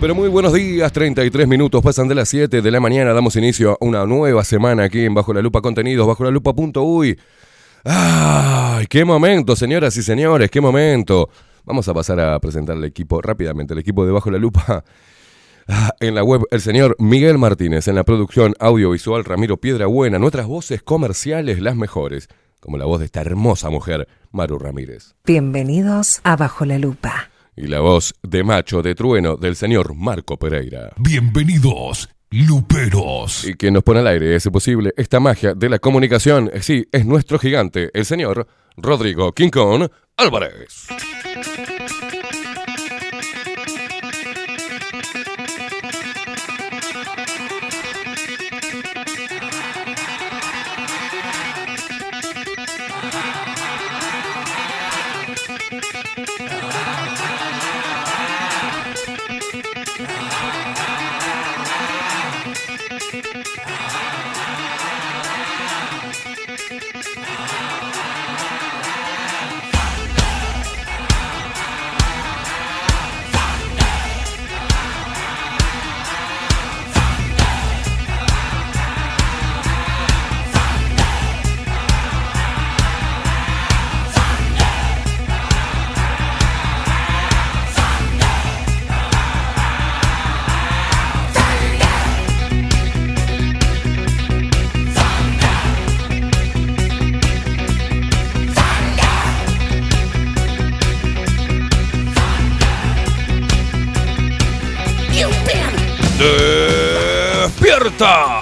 Pero muy buenos días. 33 minutos pasan de las 7 de la mañana. Damos inicio a una nueva semana aquí en Bajo la Lupa Contenidos, bajo la lupa.uy. ¡Ay! ¡Qué momento, señoras y señores! ¡Qué momento! Vamos a pasar a presentar al equipo rápidamente, el equipo de Bajo la Lupa. Ah, En la web, el señor Miguel Martínez. En la producción audiovisual, Ramiro Piedrabuena. Nuestras voces comerciales, las mejores. Como la voz de esta hermosa mujer, Maru Ramírez. Bienvenidos a Bajo la Lupa. Y la voz de macho de trueno del señor Marco Pereira. Bienvenidos, luperos. Y quien nos pone al aire, es posible, esta magia de la comunicación, sí, es nuestro gigante, el señor Rodrigo Kong Álvarez.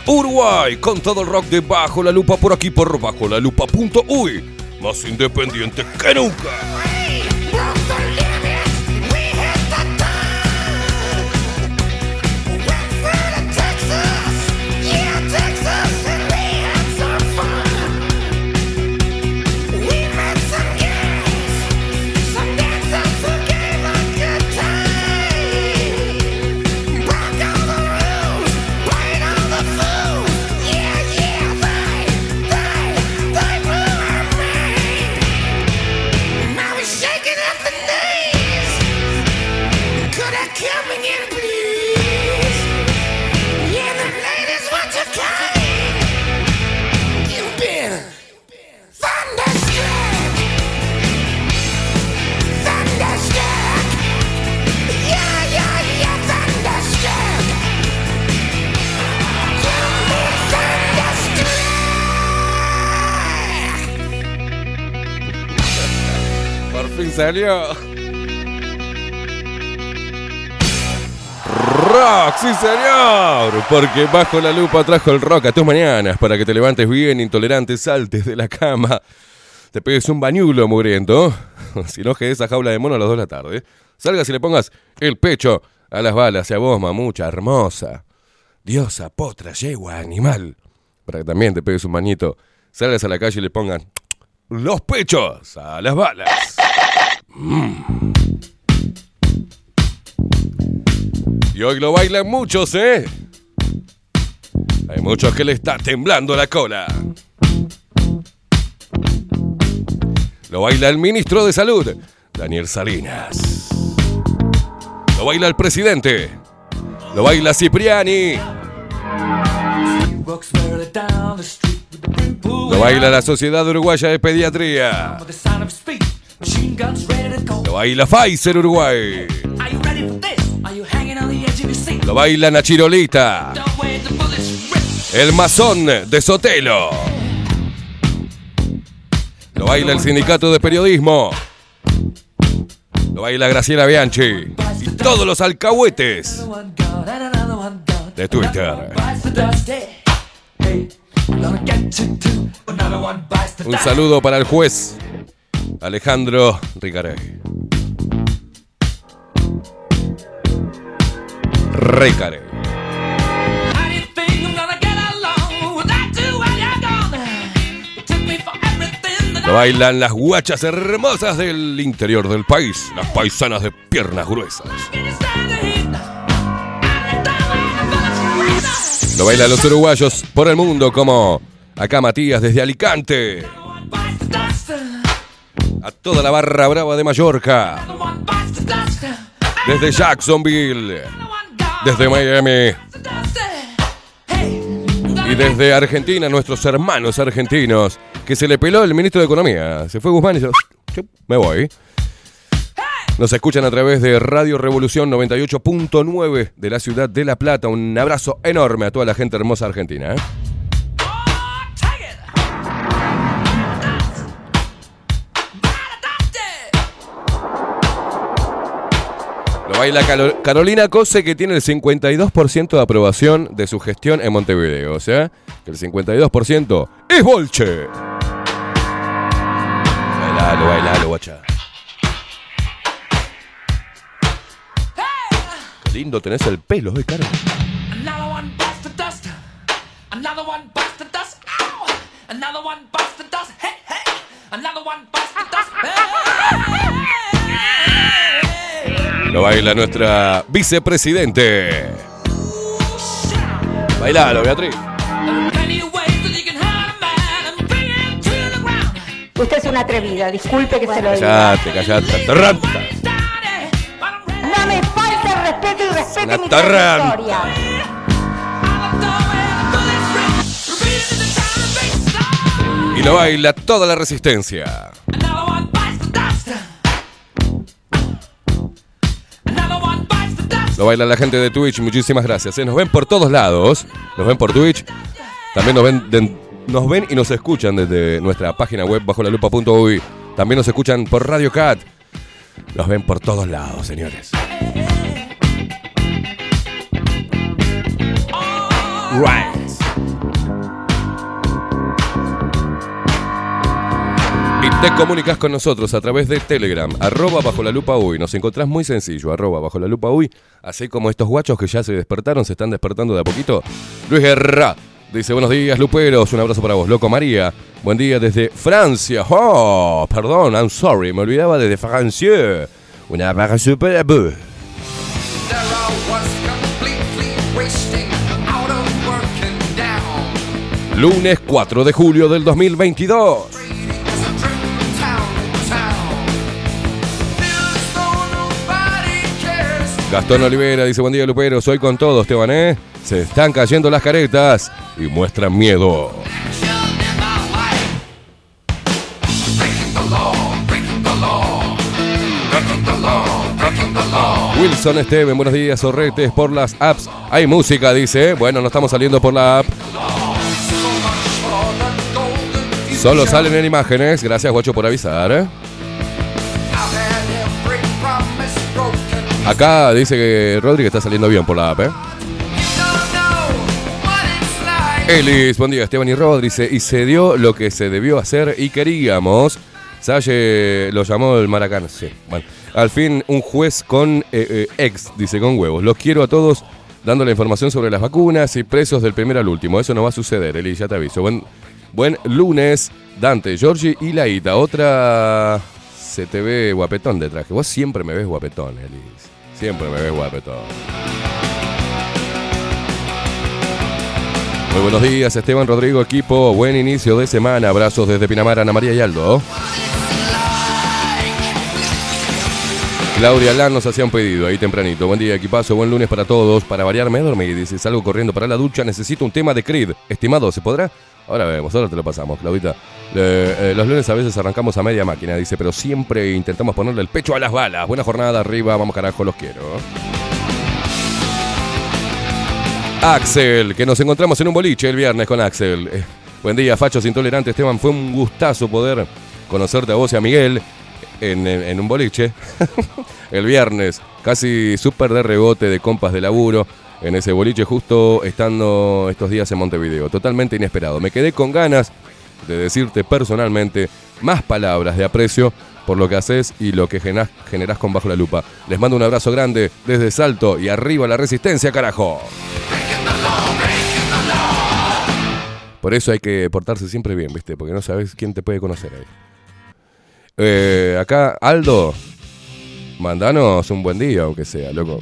Uruguay con todo el rock de Bajo la Lupa por aquí por Bajo la Lupa.uy. Más independiente que nunca. Salió. Rock, sí señor, porque bajo la lupa trajo el rock a tus mañanas para que te levantes bien intolerante, saltes de la cama, te pegues un bañulo mugriento, si no que esa jaula de mono a las 2 de la tarde, salgas y le pongas el pecho a las balas. Y a vos, mamucha hermosa, diosa, potra, yegua, animal, para que también te pegues un bañito, salgas a la calle y le pongan los pechos a las balas. Mm. Y hoy lo bailan muchos, ¿eh? Hay muchos que le está temblando la cola. Lo baila el ministro de Salud, Daniel Salinas. Lo baila el presidente. Lo baila Cipriani. Lo baila la Sociedad Uruguaya de Pediatría. Lo baila Pfizer Uruguay. Lo baila Nachirolita. El masón de Sotelo. Lo baila el sindicato de periodismo. Lo baila Graciela Bianchi. Y todos los alcahuetes de Twitter. Un saludo para el juez Alejandro Ricarey. Ricarey. Lo bailan las guachas hermosas del interior del país, las paisanas de piernas gruesas. Lo bailan los uruguayos por el mundo como acá Matías desde Alicante. A toda la barra brava de Mallorca. Desde Jacksonville. Desde Miami. Y desde Argentina, nuestros hermanos argentinos. Que se le peló el ministro de Economía. Se fue Guzmán y "Chup, me voy. Nos escuchan a través de Radio Revolución 98.9 de la ciudad de La Plata. Un abrazo enorme a toda la gente hermosa argentina. ¿eh? Baila Calo- Carolina Cose que tiene el 52% de aprobación de su gestión en Montevideo. O sea, que el 52% es Bolche. Bailalo, bailalo, guacha. Qué lindo tenés el pelo, eh, Caro. Another one bites the dust. Another one bites the dust. Ow! Another one bites the dust. Hey, hey! Another one bites the dust. Hey! Lo baila nuestra vicepresidente. Bailalo, Beatriz. Usted es una atrevida, disculpe que se lo diga. Callate, callate, tarranta. No me falte el respeto y respete Una mi tarranta. trayectoria. Y lo baila toda la resistencia. Lo baila la gente de Twitch, muchísimas gracias. ¿eh? Nos ven por todos lados. Nos ven por Twitch. También nos ven, nos ven y nos escuchan desde nuestra página web bajo la lupa.uy. También nos escuchan por Radio Cat. Nos ven por todos lados, señores. Right. Te comunicas con nosotros a través de Telegram, arroba bajo la lupa uy. Nos encontrás muy sencillo, arroba bajo la lupa uy. Así como estos guachos que ya se despertaron, se están despertando de a poquito. Luis Guerra dice, buenos días, luperos. Un abrazo para vos. Loco María, buen día desde Francia. Oh, perdón, I'm sorry, me olvidaba desde Francia. Un abrazo down. Lunes 4 de julio del 2022. Gastón Olivera dice, buen día, luperos. Soy con todos, Esteban, ¿eh? Se están cayendo las caretas y muestran miedo. Wilson Esteban, buenos días, sorretes por las apps. Hay música, dice. Bueno, no estamos saliendo por la app. Solo salen en imágenes. Gracias, Guacho, por avisar. Acá dice que Rodri está saliendo bien por la app, ¿eh? Elis, buen día, Esteban y Rodri. Y se dio lo que se debió hacer y queríamos. Salle lo llamó el Maracán. Sí, bueno. Al fin, un juez con eh, eh, ex, dice con huevos. Los quiero a todos dándole información sobre las vacunas y precios del primero al último. Eso no va a suceder, Elis, ya te aviso. Buen, buen lunes, Dante, Giorgi y Laita. Otra se te ve guapetón de traje. Vos siempre me ves guapetón, Elis. Siempre me guapetón. Muy buenos días, Esteban Rodrigo, equipo. Buen inicio de semana. Abrazos desde Pinamar, Ana María y Aldo. Claudia Lan nos hacía pedido ahí tempranito. Buen día, equipazo. Buen lunes para todos. Para variar, me dormí. Dice, salgo corriendo para la ducha. Necesito un tema de Creed. Estimado, ¿se podrá? Ahora vemos, ahora te lo pasamos, Claudita. Eh, eh, los lunes a veces arrancamos a media máquina, dice, pero siempre intentamos ponerle el pecho a las balas. Buena jornada, arriba, vamos carajo, los quiero. Axel, que nos encontramos en un boliche el viernes con Axel. Eh, buen día, fachos intolerantes, Esteban. Fue un gustazo poder conocerte a vos y a Miguel en- en un boliche el viernes. Casi súper de rebote de compas de laburo en ese boliche justo estando estos días en Montevideo. Totalmente inesperado. Me quedé con ganas de decirte personalmente más palabras de aprecio por lo que haces y lo que generás, con Bajo la Lupa. Les mando un abrazo grande desde Salto y arriba la resistencia, carajo. Por eso hay que portarse siempre bien, ¿viste? Porque no sabes quién te puede conocer ahí. Eh, acá, Aldo, mandanos un buen día, aunque sea, loco.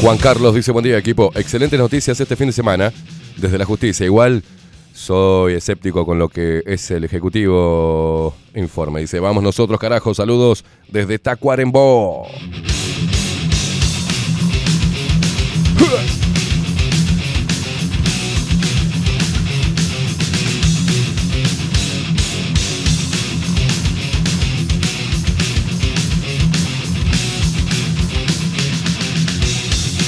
Juan Carlos dice, buen día equipo, excelentes noticias este fin de semana desde la justicia. Igual soy escéptico con lo que es el Ejecutivo informe. Dice, vamos nosotros carajo, saludos desde Tacuarembó.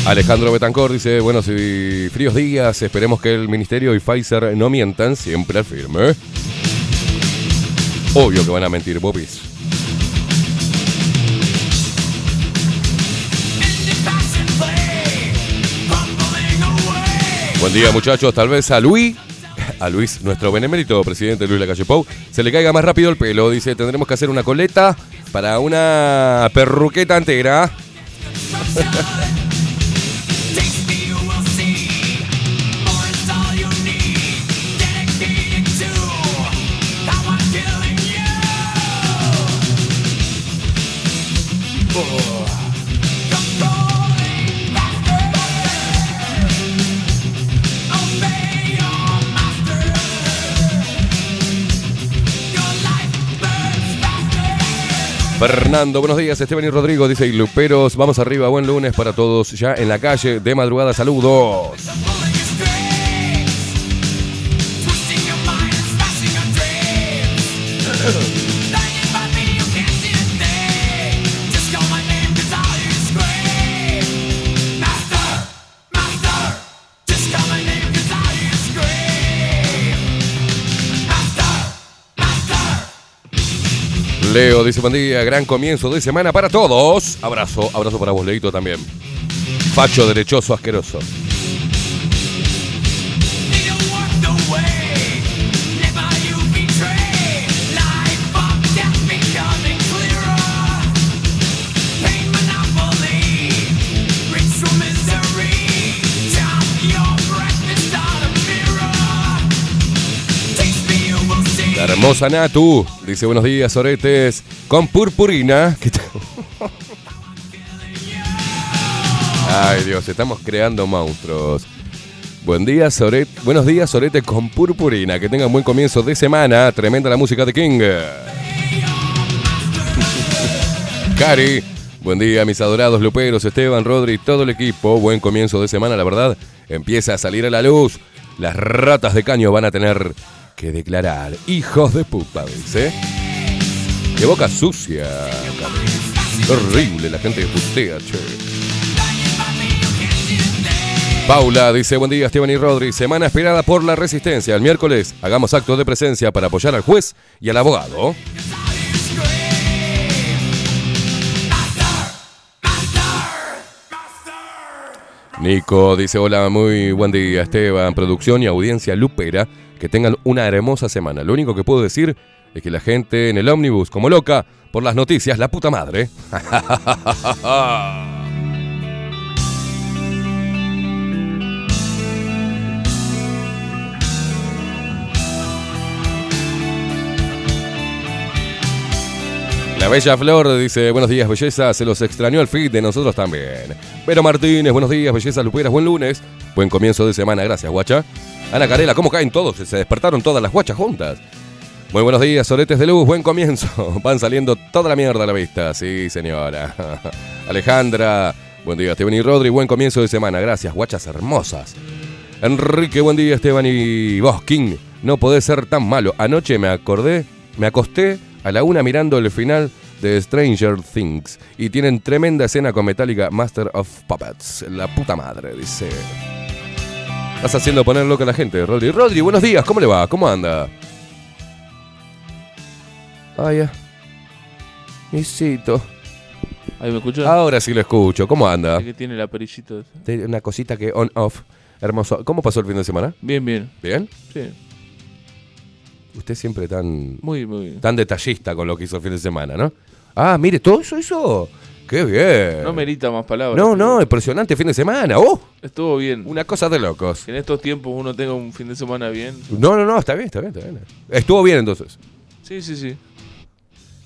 Alejandro Betancor dice, buenos y fríos días, esperemos que el Ministerio y Pfizer no mientan, siempre firme. Obvio que van a mentir, Bobis. Buen día muchachos, tal vez a Luis, a Luis, nuestro benemérito presidente Luis Lacalle Pou, se le caiga más rápido el pelo. Dice, tendremos que hacer una coleta para una perruqueta entera. Fernando, buenos días. Esteban y Rodrigo, dice Luperos. Vamos arriba, buen lunes para todos. Ya en la calle, de madrugada, saludos. Leo dice buen día, gran comienzo de semana para todos. Abrazo, abrazo para vos, Leito también. Facho derechoso asqueroso. Hermosa Natu dice buenos días, oretes, con purpurina. Ay Dios, estamos creando monstruos. Buen día, Soret. Buenos días, Sorete con purpurina. Que tengan buen comienzo de semana. Tremenda la música de King. Cari. Buen día, mis adorados luperos, Esteban, Rodri, todo el equipo. Buen comienzo de semana, la verdad. Empieza a salir a la luz. Las ratas de caño van a tener que declarar. Hijos de puta, dice. Qué boca sucia, horrible la gente que putea, che. Paula dice, buen día Esteban y Rodri, semana esperada por la resistencia. El miércoles hagamos actos de presencia para apoyar al juez y al abogado. Nico dice, hola, muy buen día Esteban, producción y audiencia lupera, que tengan una hermosa semana. Lo único que puedo decir es que la gente en el ómnibus, como loca, por las noticias, la puta madre. La Bella Flor dice, buenos días, belleza, se los extrañó el feed de nosotros también. Pero Martínez, buenos días, belleza, luperas, buen lunes. Buen comienzo de semana, gracias, guacha. Ana Carela, ¿cómo caen todos? Se despertaron todas las guachas juntas. Muy buenos días, soletes de luz, buen comienzo. Van saliendo toda la mierda a la vista, sí, señora. Alejandra, buen día, Esteban y Rodri, buen comienzo de semana, gracias, guachas hermosas. Enrique, buen día, Esteban y vos, King. No podés ser tan malo. Anoche me acordé, me acosté a la una mirando el final de Stranger Things y tienen tremenda escena con Metallica Master of Puppets. La puta madre, dice. Estás haciendo poner loca a la gente, Rodri. Rodri, buenos días, ¿cómo le va? ¿Cómo anda? Ah, ya. Misito. Ahí me escuchó. Ahora sí lo escucho. ¿Cómo anda? que tiene el perillito. Tiene Una cosita que on-off. Hermoso. ¿Cómo pasó el fin de semana? Bien, bien. ¿Bien? Sí. Usted siempre tan, Muy, muy bien. tan detallista con lo que hizo el fin de semana, ¿no? Ah, mire, todo eso hizo. ¡Qué bien! No merita más palabras. No, no, impresionante fin de semana. ¡Oh! Estuvo bien. Una cosa de locos. Que en estos tiempos uno tenga un fin de semana bien. No, no, no, está bien, está bien, está bien. Estuvo bien entonces. Sí, sí, sí.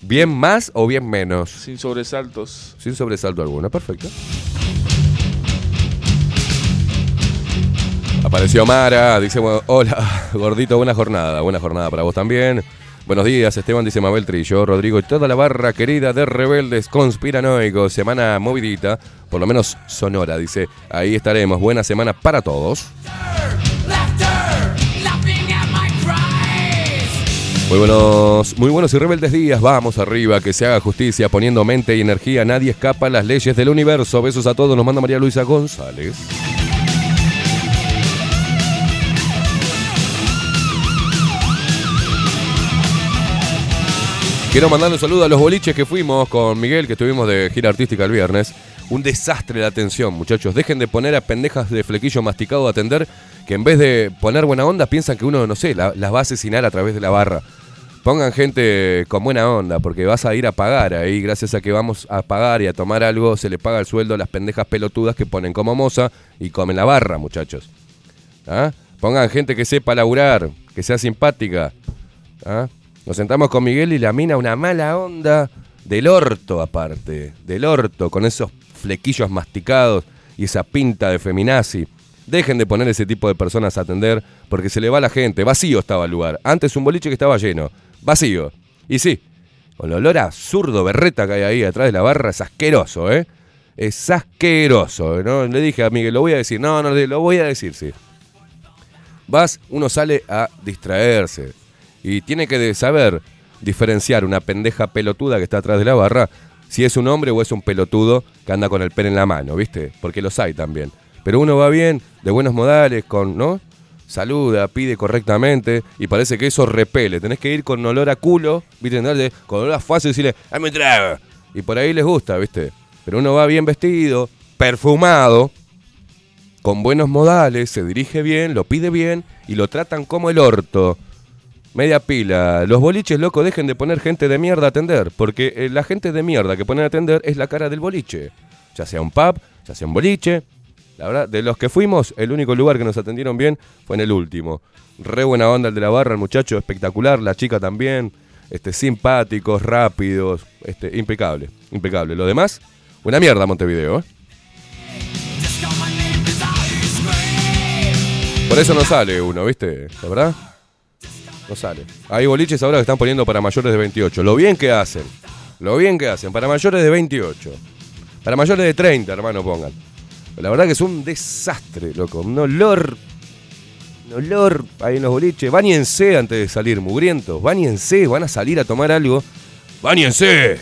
¿Bien más o bien menos? Sin sobresaltos. Sin sobresalto alguno, perfecto. Apareció Mara, dice, hola, gordito, buena jornada, buena jornada para vos también. Buenos días, Esteban, dice Mabel Trillo, Rodrigo y toda la barra querida de rebeldes conspiranoicos. Semana movidita, por lo menos sonora, dice. Ahí estaremos. Buena semana para todos. Muy buenos, muy buenos y rebeldes días. Vamos arriba, que se haga justicia poniendo mente y energía. Nadie escapa a las leyes del universo. Besos a todos. Nos manda María Luisa González. Quiero mandarle un saludo a los boliches que fuimos con Miguel, que estuvimos de gira artística el viernes. Un desastre la atención, muchachos. Dejen de poner a pendejas de flequillo masticado a atender, que en vez de poner buena onda, piensan que uno, no sé, la- las va a asesinar a través de la barra. Pongan gente con buena onda, porque vas a ir a pagar ahí. Gracias a que vamos a pagar y a tomar algo, se le paga el sueldo a las pendejas pelotudas que ponen como moza y comen la barra, muchachos. ¿Ah? Pongan gente que sepa laburar, que sea simpática. ¿Ah? Nos sentamos con Miguel y la mina una mala onda del orto aparte, del orto, con esos flequillos masticados y esa pinta de feminazi. Dejen de poner ese tipo de personas a atender porque se le va la gente. Vacío estaba el lugar. Antes un boliche que estaba lleno. Vacío. Y sí, con el olor a zurdo berreta que hay ahí atrás de la barra es asqueroso, ¿eh? Es asqueroso. ¿no? Le dije a Miguel, lo voy a decir. No, no, lo voy a decir, sí. Vas, uno sale a distraerse. Y tiene que saber diferenciar una pendeja pelotuda que está atrás de la barra si es un hombre o es un pelotudo que anda con el pene en la mano, ¿viste? Porque los hay también. Pero uno va bien, de buenos modales, con, ¿no? saluda, pide correctamente y parece que eso repele. Tenés que ir con olor a culo, ¿viste? Con olor a fácil y decirle, ¡ay, me trago! Y por ahí les gusta, ¿viste? Pero uno va bien vestido, perfumado, con buenos modales, se dirige bien, lo pide bien y lo tratan como el orto. Media pila. Los boliches, loco, dejen de poner gente de mierda a atender. Porque eh, la gente de mierda que ponen a atender es la cara del boliche. Ya sea un pub, ya sea un boliche. La verdad, de los que fuimos, el único lugar que nos atendieron bien fue en el último. Re buena onda el de la barra, el muchacho espectacular, la chica también. Este, simpáticos, rápidos, este, impecable, impecable. Lo demás, una mierda Montevideo, ¿eh? Por eso no sale uno, ¿viste? ¿La verdad? No sale. Hay boliches ahora que están poniendo para mayores de 28. Lo bien que hacen. Lo bien que hacen. Para mayores de 28. Para mayores de 30, hermano, pongan. La verdad que es un desastre, loco. Un olor. Un olor ahí en los boliches. Báñense antes de salir, mugrientos. Báñense. Van a salir a tomar algo. ¡Báñense!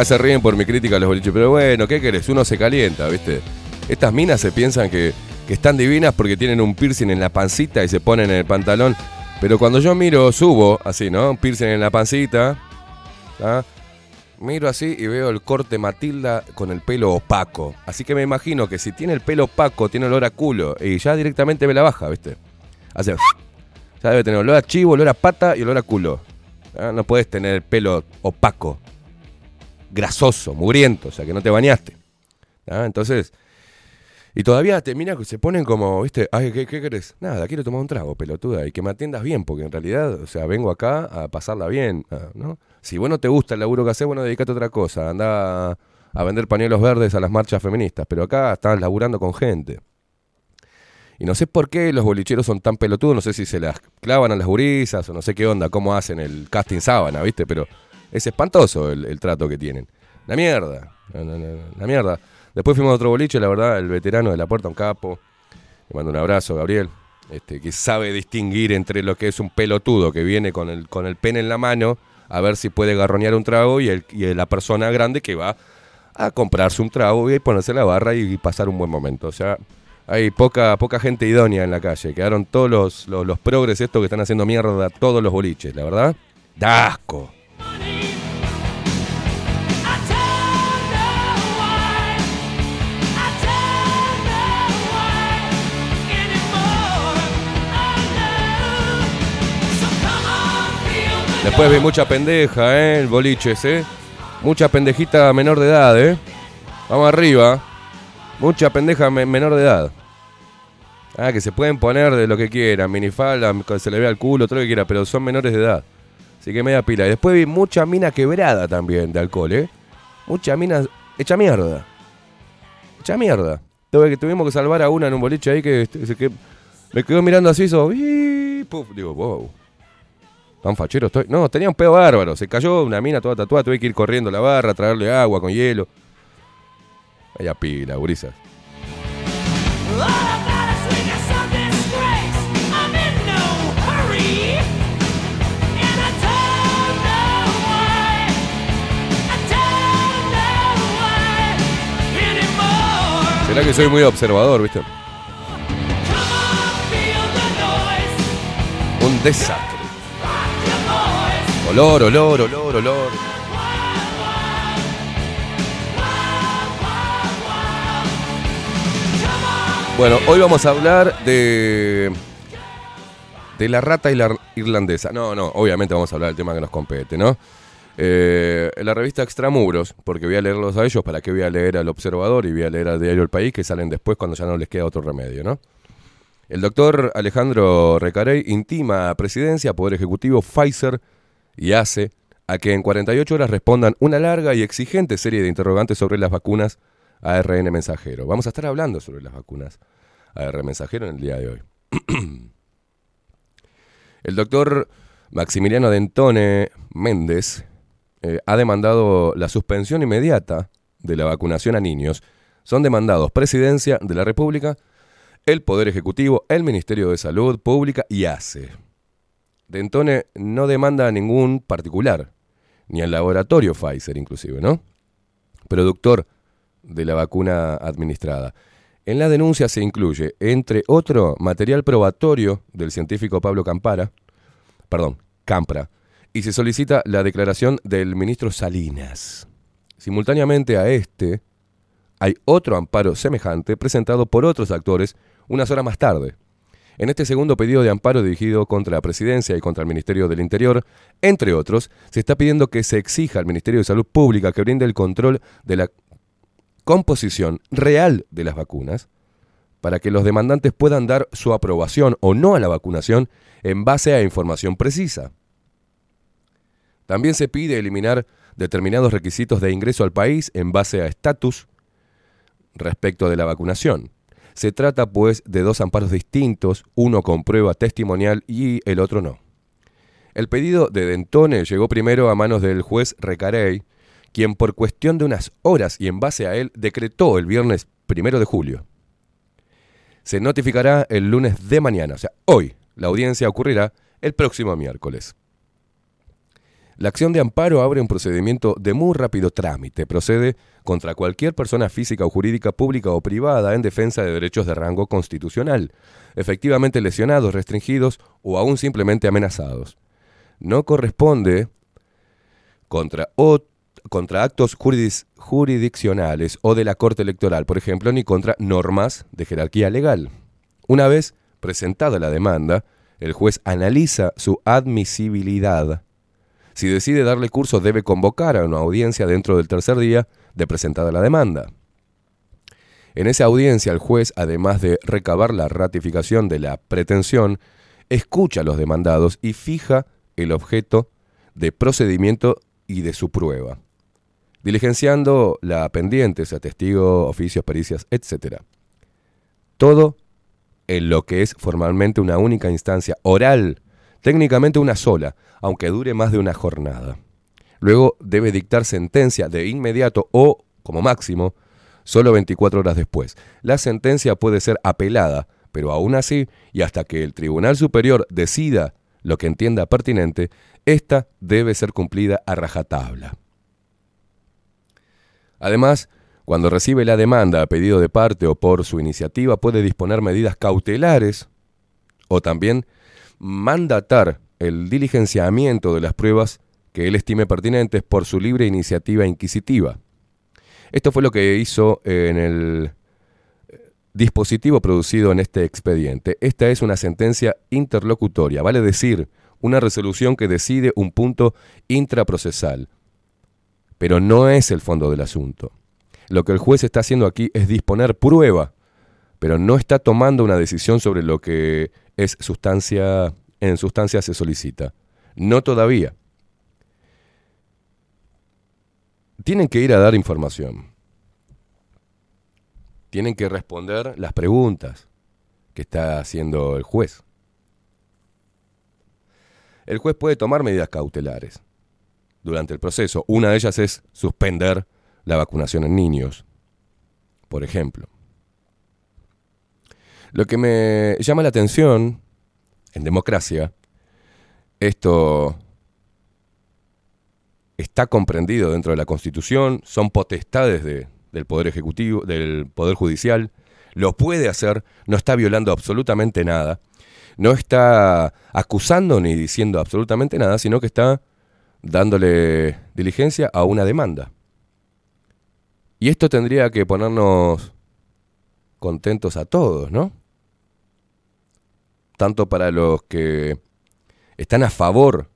Acá se ríen por mi crítica a los boliches, pero bueno, ¿qué querés? Uno se calienta, ¿viste? Estas minas se piensan que, que están divinas porque tienen un piercing en la pancita y se ponen en el pantalón. Pero cuando yo miro, subo así, ¿no? Un piercing en la pancita. ¿ah? Miro así y veo el corte Matilda con el pelo opaco. Así que me imagino que si tiene el pelo opaco, tiene olor a culo. Y ya directamente me la baja, ¿viste? Hace. Ya debe tener olor a chivo, olor a pata y olor a culo. ¿ah? No puedes tener el pelo opaco, grasoso, mugriento, o sea que no te bañaste. Entonces. Y todavía te mira se ponen como, ¿viste? Ay, ¿qué, ¿qué querés? Nada, quiero tomar un trago, pelotuda, y que me atiendas bien, porque en realidad, o sea, vengo acá a pasarla bien, ¿no? Si vos no te gusta el laburo que haces, bueno, dedicate a otra cosa, anda a, vender pañuelos verdes a las marchas feministas, pero acá estás laburando con gente. Y no sé por qué los bolicheros son tan pelotudos, no sé si se las clavan a las gurisas o no sé qué onda, cómo hacen el casting sábana, ¿viste? Pero es espantoso el, trato que tienen. La mierda, la, mierda. Después fuimos a otro boliche, la verdad, el veterano de la puerta, un capo. Le mando un abrazo, Gabriel. Este, que sabe distinguir entre lo que es un pelotudo que viene con el, con el pene en la mano a ver si puede garroñar un trago y, el, y la persona grande que va a comprarse un trago y ponerse la barra y, pasar un buen momento. O sea, hay poca, poca gente idónea en la calle. Quedaron todos los, los, los progres estos que están haciendo mierda todos los boliches, la verdad. Da Después vi mucha pendeja, ¿eh? El boliches, ¿eh? Mucha pendejita menor de edad, ¿eh? Vamos arriba. Mucha pendeja me- menor de edad. Ah, que se pueden poner de lo que quieran, minifalda, se le vea el culo, todo lo que quiera, pero son menores de edad. Así que media pila. Y después vi mucha mina quebrada también de alcohol, ¿eh? Mucha mina hecha mierda. Hecha mierda. Tuve que, tuvimos que salvar a una en un boliche ahí que, este, me quedó mirando así, hizo, "Ii", puf, digo, wow. Tan fachero estoy. No, tenía un pedo bárbaro. Se cayó una mina toda tatuada. Tuve que ir corriendo a la barra, traerle agua con hielo. Vaya pila, gurisas. ¿Será que soy muy observador, viste? Un desastre. Olor, olor, olor, olor. Bueno, hoy vamos a hablar de. de la rata irlandesa. No, no, obviamente vamos a hablar del tema que nos compete, ¿no? Eh, la revista Extramuros, porque voy a leerlos a ellos, ¿para qué voy a leer al Observador y voy a leer al Diario El País, que salen después cuando ya no les queda otro remedio, ¿no? El doctor Alejandro Recarey intima a Presidencia, Poder Ejecutivo, Pfizer y ACE a que en 48 horas respondan una larga y exigente serie de interrogantes sobre las vacunas ARN mensajero. Vamos a estar hablando sobre las vacunas ARN mensajero en el día de hoy. el doctor Maximiliano Dentone Méndez eh, ha demandado la suspensión inmediata de la vacunación a niños. Son demandados Presidencia de la República, el Poder Ejecutivo, el Ministerio de Salud Pública y ACE. Dentone no demanda a ningún particular, ni al laboratorio Pfizer inclusive, ¿no? Productor de la vacuna administrada. En la denuncia se incluye, entre otro, material probatorio del científico Pablo Campara, perdón, Campra, y se solicita la declaración del ministro Salinas. Simultáneamente a este, hay otro amparo semejante presentado por otros actores unas horas más tarde. En este segundo pedido de amparo dirigido contra la Presidencia y contra el Ministerio del Interior, entre otros, se está pidiendo que se exija al Ministerio de Salud Pública que brinde el control de la composición real de las vacunas para que los demandantes puedan dar su aprobación o no a la vacunación en base a información precisa. También se pide eliminar determinados requisitos de ingreso al país en base a estatus respecto de la vacunación. Se trata, pues, de dos amparos distintos, uno con prueba testimonial y el otro no. El pedido de Dentone llegó primero a manos del juez Recarey, quien por cuestión de unas horas y en base a él decretó el viernes primero de julio. Se notificará el lunes de mañana, o sea, hoy. La audiencia ocurrirá el próximo miércoles. La acción de amparo abre un procedimiento de muy rápido trámite. Procede contra cualquier persona física o jurídica, pública o privada en defensa de derechos de rango constitucional, efectivamente lesionados, restringidos o aún simplemente amenazados. No corresponde contra, o- contra actos jurisdiccionales o de la Corte Electoral, por ejemplo, ni contra normas de jerarquía legal. Una vez presentada la demanda, el juez analiza su admisibilidad si decide darle curso, debe convocar a una audiencia dentro del tercer día de presentada la demanda. En esa audiencia, el juez, además de recabar la ratificación de la pretensión, escucha a los demandados y fija el objeto de procedimiento y de su prueba, diligenciando la pendiente, sea testigo, oficios, pericias, etc. Todo en lo que es formalmente una única instancia oral, técnicamente una sola, aunque dure más de una jornada. Luego debe dictar sentencia de inmediato o, como máximo, solo 24 horas después. La sentencia puede ser apelada, pero aún así, y hasta que el Tribunal Superior decida lo que entienda pertinente, esta debe ser cumplida a rajatabla. Además, cuando recibe la demanda a pedido de parte o por su iniciativa, puede disponer medidas cautelares o también mandatar el diligenciamiento de las pruebas que él estime pertinentes por su libre iniciativa inquisitiva. Esto fue lo que hizo en el eh, dispositivo producido en este expediente. Esta es una sentencia interlocutoria, vale decir, una resolución que decide un punto intraprocesal, pero no es el fondo del asunto. Lo que el juez está haciendo aquí es disponer prueba, pero no está tomando una decisión sobre lo que es sustancia, en sustancia se solicita. No todavía. Tienen que ir a dar información. Tienen que responder las preguntas que está haciendo el juez. El juez puede tomar medidas cautelares durante el proceso. Una de ellas es suspender la vacunación en niños, por ejemplo. Lo que me llama la atención en democracia, esto está comprendido dentro de la Constitución, son potestades de- del Poder Ejecutivo, del Poder Judicial, lo puede hacer, no está violando absolutamente nada, no está acusando ni diciendo absolutamente nada, sino que está dándole diligencia a una demanda. Y esto tendría que ponernos contentos a todos, ¿no? Tanto para los que están a favor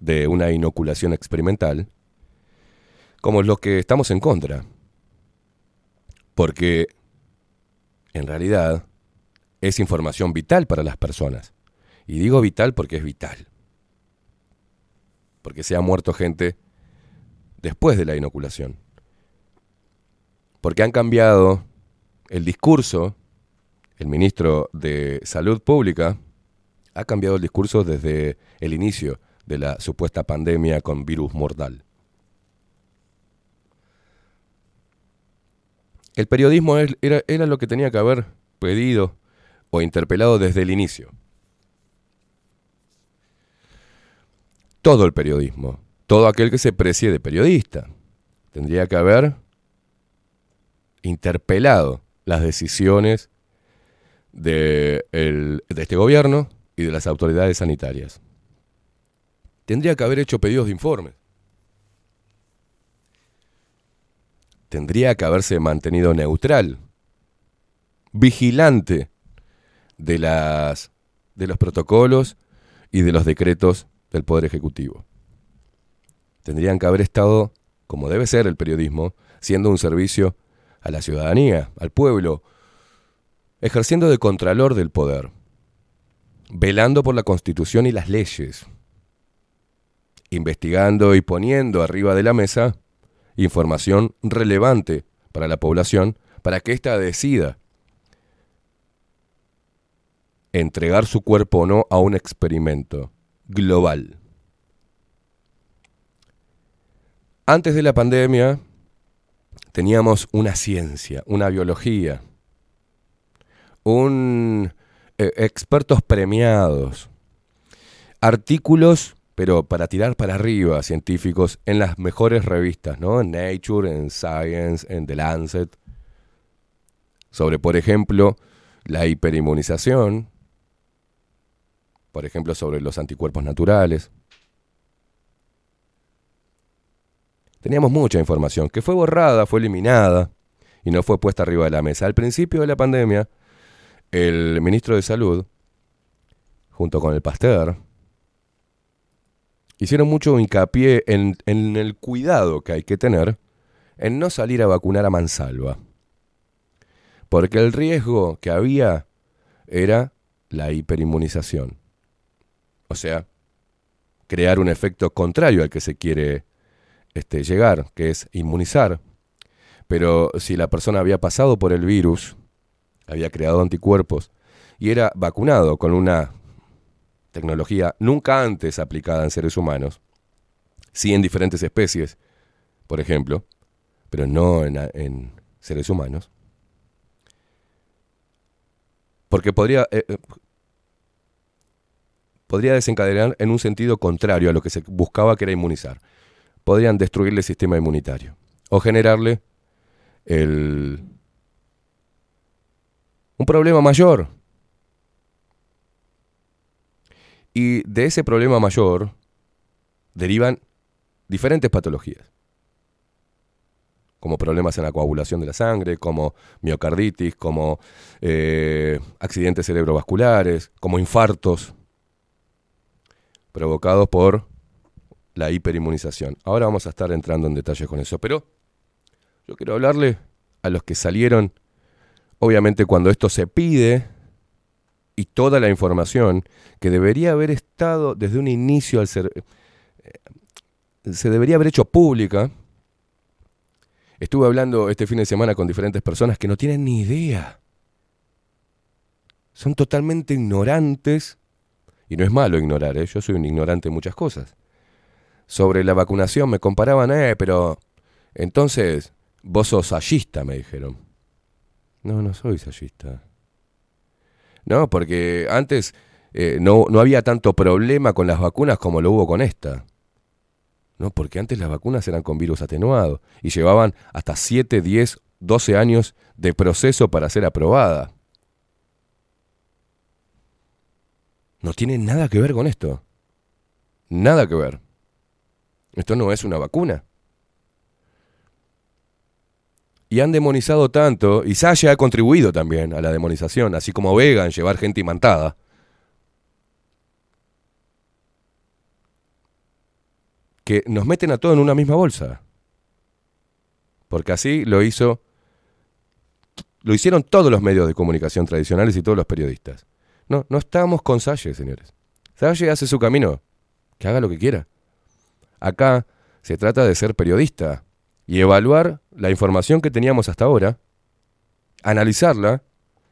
de una inoculación experimental, como los que estamos en contra. Porque en realidad es información vital para las personas. Y digo vital porque es vital. Porque se ha muerto gente después de la inoculación. Porque han cambiado el discurso, el ministro de Salud Pública ha cambiado el discurso desde el inicio de la supuesta pandemia con virus mortal. El periodismo era, era lo que tenía que haber pedido o interpelado desde el inicio. Todo el periodismo, todo aquel que se precie de periodista, tendría que haber interpelado las decisiones de, el- de este gobierno y de las autoridades sanitarias. Tendría que haber hecho pedidos de informes. Tendría que haberse mantenido neutral, vigilante de, las, de los protocolos y de los decretos del Poder Ejecutivo. Tendrían que haber estado, como debe ser el periodismo, siendo un servicio a la ciudadanía, al pueblo, ejerciendo de contralor del poder, velando por la constitución y las leyes, investigando y poniendo arriba de la mesa información relevante para la población para que ésta decida entregar su cuerpo o no a un experimento global. Antes de la pandemia teníamos una ciencia, una biología, un eh, expertos premiados, artículos, pero para tirar para arriba, científicos, en las mejores revistas, ¿no? En Nature, en Science, en The Lancet, sobre, por ejemplo, la hiperinmunización, por ejemplo, sobre los anticuerpos naturales. Teníamos mucha información que fue borrada, fue eliminada y no fue puesta arriba de la mesa. Al principio de la pandemia, el ministro de Salud, junto con el Pasteur, hicieron mucho hincapié en, el cuidado que hay que tener en no salir a vacunar a mansalva. Porque el riesgo que había era la hiperinmunización. O sea, crear un efecto contrario al que se quiere este, llegar, que es inmunizar. Pero si la persona había pasado por el virus, había creado anticuerpos y era vacunado con una tecnología nunca antes aplicada en seres humanos, sí en diferentes especies, por ejemplo, pero no en, en seres humanos, porque podría, eh, eh, podría desencadenar en un sentido contrario a lo que se buscaba que era inmunizar. Podrían destruirle el sistema inmunitario o generarle el, un problema mayor. Y de ese problema mayor derivan diferentes patologías, como problemas en la coagulación de la sangre, como miocarditis, como eh, accidentes cerebrovasculares, como infartos. provocados por la hiperinmunización. Ahora vamos a estar entrando en detalles con eso, pero yo quiero hablarle a los que salieron, obviamente cuando esto se pide, y toda la información que debería haber estado desde un inicio al ser... eh, se debería haber hecho pública. Estuve hablando este fin de semana con diferentes personas que no tienen ni idea. Son totalmente ignorantes. Y no es malo ignorar, ¿eh? yo soy un ignorante en muchas cosas. Sobre la vacunación me comparaban, eh, pero entonces vos sos sayista, me dijeron. No, no soy sayista. No, porque antes eh, no, no había tanto problema con las vacunas como lo hubo con esta. No, porque antes las vacunas eran con virus atenuado y llevaban hasta 7, 10, 12 años de proceso para ser aprobada. No tiene nada que ver con esto. Nada que ver. Esto no es una vacuna. Y han demonizado tanto, y Sasha ha contribuido también a la demonización, así como Vega en llevar gente imantada. Que nos meten a todos en una misma bolsa. Porque así lo hizo. Lo hicieron todos los medios de comunicación tradicionales y todos los periodistas. No, no estamos con Salle, señores. Salle hace su camino. Que haga lo que quiera. Acá se trata de ser periodista y evaluar la información que teníamos hasta ahora, analizarla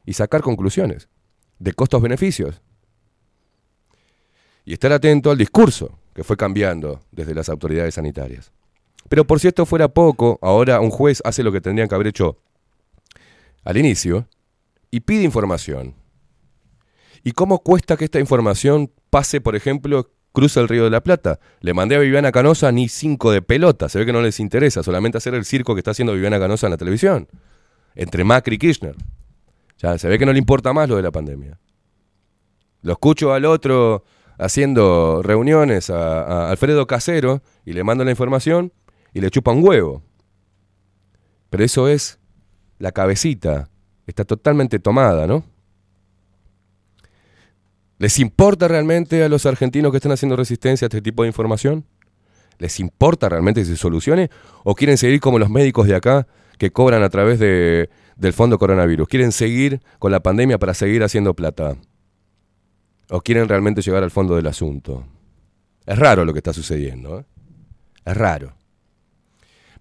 y sacar conclusiones de costos-beneficios. Y estar atento al discurso que fue cambiando desde las autoridades sanitarias. Pero por si esto fuera poco, ahora un juez hace lo que tendrían que haber hecho al inicio y pide información. ¿Y cómo cuesta que esta información pase, por ejemplo, cruza el Río de la Plata? Le mandé a Viviana Canosa ni cinco de pelota, se ve que no les interesa, solamente hacer el circo que está haciendo Viviana Canosa en la televisión, entre Macri y Kirchner. Ya se ve que no le importa más lo de la pandemia. Lo escucho al otro haciendo reuniones a, a Alfredo Casero y le mando la información y le chupa un huevo. Pero eso es la cabecita, está totalmente tomada, ¿no? ¿Les importa realmente a los argentinos que están haciendo resistencia a este tipo de información? ¿Les importa realmente que se solucione? ¿O quieren seguir como los médicos de acá que cobran a través de, del fondo coronavirus? ¿Quieren seguir con la pandemia para seguir haciendo plata? ¿O quieren realmente llegar al fondo del asunto? Es raro lo que está sucediendo. ¿eh? Es raro.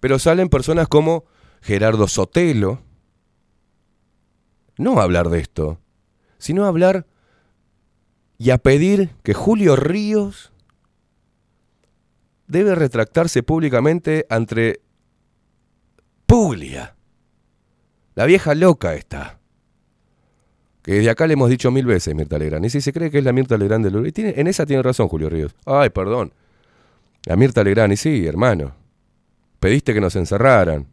Pero salen personas como Gerardo Sotelo, no a hablar de esto, sino a hablar y a pedir que Julio Ríos debe retractarse públicamente ante Puglia, la vieja loca esta. Que desde acá le hemos dicho mil veces, Mirta Legrand. Y si se cree que es la Mirta Legrand del Uruguay. Tiene, en esa tiene razón Julio Ríos. Ay, perdón. La Mirta Legrand. Y sí, hermano. Pediste que nos encerraran.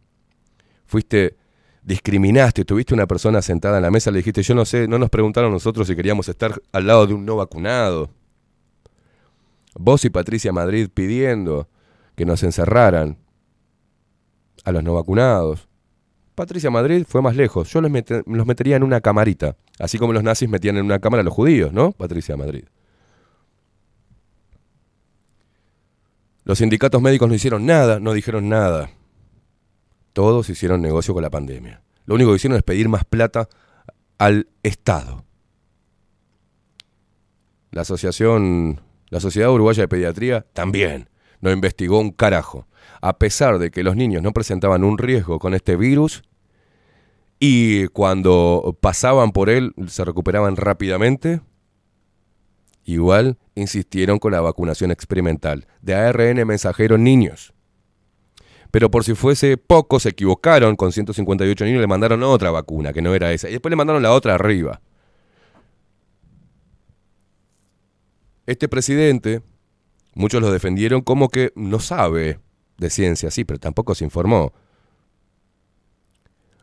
Fuiste, discriminaste, tuviste una persona sentada en la mesa, le dijiste, yo no sé, no nos preguntaron nosotros si queríamos estar al lado de un no vacunado. Vos y Patricia Madrid pidiendo que nos encerraran a los no vacunados. Patricia Madrid fue más lejos. Yo los, los metería en una camarita. Así como los nazis metían en una cámara a los judíos, ¿no? Patricia Madrid. Los sindicatos médicos no hicieron nada, no dijeron nada. Todos hicieron negocio con la pandemia. Lo único que hicieron es pedir más plata al Estado. La asociación, la Sociedad Uruguaya de Pediatría también no investigó un carajo. A pesar de que los niños no presentaban un riesgo con este virus y cuando pasaban por él se recuperaban rápidamente, igual insistieron con la vacunación experimental de ARN mensajero en niños. Pero por si fuese poco, se equivocaron con 158 niños y le mandaron otra vacuna, que no era esa. Y después le mandaron la otra arriba. Este presidente, muchos lo defendieron como que no sabe de ciencia, sí, pero tampoco se informó.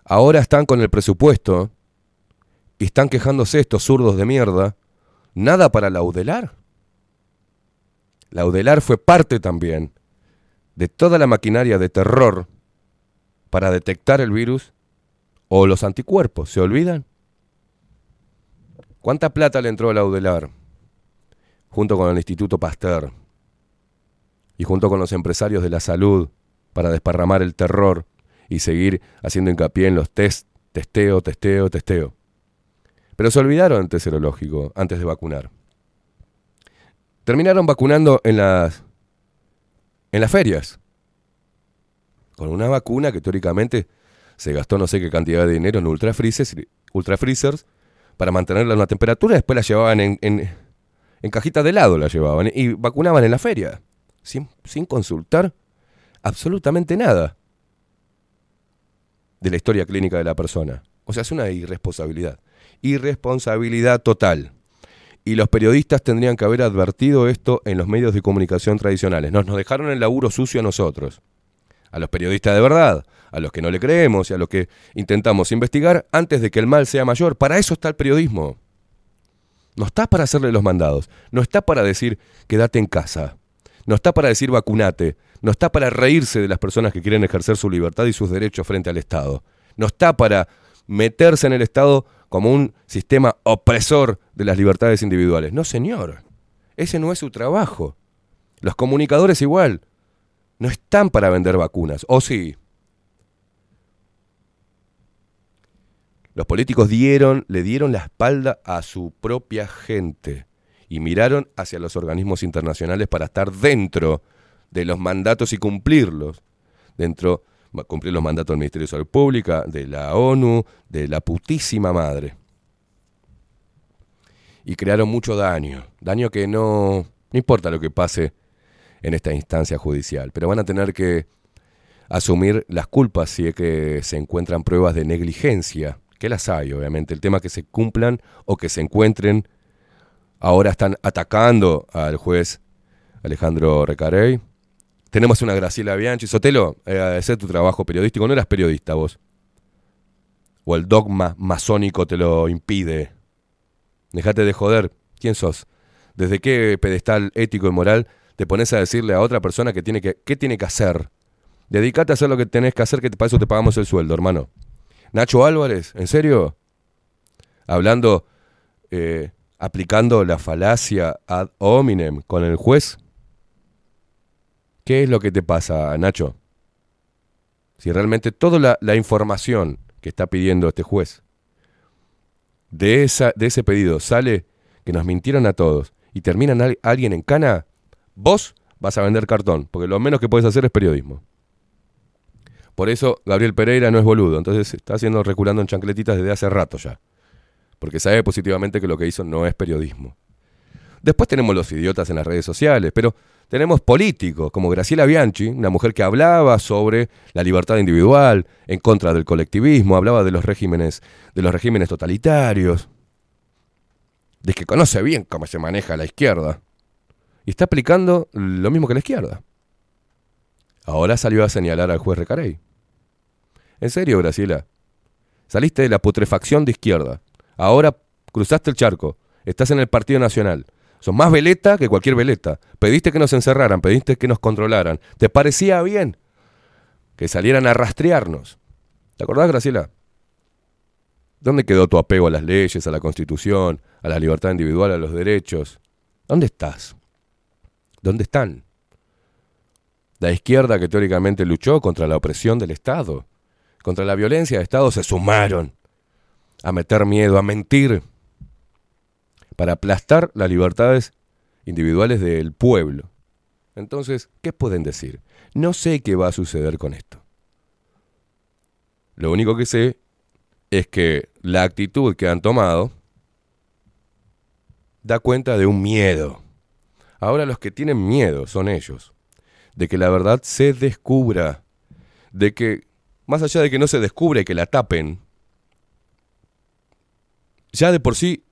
Ahora están con el presupuesto y están quejándose estos zurdos de mierda. Nada para laudelar. Laudelar fue parte también de toda la maquinaria de terror para detectar el virus o los anticuerpos. ¿Se olvidan? ¿Cuánta plata le entró a Laudelar? junto con el Instituto Pasteur y junto con los empresarios de la salud para desparramar el terror y seguir haciendo hincapié en los test, testeo, testeo, testeo. Pero se olvidaron del serológico antes de vacunar. Terminaron vacunando en las en las ferias. Con una vacuna que teóricamente se gastó no sé qué cantidad de dinero en ultra freezers, ultra freezers para mantenerla a una temperatura, después la llevaban en, en, en cajitas de helado, la llevaban y vacunaban en la feria, sin, sin consultar absolutamente nada de la historia clínica de la persona. O sea, es una irresponsabilidad. Irresponsabilidad total. Y los periodistas tendrían que haber advertido esto en los medios de comunicación tradicionales. Nos, nos dejaron el laburo sucio a nosotros. A los periodistas de verdad, a los que no le creemos y a los que intentamos investigar antes de que el mal sea mayor. Para eso está el periodismo. No está para hacerle los mandados. No está para decir quédate en casa. No está para decir vacunate. No está para reírse de las personas que quieren ejercer su libertad y sus derechos frente al Estado. No está para meterse en el Estado como un sistema opresor de las libertades individuales. No, señor. Ese no es su trabajo. Los comunicadores igual. No están para vender vacunas. ¿O sí? Los políticos dieron, le dieron la espalda a su propia gente y miraron hacia los organismos internacionales para estar dentro de los mandatos y cumplirlos. Dentro, cumplir los mandatos del Ministerio de Salud Pública, de la ONU, de la putísima madre. Y crearon mucho daño. Daño que no, no importa lo que pase en esta instancia judicial, pero van a tener que asumir las culpas si es que se encuentran pruebas de negligencia, que las hay obviamente, el tema que se cumplan o que se encuentren, ahora están atacando al juez Alejandro Recarey, tenemos una Graciela Bianchi. Sotelo, eh, agradecer tu trabajo periodístico. No eras periodista vos. O el dogma masónico te lo impide. Dejate de joder. ¿Quién sos? ¿Desde qué pedestal ético y moral te pones a decirle a otra persona que tiene que, qué tiene que hacer? Dedicate a hacer lo que tenés que hacer, que para eso te pagamos el sueldo, hermano. Nacho Álvarez, ¿en serio? Hablando, eh, aplicando la falacia ad hominem con el juez. ¿Qué es lo que te pasa, Nacho? Si realmente toda la, información que está pidiendo este juez de, esa, de ese pedido sale que nos mintieron a todos y termina al- alguien en cana, vos vas a vender cartón, porque lo menos que puedes hacer es periodismo. Por eso Gabriel Pereira no es boludo, entonces está haciendo reculando en chancletitas desde hace rato ya. Porque sabe positivamente que lo que hizo no es periodismo. Después tenemos los idiotas en las redes sociales, pero tenemos políticos como Graciela Bianchi, una mujer que hablaba sobre la libertad individual, en contra del colectivismo, hablaba de los regímenes, de los regímenes totalitarios, de que conoce bien cómo se maneja la izquierda. Y está aplicando lo mismo que la izquierda. Ahora salió a señalar al juez Recarey. En serio, Graciela. Saliste de la putrefacción de izquierda. Ahora cruzaste el charco. Estás en el Partido Nacional. Sos más veleta que cualquier veleta. Pediste que nos encerraran, pediste que nos controlaran. ¿Te parecía bien que salieran a rastrearnos? ¿Te acordás, Graciela? ¿Dónde quedó tu apego a las leyes, a la Constitución, a la libertad individual, a los derechos? ¿Dónde estás? ¿Dónde están? La izquierda que teóricamente luchó contra la opresión del Estado, contra la violencia del Estado, se sumaron a meter miedo, a mentir, para aplastar las libertades individuales del pueblo. Entonces, ¿qué pueden decir? No sé qué va a suceder con esto. Lo único que sé es que la actitud que han tomado da cuenta de un miedo. Ahora los que tienen miedo son ellos, de que la verdad se descubra, de que, más allá de que no se descubra y que la tapen, ya de por sí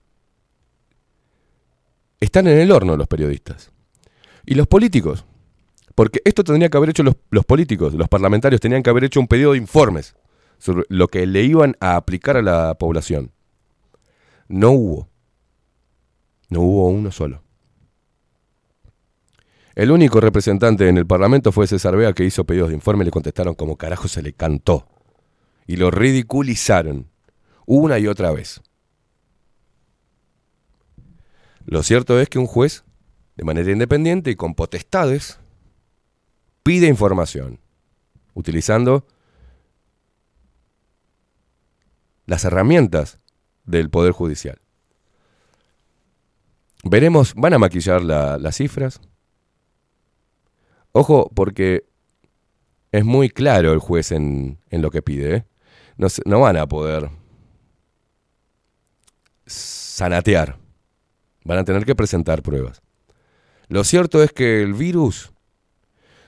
están en el horno los periodistas. Y los políticos, porque esto tendría que haber hecho los, políticos, los parlamentarios tenían que haber hecho un pedido de informes sobre lo que le iban a aplicar a la población. No hubo. No hubo uno solo. El único representante en el Parlamento fue César Bea que hizo pedidos de informe y le contestaron como carajo se le cantó. Y lo ridiculizaron una y otra vez. Lo cierto es que un juez de manera independiente y con potestades, pide información, utilizando las herramientas del Poder Judicial. Veremos, van a maquillar la- las cifras. Ojo, porque es muy claro el juez en, en lo que pide. ¿eh? No, no van a poder sanatear. Van a tener que presentar pruebas. Lo cierto es que el virus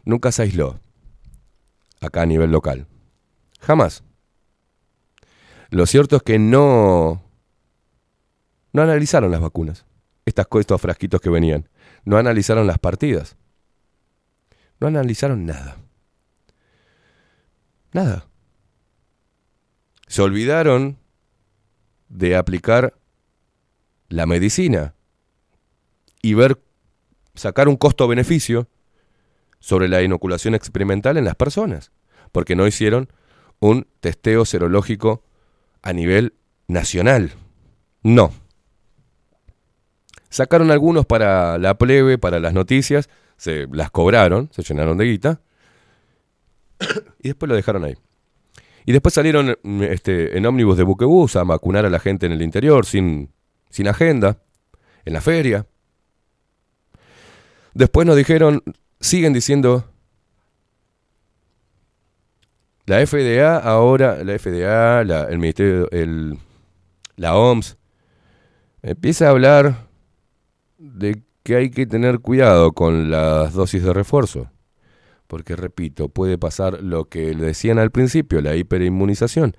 nunca se aisló acá a nivel local. Jamás. Lo cierto es que no, no analizaron las vacunas. Estas, estos frasquitos que venían. No analizaron las partidas. No analizaron nada. Nada. Se olvidaron de aplicar la medicina y ver, sacar un costo-beneficio sobre la inoculación experimental en las personas, porque no hicieron un testeo serológico a nivel nacional. No. Sacaron algunos para la plebe, para las noticias, se las cobraron, se llenaron de guita, y después lo dejaron ahí. Y después salieron mm, este, en ómnibus de buquebús a vacunar a la gente en el interior, sin, sin agenda, en la feria. Después nos dijeron, siguen diciendo, la FDA ahora, la FDA, la, el Ministerio, la OMS, empieza a hablar de que hay que tener cuidado con las dosis de refuerzo. Porque, repito, puede pasar lo que le decían al principio, la hiperinmunización.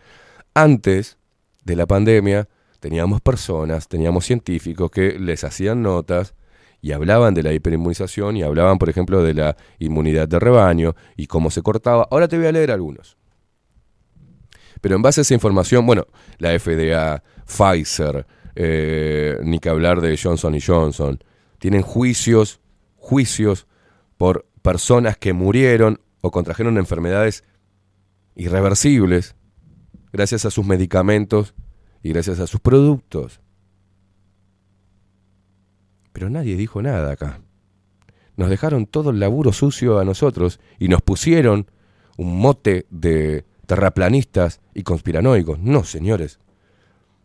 Antes de la pandemia teníamos personas, teníamos científicos que les hacían notas y hablaban de la hiperinmunización y hablaban, por ejemplo, de la inmunidad de rebaño y cómo se cortaba. Ahora te voy a leer algunos. Pero en base a esa información, bueno, la FDA, Pfizer, eh, ni que hablar de Johnson y Johnson, tienen juicios, juicios por personas que murieron o contrajeron enfermedades irreversibles gracias a sus medicamentos y gracias a sus productos. Pero nadie dijo nada acá. Nos dejaron todo el laburo sucio a nosotros y nos pusieron un mote de terraplanistas y conspiranoicos. No, señores.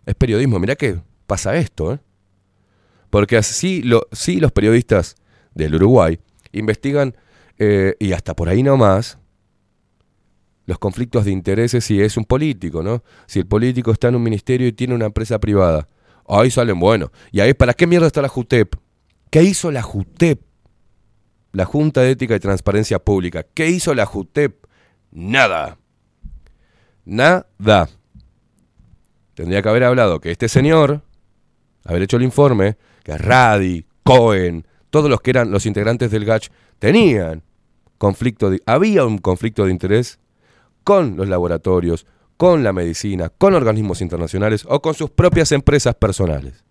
Es periodismo. Mirá que pasa esto, ¿eh? Porque así lo, sí los periodistas del Uruguay investigan eh, y hasta por ahí nomás los conflictos de intereses si es un político, ¿no? Si el político está en un ministerio y tiene una empresa privada. Ahí salen bueno. Y ahí, ¿para qué mierda está la JUTEP? ¿Qué hizo la JUTEP? La Junta de Ética y Transparencia Pública. ¿Qué hizo la JUTEP? Nada. Nada. Tendría que haber hablado que este señor, haber hecho el informe, que Radi, Cohen, todos los que eran los integrantes del GACH tenían conflicto de, había un conflicto de interés con los laboratorios, con la medicina, con organismos internacionales o con sus propias empresas personales.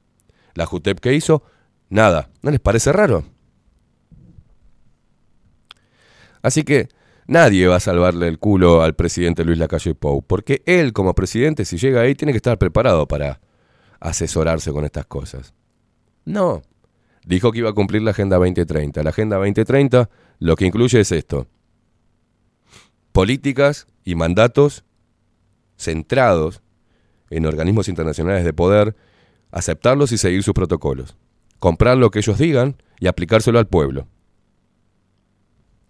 La JUTEP que hizo, nada. ¿No les parece raro? Así que nadie va a salvarle el culo al presidente Luis Lacalle Pou, porque él como presidente, si llega ahí, tiene que estar preparado para asesorarse con estas cosas. No. Dijo que iba a cumplir la Agenda 2030. La Agenda 2030 lo que incluye es esto. Políticas y mandatos centrados en organismos internacionales de poder, aceptarlos y seguir sus protocolos. Comprar lo que ellos digan y aplicárselo al pueblo.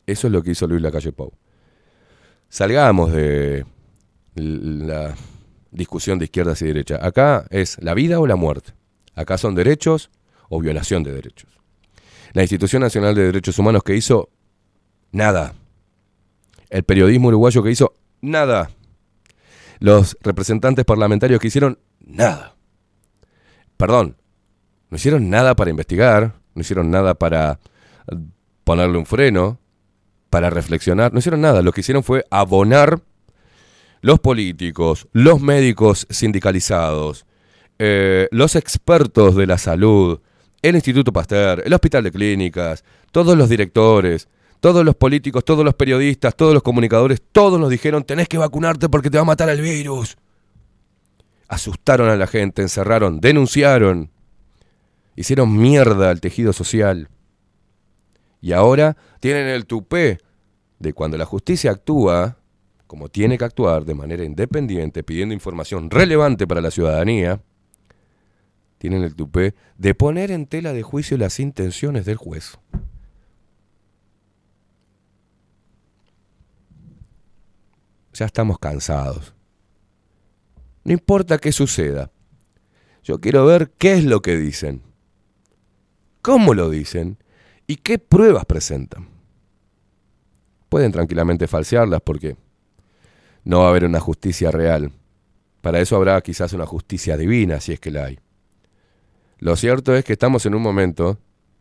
Eso es lo que hizo Luis Lacalle Pou. Salgamos de la discusión de izquierdas y derechas. Acá es la vida o la muerte. Acá son derechos o violación de derechos. La Institución Nacional de Derechos Humanos que hizo nada. El periodismo uruguayo que hizo nada. Los representantes parlamentarios que hicieron nada. Perdón, no hicieron nada para investigar, no hicieron nada para eh, ponerle un freno, para reflexionar, no hicieron nada. Lo que hicieron fue abonar los políticos, los médicos sindicalizados, eh, los expertos de la salud, el Instituto Pasteur, el Hospital de Clínicas, todos los directores, todos los políticos, todos los periodistas, todos los comunicadores, todos nos dijeron tenés que vacunarte porque te va a matar el virus. Asustaron a la gente, encerraron, denunciaron, hicieron mierda al tejido social. Y ahora tienen el tupé de cuando la justicia actúa como tiene que actuar de manera independiente, pidiendo información relevante para la ciudadanía, tienen el tupé de poner en tela de juicio las intenciones del juez. Ya estamos cansados. No importa qué suceda. Yo quiero ver qué es lo que dicen, cómo lo dicen y qué pruebas presentan. Pueden tranquilamente falsearlas porque no va a haber una justicia real. Para eso habrá quizás una justicia divina, si es que la hay. Lo cierto es que estamos en un momento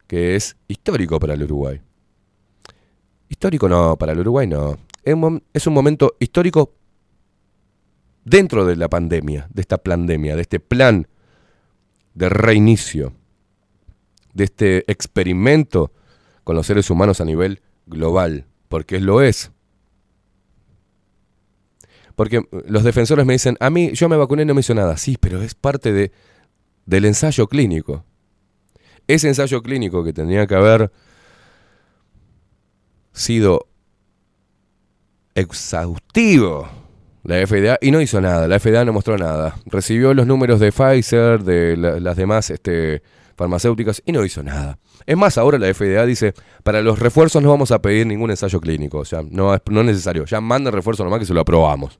que es histórico para el Uruguay. Histórico no, para el Uruguay no. Es un momento histórico dentro de la pandemia, de esta pandemia, de este plan de reinicio, de este experimento con los seres humanos a nivel global, porque lo es. Porque eh, los defensores me dicen, a mí yo me vacuné y no me hizo nada. Sí, pero es parte de, del ensayo clínico. Ese ensayo clínico que tendría que haber sido exhaustivo, la FDA, y no hizo nada. La FDA no mostró nada. Recibió los números de Pfizer, de la- las demás este, farmacéuticas, y no hizo nada. Es más, ahora la FDA dice, para los refuerzos no vamos a pedir ningún ensayo clínico. O sea, no es, no es necesario. Ya manden refuerzo nomás que se lo aprobamos.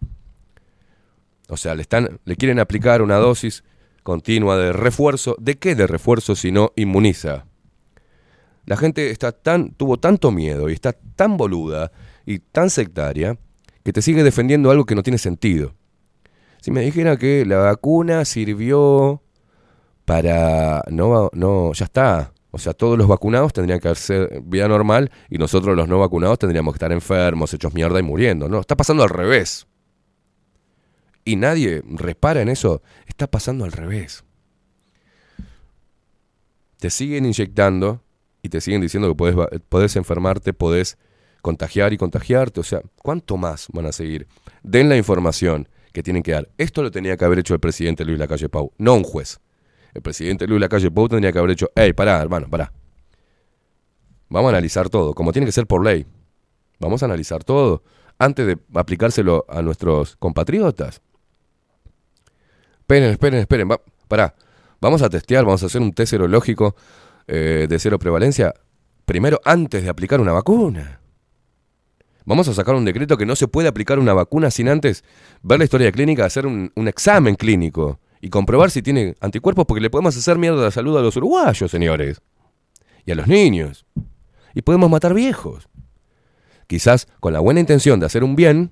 O sea, le, están, le quieren aplicar una dosis continua de refuerzo. ¿De qué de refuerzo si no inmuniza? La gente está tan, tuvo tanto miedo y está tan boluda y tan sectaria que te sigue defendiendo algo que no tiene sentido. Si me dijera que la vacuna sirvió para... No, no, ya está. O sea, todos los vacunados tendrían que hacer vida normal y nosotros los no vacunados tendríamos que estar enfermos, hechos mierda y muriendo. No, está pasando al revés. Y nadie repara en eso. Está pasando al revés. Te siguen inyectando y te siguen diciendo que podés, podés enfermarte, podés contagiar y contagiarte. O sea, ¿cuánto más van a seguir? Den la información que tienen que dar. Esto lo tenía que haber hecho el presidente Luis Lacalle Pau, no un juez. El presidente Luis Lacalle Pou tendría que haber hecho, hey, pará, hermano, pará. Vamos a analizar todo, como tiene que ser por ley. Vamos a analizar todo antes de aplicárselo a nuestros compatriotas. Esperen, esperen, esperen. Va, pará. Vamos a testear, vamos a hacer un test serológico eh, de cero prevalencia primero antes de aplicar una vacuna. Vamos a sacar un decreto que no se puede aplicar una vacuna sin antes ver la historia clínica, hacer un, examen clínico y comprobar si tiene anticuerpos, porque le podemos hacer mierda a la salud a los uruguayos, señores, y a los niños. Y podemos matar viejos. Quizás con la buena intención de hacer un bien,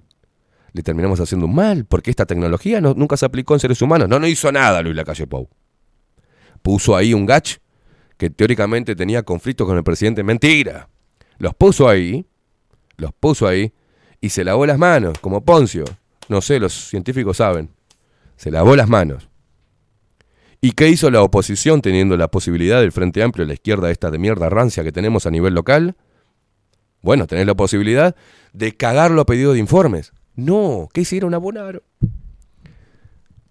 le terminamos haciendo un mal, porque esta tecnología no- nunca se aplicó en seres humanos. No, no hizo nada Luis Lacalle Pou. Puso ahí un gach que teóricamente tenía conflicto con el presidente. Mentira. Los puso ahí, los puso ahí, y se lavó las manos, como Poncio. No sé, los científicos saben. Se lavó las manos. ¿Y qué hizo la oposición teniendo la posibilidad del Frente Amplio, la izquierda esta de mierda rancia que tenemos a nivel local? Bueno, tenés la posibilidad de cagarlo a pedido de informes. No, ¿qué hicieron? Abonaron.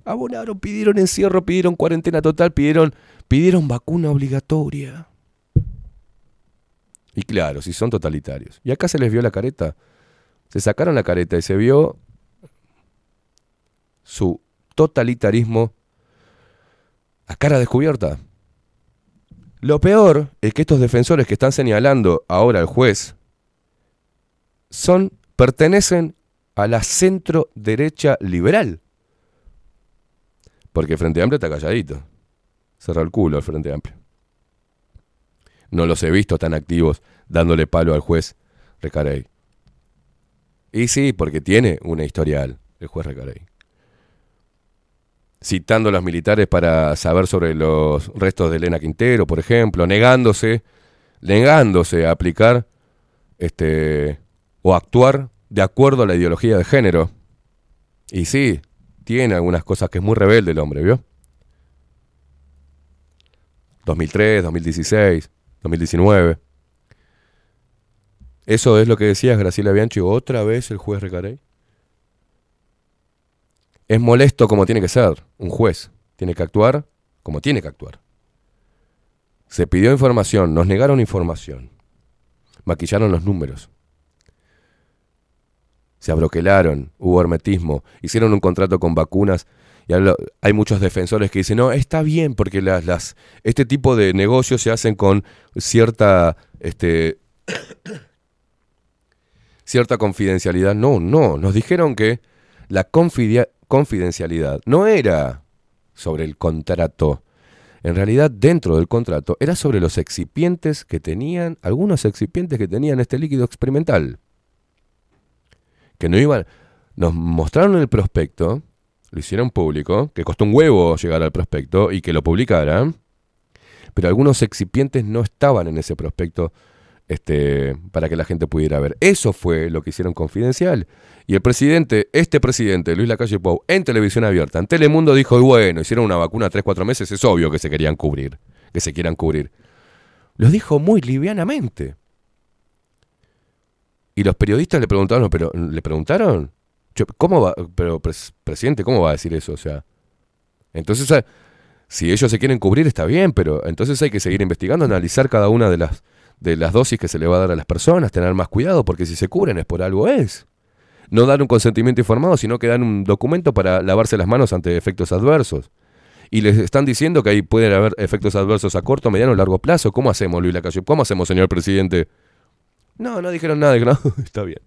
Abonaron, pidieron encierro, pidieron cuarentena total, pidieron, pidieron vacuna obligatoria. Y claro, si son totalitarios. Y acá se les vio la careta. Se sacaron la careta y se vio su totalitarismo a cara descubierta. Lo peor es que estos defensores que están señalando ahora al juez son pertenecen a la centro derecha liberal. Porque Frente Amplio está calladito. Cerra el culo el Frente Amplio. No los he visto tan activos dándole palo al juez Recarey. Y sí, porque tiene una historial el juez Recarey. Citando a los militares para saber sobre los restos de Elena Quintero, por ejemplo, negándose, negándose a aplicar este o actuar de acuerdo a la ideología de género. Y sí, tiene algunas cosas que es muy rebelde el hombre, ¿vio? 2003, 2016, 2019. Eso es lo que decías, Graciela Bianchi, otra vez el juez Recarey. Es molesto como tiene que ser un juez. Tiene que actuar como tiene que actuar. Se pidió información, nos negaron información. maquillaron los números. Se abroquelaron, hubo hermetismo, hicieron un contrato con vacunas y hay muchos defensores que dicen, no, está bien porque este tipo de negocios se hacen con cierta, este, cierta confidencialidad. No, no, nos dijeron que la confidencialidad no era sobre el contrato. En realidad, dentro del contrato era sobre los excipientes que tenían, algunos excipientes que tenían este líquido experimental. Que no iban, nos mostraron el prospecto, lo hicieron público, que costó un huevo llegar al prospecto y que lo publicaran, pero algunos excipientes no estaban en ese prospecto este, para que la gente pudiera ver. Eso fue lo que hicieron confidencial. Y el presidente, este presidente, Luis Lacalle Pou, en televisión abierta, en Telemundo dijo, "Y bueno, hicieron una vacuna 3-4 meses, es obvio que se querían cubrir, que se quieran cubrir. Lo dijo muy livianamente. Y los periodistas le preguntaron, pero ¿le preguntaron? ¿Cómo va? Pero, pres- presidente, ¿cómo va a decir eso? O sea, entonces, ah, si ellos se quieren cubrir, está bien, pero entonces hay que seguir investigando, analizar cada una de las, de las dosis que se le va a dar a las personas, tener más cuidado, porque si se cubren es por algo es. No dar un consentimiento informado, sino que dan un documento para lavarse las manos ante efectos adversos. Y les están diciendo que ahí pueden haber efectos adversos a corto, mediano o largo plazo. ¿Cómo hacemos, Luis Lacalle? ¿Cómo hacemos, señor presidente? No, no dijeron nada. "No, está bien.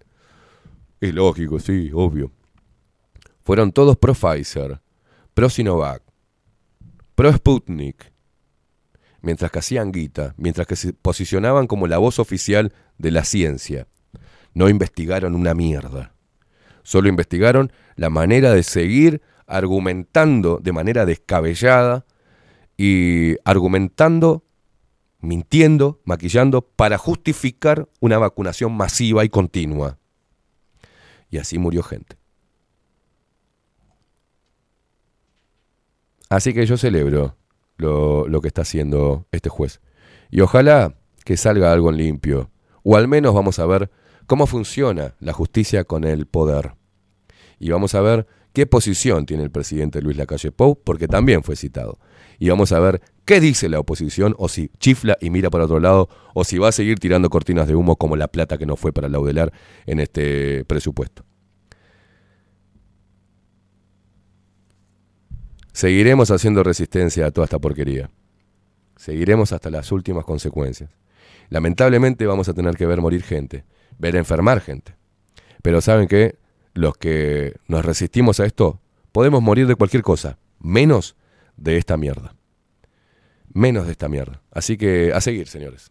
Es lógico, sí, obvio. Fueron todos pro Pfizer, pro Sinovac, pro Sputnik. Mientras que hacían guita, mientras que se posicionaban como la voz oficial de la ciencia. No investigaron una mierda. Solo investigaron la manera de seguir argumentando de manera descabellada y argumentando, mintiendo, maquillando para justificar una vacunación masiva y continua. Y así murió gente. Así que yo celebro lo, lo que está haciendo este juez. Y ojalá que salga algo en limpio. O al menos vamos a ver cómo funciona la justicia con el poder. Y vamos a ver qué posición tiene el presidente Luis Lacalle Pou, porque también fue citado. Y vamos a ver qué dice la oposición, o si chifla y mira para otro lado, o si va a seguir tirando cortinas de humo como la plata que no fue para laudelar en este presupuesto. Seguiremos haciendo resistencia a toda esta porquería. Seguiremos hasta las últimas consecuencias. Lamentablemente vamos a tener que ver morir gente, ver enfermar gente. Pero ¿saben qué? Los que nos resistimos a esto, podemos morir de cualquier cosa, menos de esta mierda. Menos de esta mierda. Así que a seguir, señores.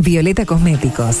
Violeta Cosméticos.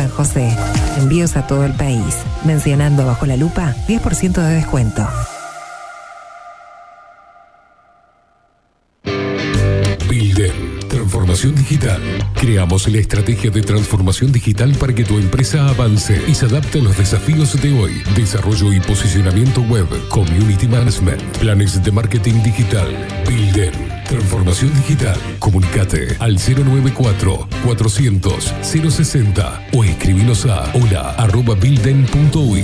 San José. Envíos a todo el país. Mencionando bajo la lupa, 10% de descuento. Transformación digital. Creamos la estrategia de transformación digital para que tu empresa avance y se adapte a los desafíos de hoy. Desarrollo y posicionamiento web, community management, planes de marketing digital. Bilden, transformación digital. Comunicate al 094 400 060 o escribinos a hola arroba bilden.uy.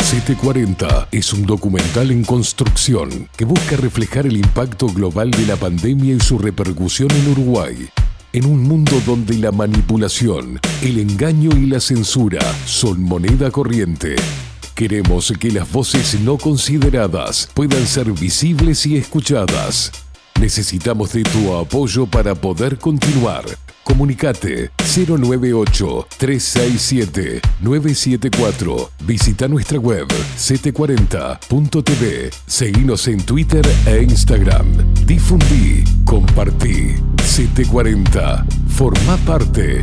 CT40 es un documental en construcción que busca reflejar el impacto global de la pandemia y su repercusión en Uruguay. En un mundo donde la manipulación, el engaño y la censura son moneda corriente, queremos que las voces no consideradas puedan ser visibles y escuchadas. Necesitamos de tu apoyo para poder continuar. Comunicate 098-367-974. Visita nuestra web ct40.tv. Seguinos en Twitter e Instagram. Difundí, compartí. CT40. Forma parte.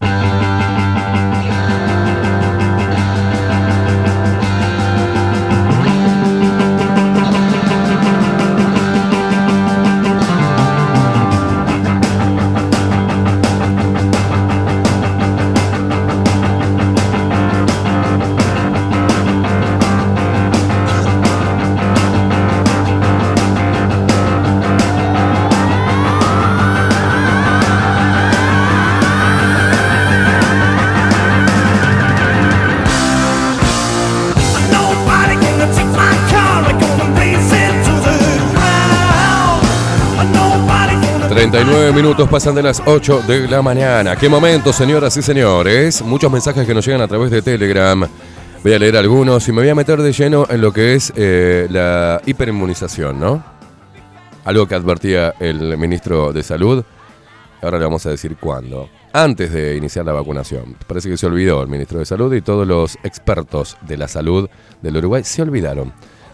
39 minutos pasan de las 8 de la mañana. Qué momento, señoras y señores. Muchos mensajes que nos llegan a través de Telegram. Voy a leer algunos y me voy a meter de lleno en lo que es eh, la hiperinmunización, ¿no? Algo que advertía el ministro de Salud. Ahora le vamos a decir cuándo. Antes de iniciar la vacunación. Parece que se olvidó el ministro de Salud y todos los expertos de la salud del Uruguay se olvidaron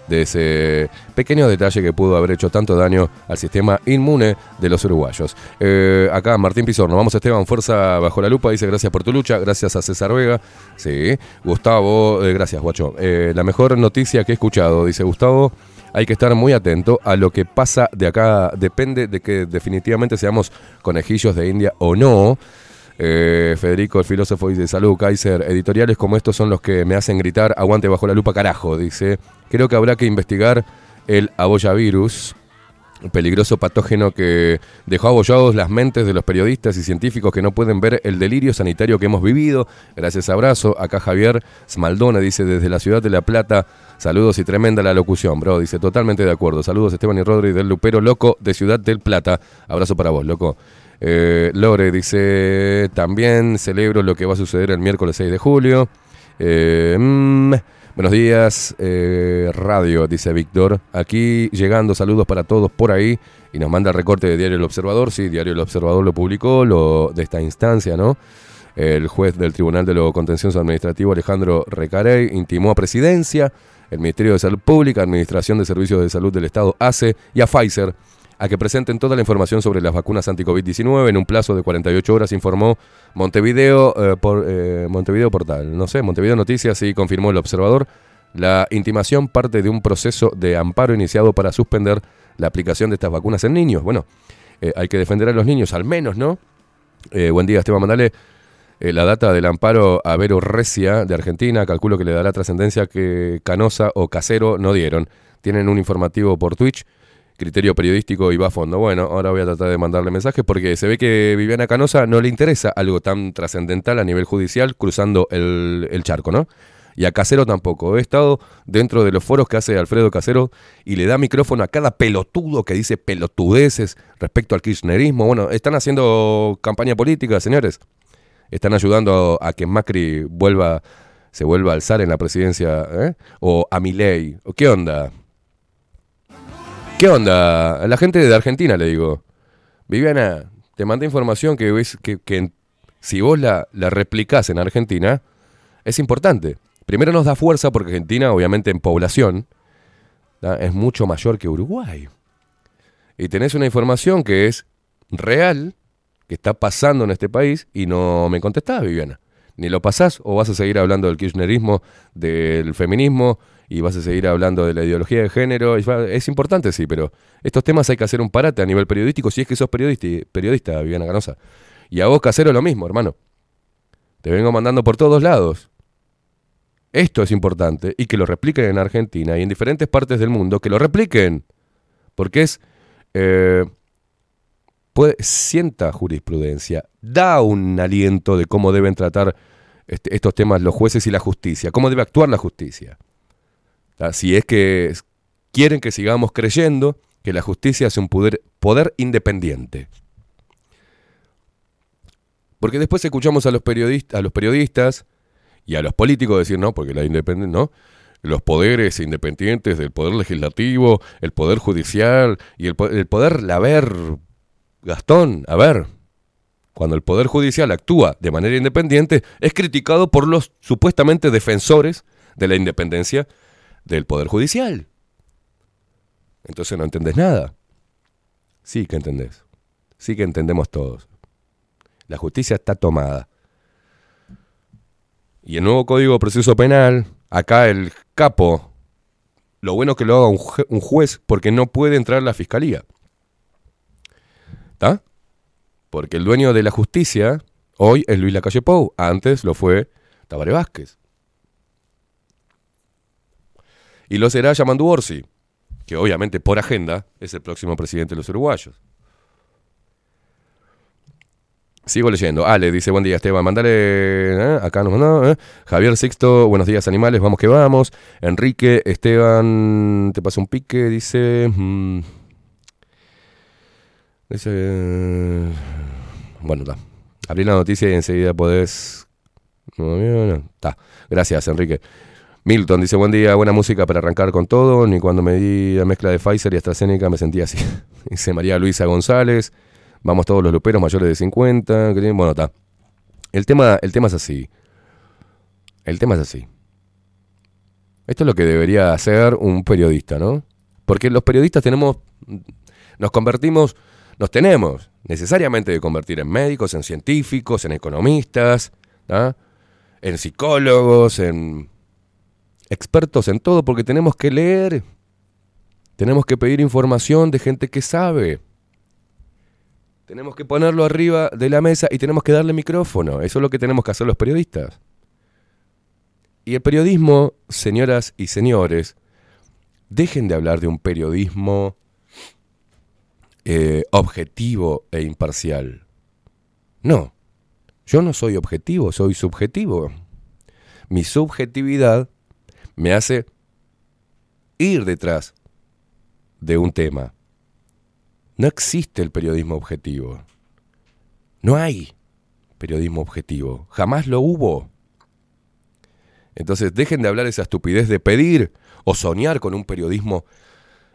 de ese pequeño detalle que pudo haber hecho tanto daño al sistema inmune de los uruguayos. Eh, acá Martín Pizorno, vamos Esteban, fuerza bajo la lupa, dice gracias por tu lucha, gracias a César Vega, sí, Gustavo, eh, gracias guacho, Eh, la mejor noticia que he escuchado, dice Gustavo, hay que estar muy atento a lo que pasa de acá, depende de que definitivamente seamos conejillos de India o no. Eh, Federico, el filósofo dice, salud Kaiser, editoriales como estos son los que me hacen gritar, aguante bajo la lupa carajo, dice, creo que habrá que investigar el aboyavirus, peligroso patógeno que dejó abollados las mentes de los periodistas y científicos que no pueden ver el delirio sanitario que hemos vivido. Gracias, abrazo. Acá Javier Smaldona dice desde la ciudad de La Plata, saludos y tremenda la locución, bro. Dice totalmente de acuerdo. Saludos Esteban y Rodri del Lupero Loco de Ciudad del Plata. Abrazo para vos, loco. Eh, Lore dice, también celebro lo que va a suceder el miércoles 6 de julio. Eh, mm, buenos días, eh, radio, dice Víctor. Aquí llegando, saludos para todos por ahí. Y nos manda el recorte de Diario El Observador. Sí, Diario El Observador lo publicó, lo, de esta instancia, ¿no? El juez del Tribunal de lo Contencioso Administrativo, Alejandro Recarey, intimó a Presidencia, el Ministerio de Salud Pública, Administración de Servicios de Salud del Estado, ACE, y a Pfizer a que presenten toda la información sobre las vacunas anti-COVID-19 en un plazo de 48 horas, informó Montevideo, eh, por, eh, Montevideo Portal. No sé, Montevideo Noticias y confirmó el observador. La intimación parte de un proceso de amparo iniciado para suspender la aplicación de estas vacunas en niños. Bueno, eh, hay que defender a los niños, al menos, ¿no? Buen día, Esteban, mandale la data del amparo a Vero Recia de Argentina. Calculo que le dará trascendencia que Canosa o Casero no dieron. Tienen un informativo por Twitch criterio periodístico y va a fondo. Bueno, ahora voy a tratar de mandarle mensajes porque se ve que Viviana Canosa no le interesa algo tan trascendental a nivel judicial cruzando el, charco, ¿no? Y a Casero tampoco. He estado dentro de los foros que hace Alfredo Casero y le da micrófono a cada pelotudo que dice pelotudeces respecto al kirchnerismo. Bueno, están haciendo campaña política, señores. Están ayudando a que Macri vuelva, se vuelva a alzar en la presidencia, ¿eh? O a Milei. ¿O ¿Qué onda? ¿Qué onda? A la gente de Argentina le digo. Viviana, te mandé información que ves que, si vos la, la replicás en Argentina, es importante. Primero nos da fuerza porque Argentina, obviamente en población, es mucho mayor que Uruguay. Y tenés una información que es real, que está pasando en este país, y no me contestás, Viviana. Ni lo pasás o vas a seguir hablando del kirchnerismo, del feminismo, y vas a seguir hablando de la ideología de género. Es importante, sí, pero estos temas hay que hacer un parate a nivel periodístico si es que sos periodista, periodista Viviana Canosa. Y a vos, Casero, lo mismo, hermano. Te vengo mandando por todos lados. Esto es importante y que lo repliquen en Argentina y en diferentes partes del mundo, que lo repliquen. Porque es. eh, sienta jurisprudencia, da un aliento de cómo deben tratar este, estos temas los jueces y la justicia, cómo debe actuar la justicia. Si es que quieren que sigamos creyendo que la justicia es un poder, poder independiente. Porque después escuchamos a los, periodistas, a los periodistas y a los políticos decir, no, porque la independencia, no. Los poderes independientes del poder legislativo, el poder judicial y el, po- el poder, a ver, Gastón, a ver, cuando el poder judicial actúa de manera independiente, es criticado por los supuestamente defensores de la independencia del poder judicial. Entonces no entendés nada. Sí que entendés. Sí que entendemos todos. La justicia está tomada. Y el nuevo Código de Proceso Penal, acá el capo, lo bueno que lo haga un juez porque no puede entrar la fiscalía. ¿Está? Porque el dueño de la justicia hoy es Luis Lacalle Pou, antes lo fue Tabaré Vázquez. Y lo será Yamandu Orsi, que obviamente por agenda es el próximo presidente de los uruguayos. Sigo leyendo. Ale dice, buen día Esteban, mandale, ¿eh? acá nos mandó, ¿eh? Javier Sixto, buenos días animales, vamos que vamos. Enrique, Esteban, te pasa un pique, dice... mm, dice... Bueno, está. Abrí la noticia y enseguida podés... No, no, no, Está. Gracias, Enrique. Milton dice, buen día, buena música para arrancar con todo. Ni cuando me di la mezcla de Pfizer y AstraZeneca me sentía así. dice María Luisa González. Vamos todos los luperos mayores de 50. que tienen- Bueno, está. El tema, el tema es así. El tema es así. Esto es lo que debería hacer un periodista, ¿no? Porque los periodistas tenemos, nos convertimos, nos tenemos necesariamente de convertir en médicos, en científicos, en economistas, ¿ah? en psicólogos, en expertos en todo, porque tenemos que leer, tenemos que pedir información de gente que sabe. Tenemos que ponerlo arriba de la mesa y tenemos que darle micrófono. Eso es lo que tenemos que hacer los periodistas. Y el periodismo, señoras y señores, dejen de hablar de un periodismo eh, objetivo e imparcial. No, yo no soy objetivo, soy subjetivo. Mi subjetividad me hace ir detrás de un tema. No existe el periodismo objetivo. No hay periodismo objetivo. Jamás lo hubo. Entonces dejen de hablar esa estupidez de pedir o soñar con un periodismo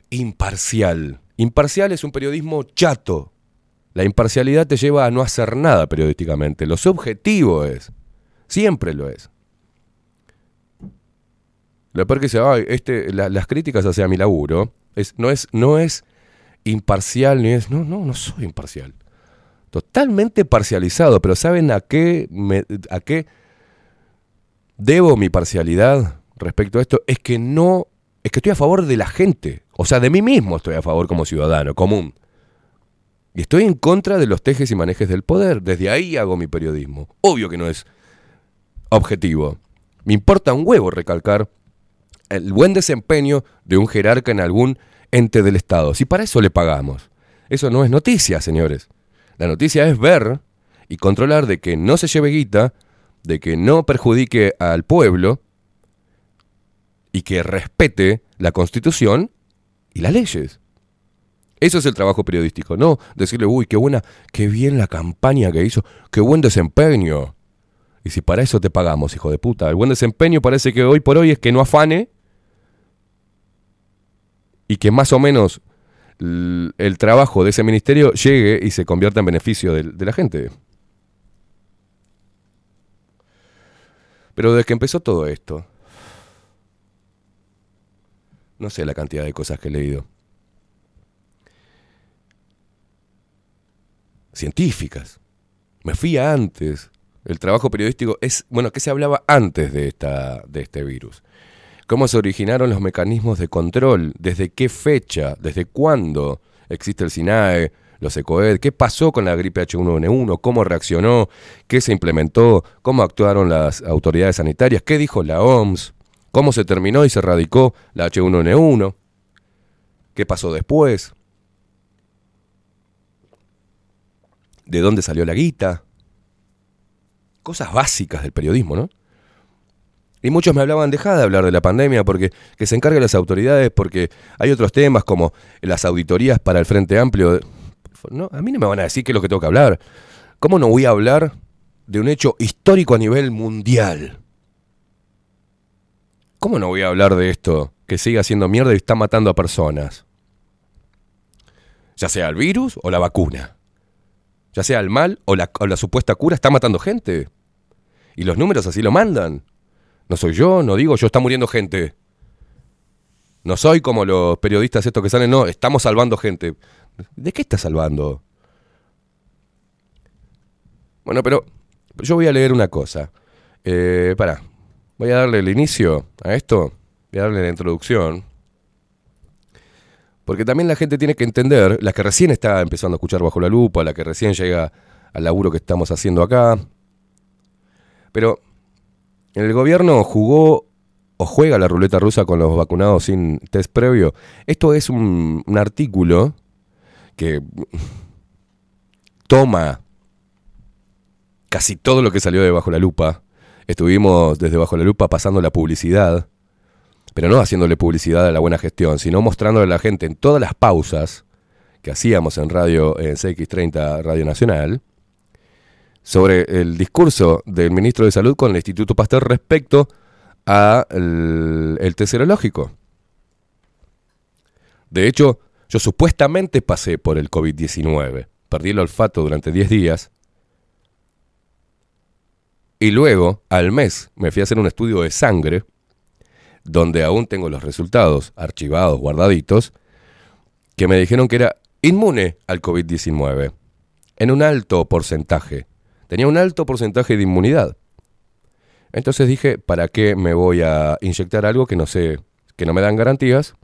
imparcial. Imparcial es un periodismo chato. La imparcialidad te lleva a no hacer nada periodísticamente. Lo subjetivo es. Siempre lo es. Lo peor que "Ay, este, la- las críticas hacia mi laburo no, es, no es imparcial ni es. No, no, no soy imparcial. Totalmente parcializado, pero ¿saben a qué, a qué debo mi parcialidad respecto a esto? Es que no. Es que estoy a favor de la gente. O sea, de mí mismo estoy a favor como ciudadano común. Y estoy en contra de los tejes y manejes del poder. Desde ahí hago mi periodismo. Obvio que no es objetivo. Me importa un huevo recalcar el buen desempeño de un jerarca en algún ente del Estado. Si para eso le pagamos. Eso no es noticia, señores. La noticia es ver y controlar de que no se lleve guita, de que no perjudique al pueblo y que respete la Constitución y las leyes. Eso es el trabajo periodístico, no decirle, uy, qué buena, qué bien la campaña que hizo, qué buen desempeño. Y si para eso te pagamos, hijo de puta. El buen desempeño parece que hoy por hoy es que no afane y que más o menos el trabajo de ese ministerio llegue y se convierta en beneficio de, la gente. Pero desde que empezó todo esto, no sé la cantidad de cosas que he leído. Científicas. Me fui a antes. El trabajo periodístico es, bueno, ¿qué se hablaba antes de, esta, de este virus? ¿Cómo se originaron los mecanismos de control? ¿Desde qué fecha? ¿Desde cuándo existe el SINAE? Los ECOED, ¿qué pasó con la gripe H1N1? ¿Cómo reaccionó? ¿Qué se implementó? ¿Cómo actuaron las autoridades sanitarias? ¿Qué dijo la OMS? ¿Cómo se terminó y se erradicó la H1N1? ¿Qué pasó después? ¿De dónde salió la guita? Cosas básicas del periodismo, ¿no? Y muchos me hablaban, dejá de hablar de la pandemia porque que se encarguen las autoridades, porque hay otros temas como las auditorías para el Frente Amplio. No, a mí no me van a decir qué es lo que tengo que hablar. ¿Cómo no voy a hablar de un hecho histórico a nivel mundial? ¿Cómo no voy a hablar de esto que sigue haciendo mierda y está matando a personas? Ya sea el virus o la vacuna. Ya sea el mal o la, o la supuesta cura está matando gente. Y los números así lo mandan. No soy yo, no digo yo, está muriendo gente. No soy como los periodistas estos que salen, no, estamos salvando gente. ¿De qué está salvando? Bueno, pero yo voy a leer una cosa. Eh, para, voy a darle el inicio a esto, voy a darle la introducción. Porque también la gente tiene que entender, la que recién está empezando a escuchar bajo la lupa, la que recién llega al laburo que estamos haciendo acá. Pero el gobierno jugó o juega la ruleta rusa con los vacunados sin test previo. Esto es un, un artículo que toma casi todo lo que salió de Bajo la Lupa. Estuvimos desde Bajo la Lupa pasando la publicidad, pero no haciéndole publicidad a la buena gestión, sino mostrándole a la gente en todas las pausas que hacíamos en radio, en CX30 Radio Nacional, sobre el discurso del ministro de Salud con el Instituto Pasteur respecto a el. De hecho, yo supuestamente pasé por el COVID-19, perdí el olfato durante 10 días, y luego, al mes, me fui a hacer un estudio de sangre, donde aún tengo los resultados archivados, guardaditos, que me dijeron que era inmune al COVID-19, en un alto porcentaje. Tenía un alto porcentaje de inmunidad. Entonces dije, ¿para qué me voy a inyectar algo que no sé, que no me dan garantías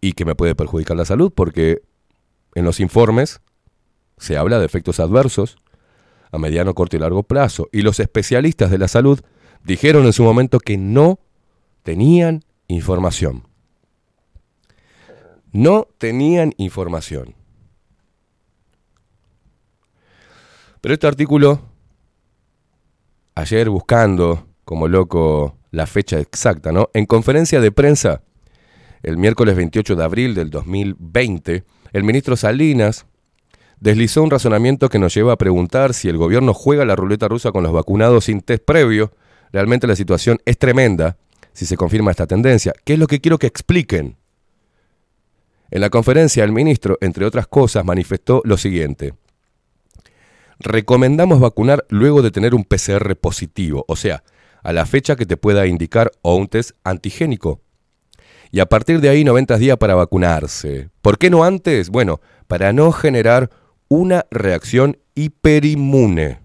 y que me puede perjudicar la salud? Porque en los informes se habla de efectos adversos a mediano, corto y largo plazo. Y los especialistas de la salud dijeron en su momento que no tenían información. No tenían información. Pero este artículo, ayer buscando como loco la fecha exacta, ¿no? En conferencia de prensa, el miércoles 28 de abril del 2020, el ministro Salinas deslizó un razonamiento que nos lleva a preguntar si el gobierno juega la ruleta rusa con los vacunados sin test previo. Realmente la situación es tremenda si se confirma esta tendencia. ¿Qué es lo que quiero que expliquen? En la conferencia, el ministro, entre otras cosas, manifestó lo siguiente. Recomendamos vacunar luego de tener un PCR positivo, o sea, a la fecha que te pueda indicar o un test antigénico. Y a partir de ahí 90 días para vacunarse. ¿Por qué no antes? Bueno, para no generar una reacción hiperinmune.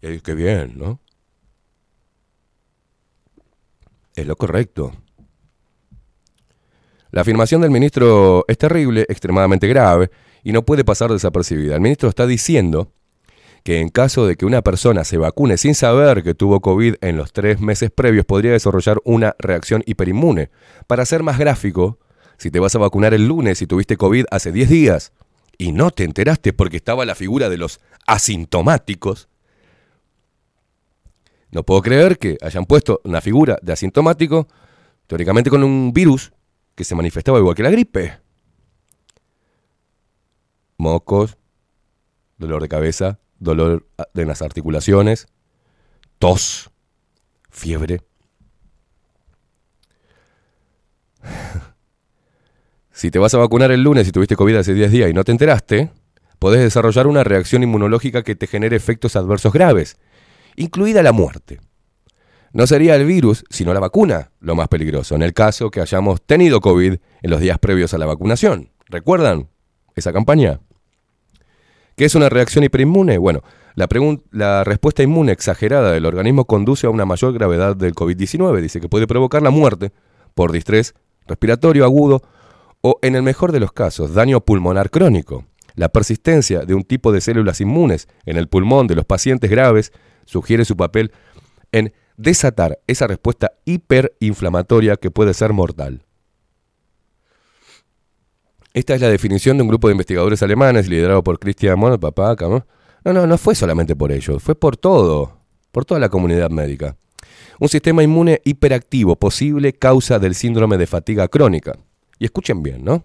Y qué bien, ¿no? Es lo correcto. La afirmación del ministro es terrible, extremadamente grave, y no puede pasar desapercibida. El ministro está diciendo que en caso de que una persona se vacune sin saber que tuvo COVID en los tres meses previos, podría desarrollar una reacción hiperinmune. Para ser más gráfico, si te vas a vacunar el lunes y tuviste COVID hace 10 días y no te enteraste porque estaba la figura de los asintomáticos, no puedo creer que hayan puesto una figura de asintomático, teóricamente con un virus que se manifestaba igual que la gripe. Mocos, dolor de cabeza, dolor de las articulaciones, tos, fiebre. si te vas a vacunar el lunes y tuviste COVID hace 10 días y no te enteraste, podés desarrollar una reacción inmunológica que te genere efectos adversos graves, incluida la muerte. No sería el virus, sino la vacuna, lo más peligroso, en el caso que hayamos tenido COVID en los días previos a la vacunación. ¿Recuerdan esa campaña? ¿Qué es una reacción hiperinmune? Bueno, la, respuesta inmune exagerada del organismo conduce a una mayor gravedad del COVID-19. Dice que puede provocar la muerte por distrés respiratorio agudo o, en el mejor de los casos, daño pulmonar crónico. La persistencia de un tipo de células inmunes en el pulmón de los pacientes graves sugiere su papel en desatar esa respuesta hiperinflamatoria que puede ser mortal. Esta es la definición de un grupo de investigadores alemanes liderado por Christian Mono, papá, no, no, no fue solamente por ellos, fue por todo, por toda la comunidad médica. Un sistema inmune hiperactivo, posible causa del síndrome de fatiga crónica. Y escuchen bien, ¿no?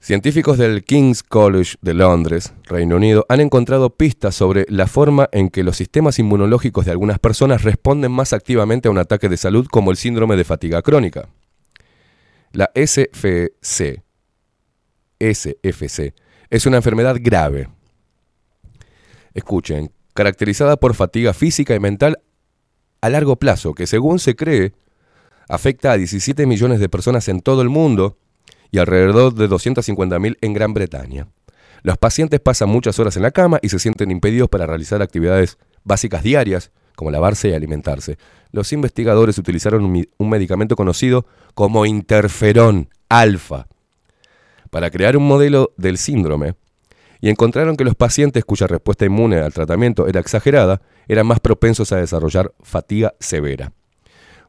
Científicos del King's College de Londres, Reino Unido, han encontrado pistas sobre la forma en que los sistemas inmunológicos de algunas personas responden más activamente a un ataque de salud como el síndrome de fatiga crónica. La SFC, es una enfermedad grave. Escuchen, caracterizada por fatiga física y mental a largo plazo, que según se cree afecta a 17 millones de personas en todo el mundo y alrededor de 250.000 en Gran Bretaña. Los pacientes pasan muchas horas en la cama y se sienten impedidos para realizar actividades básicas diarias, como lavarse y alimentarse. Los investigadores utilizaron un, medicamento conocido como interferón alfa para crear un modelo del síndrome y encontraron que los pacientes cuya respuesta inmune al tratamiento era exagerada eran más propensos a desarrollar fatiga severa.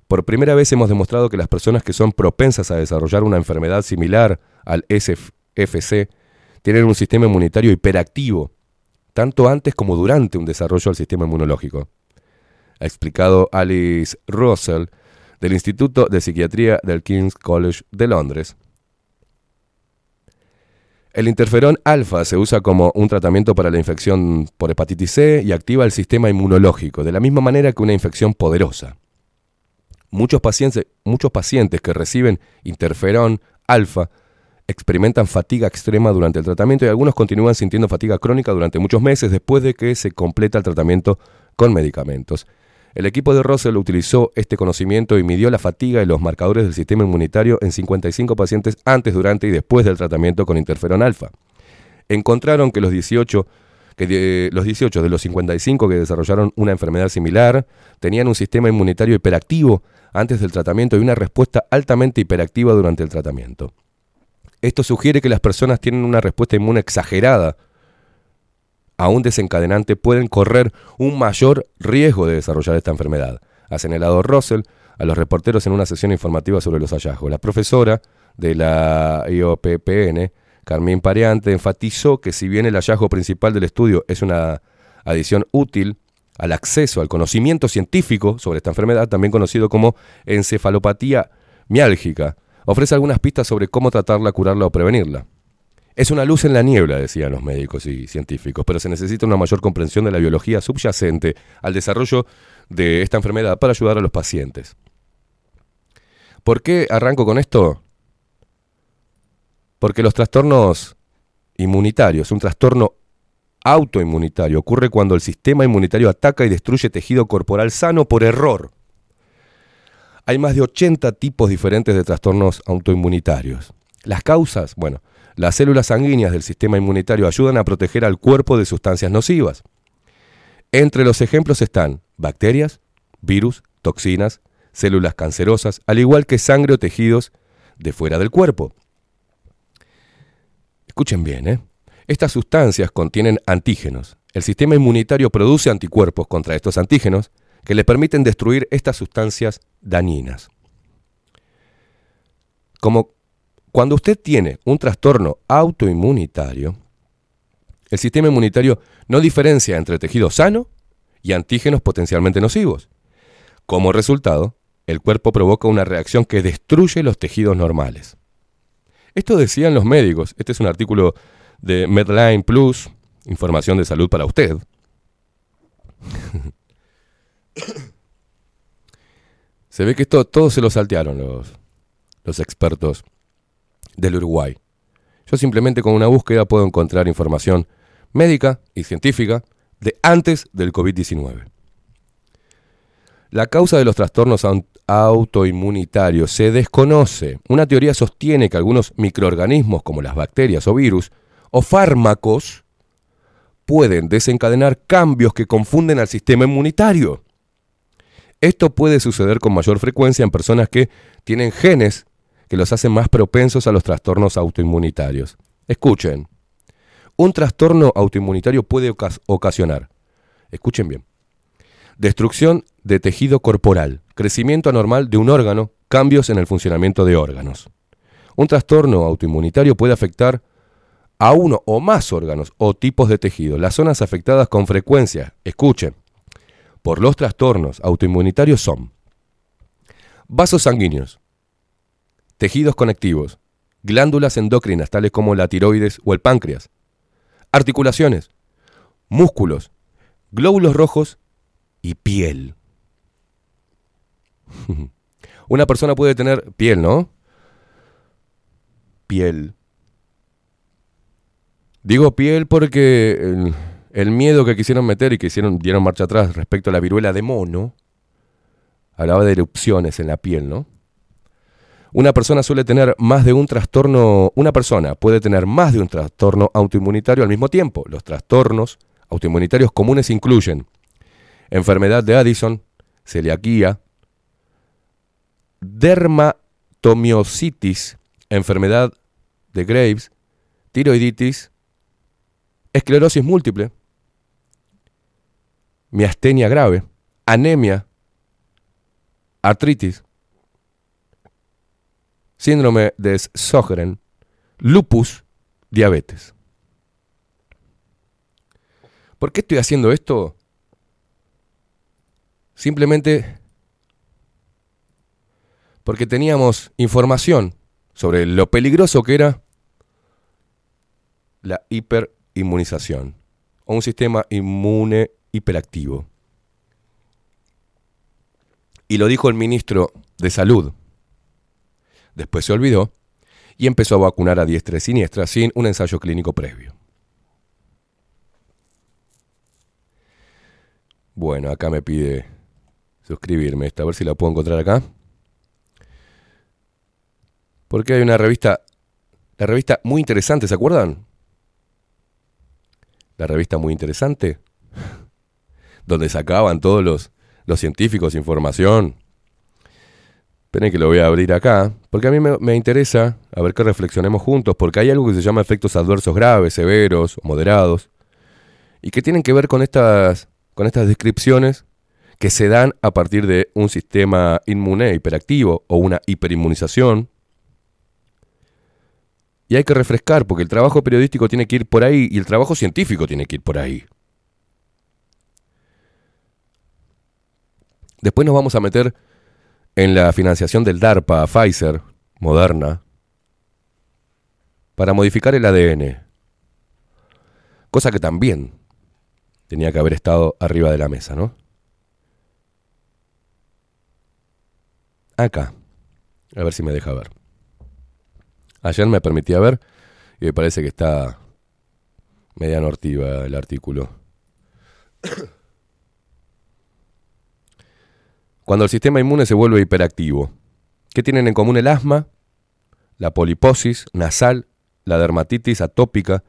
Por primera vez hemos demostrado que las personas que son propensas a desarrollar una enfermedad similar al SFC tienen un sistema inmunitario hiperactivo, tanto antes como durante un desarrollo del sistema inmunológico. Ha explicado Alice Russell del Instituto de Psiquiatría del King's College de Londres. El interferón alfa se usa como un tratamiento para la infección por hepatitis C y activa el sistema inmunológico, de la misma manera que una infección poderosa. Muchos pacientes, muchos pacientes que reciben interferón alfa experimentan fatiga extrema durante el tratamiento y algunos continúan sintiendo fatiga crónica durante muchos meses después de que se completa el tratamiento con medicamentos. El equipo de Russell utilizó este conocimiento y midió la fatiga y los marcadores del sistema inmunitario en 55 pacientes antes, durante y después del tratamiento con interferón alfa. Encontraron que los 18 que de, los 18 de los 55 que desarrollaron una enfermedad similar tenían un sistema inmunitario hiperactivo antes del tratamiento y una respuesta altamente hiperactiva durante el tratamiento. Esto sugiere que las personas tienen una respuesta inmune exagerada a un desencadenante pueden correr un mayor riesgo de desarrollar esta enfermedad, ha señalado Russell a los reporteros en una sesión informativa sobre los hallazgos. La profesora de la IOPPN, Carmín Pareante, enfatizó que si bien el hallazgo principal del estudio es una adición útil al acceso al conocimiento científico sobre esta enfermedad, también conocido como encefalopatía miálgica, ofrece algunas pistas sobre cómo tratarla, curarla o prevenirla. Es una luz en la niebla, decían los médicos y científicos, pero se necesita una mayor comprensión de la biología subyacente al desarrollo de esta enfermedad para ayudar a los pacientes. ¿Por qué arranco con esto? Porque los trastornos inmunitarios, un trastorno autoinmunitario, ocurre cuando el sistema inmunitario ataca y destruye tejido corporal sano por error. Hay más de 80 tipos diferentes de trastornos autoinmunitarios. Las causas, bueno, las células sanguíneas del sistema inmunitario ayudan a proteger al cuerpo de sustancias nocivas. Entre los ejemplos están bacterias, virus, toxinas, células cancerosas, al igual que sangre o tejidos de fuera del cuerpo. Escuchen bien, ¿eh? Estas sustancias contienen antígenos. El sistema inmunitario produce anticuerpos contra estos antígenos que le permiten destruir estas sustancias dañinas. Como cuando usted tiene un trastorno autoinmunitario, el sistema inmunitario no diferencia entre tejido sano y antígenos potencialmente nocivos. Como resultado, el cuerpo provoca una reacción que destruye los tejidos normales. Esto decían los médicos. Este es un artículo de Medline Plus, información de salud para usted. se ve que esto todo se lo saltearon los, los expertos del Uruguay. Yo simplemente con una búsqueda puedo encontrar información médica y científica de antes del COVID-19. La causa de los trastornos autoinmunitarios se desconoce. Una teoría sostiene que algunos microorganismos como las bacterias o virus o fármacos pueden desencadenar cambios que confunden al sistema inmunitario. Esto puede suceder con mayor frecuencia en personas que tienen genes que los hacen más propensos a los trastornos autoinmunitarios. Escuchen, un trastorno autoinmunitario puede ocasionar, escuchen bien, destrucción de tejido corporal, crecimiento anormal de un órgano, cambios en el funcionamiento de órganos. Un trastorno autoinmunitario puede afectar a uno o más órganos o tipos de tejido. Las zonas afectadas con frecuencia, escuchen, por los trastornos autoinmunitarios son vasos sanguíneos, tejidos conectivos, glándulas endocrinas tales como la tiroides o el páncreas, articulaciones, músculos, glóbulos rojos y piel. Una persona puede tener piel, ¿no? Piel. Digo piel porque el, el miedo que quisieron meter y que hicieron, dieron marcha atrás respecto a la viruela de mono, hablaba de erupciones en la piel, ¿no? Una persona suele tener más de un trastorno, una persona puede tener más de un trastorno autoinmunitario al mismo tiempo. Los trastornos autoinmunitarios comunes incluyen enfermedad de Addison, celiaquía, dermatomiositis, enfermedad de Graves, tiroiditis, esclerosis múltiple, miastenia grave, anemia, artritis, síndrome de Sjögren, lupus, diabetes. ¿Por qué estoy haciendo esto? Simplemente porque teníamos información sobre lo peligroso que era la hiperinmunización o un sistema inmune hiperactivo. Y lo dijo el ministro de Salud, Después se olvidó y empezó a vacunar a diestra y siniestra sin un ensayo clínico previo. Bueno, acá me pide suscribirme. Esta, a ver si la puedo encontrar acá. Porque hay una revista, la revista muy interesante, ¿se acuerdan? La revista muy interesante, donde sacaban todos los, los científicos información. Esperen que lo voy a abrir acá, porque a mí me, me interesa, a ver que reflexionemos juntos, porque hay algo que se llama efectos adversos graves, severos moderados, y que tienen que ver con estas, con estas descripciones que se dan a partir de un sistema inmune hiperactivo o una hiperinmunización. Y hay que refrescar, porque el trabajo periodístico tiene que ir por ahí y el trabajo científico tiene que ir por ahí. Después nos vamos a meter en la financiación del DARPA a Pfizer, Moderna, para modificar el ADN. Cosa que también tenía que haber estado arriba de la mesa, ¿no? Acá. A ver si me deja ver. Ayer me permitía ver y me parece que está media nortiva el artículo. Cuando el sistema inmune se vuelve hiperactivo. ¿Qué tienen en común el asma, la poliposis nasal, la dermatitis atópica,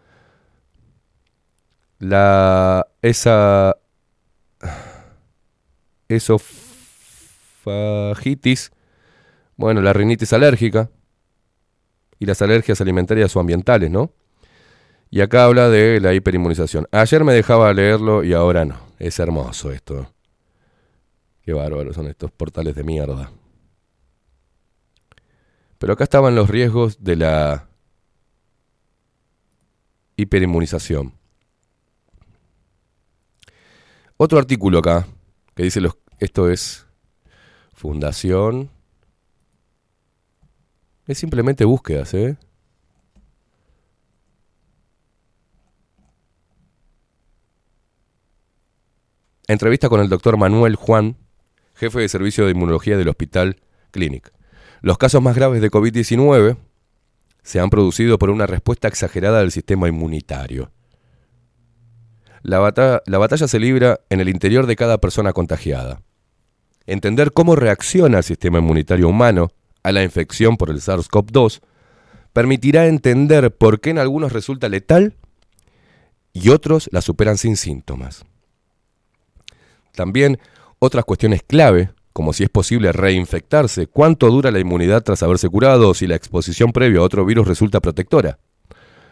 la esa esofagitis, bueno, la rinitis alérgica y las alergias alimentarias o ambientales, ¿no? Y acá habla de la hiperinmunización. Ayer me dejaba leerlo y ahora no. Es hermoso esto. Qué bárbaros son estos portales de mierda. Pero acá estaban los riesgos de la hiperinmunización. Otro artículo acá que dice los, esto es fundación. Es simplemente búsquedas, ¿eh? Entrevista con el doctor Manuel Juan, jefe de servicio de inmunología del Hospital Clinic. Los casos más graves de COVID-19 se han producido por una respuesta exagerada del sistema inmunitario. La, la batalla se libra en el interior de cada persona contagiada. Entender cómo reacciona el sistema inmunitario humano a la infección por el SARS-CoV-2 permitirá entender por qué en algunos resulta letal y otros la superan sin síntomas. También otras cuestiones clave, como si es posible reinfectarse, cuánto dura la inmunidad tras haberse curado o si la exposición previa a otro virus resulta protectora.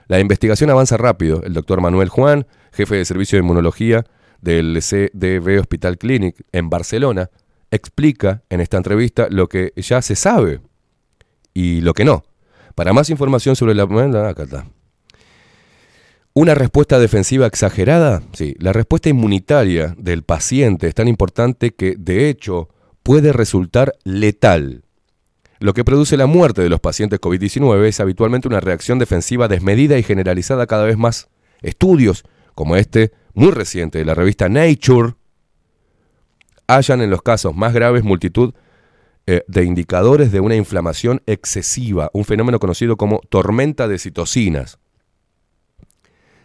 La investigación avanza rápido. El doctor Manuel Juan, jefe de servicio de inmunología del CDB Hospital Clinic en Barcelona, explica en esta entrevista lo que ya se sabe y lo que no. Para más información sobre la... Acá está. Una respuesta defensiva exagerada, sí, la respuesta inmunitaria del paciente es tan importante que, de hecho, puede resultar letal. Lo que produce la muerte de los pacientes COVID-19 es habitualmente una reacción defensiva desmedida y generalizada cada vez más. Estudios, como este, muy reciente de la revista Nature, hallan en los casos más graves multitud eh, de indicadores de una inflamación excesiva, un fenómeno conocido como tormenta de citocinas.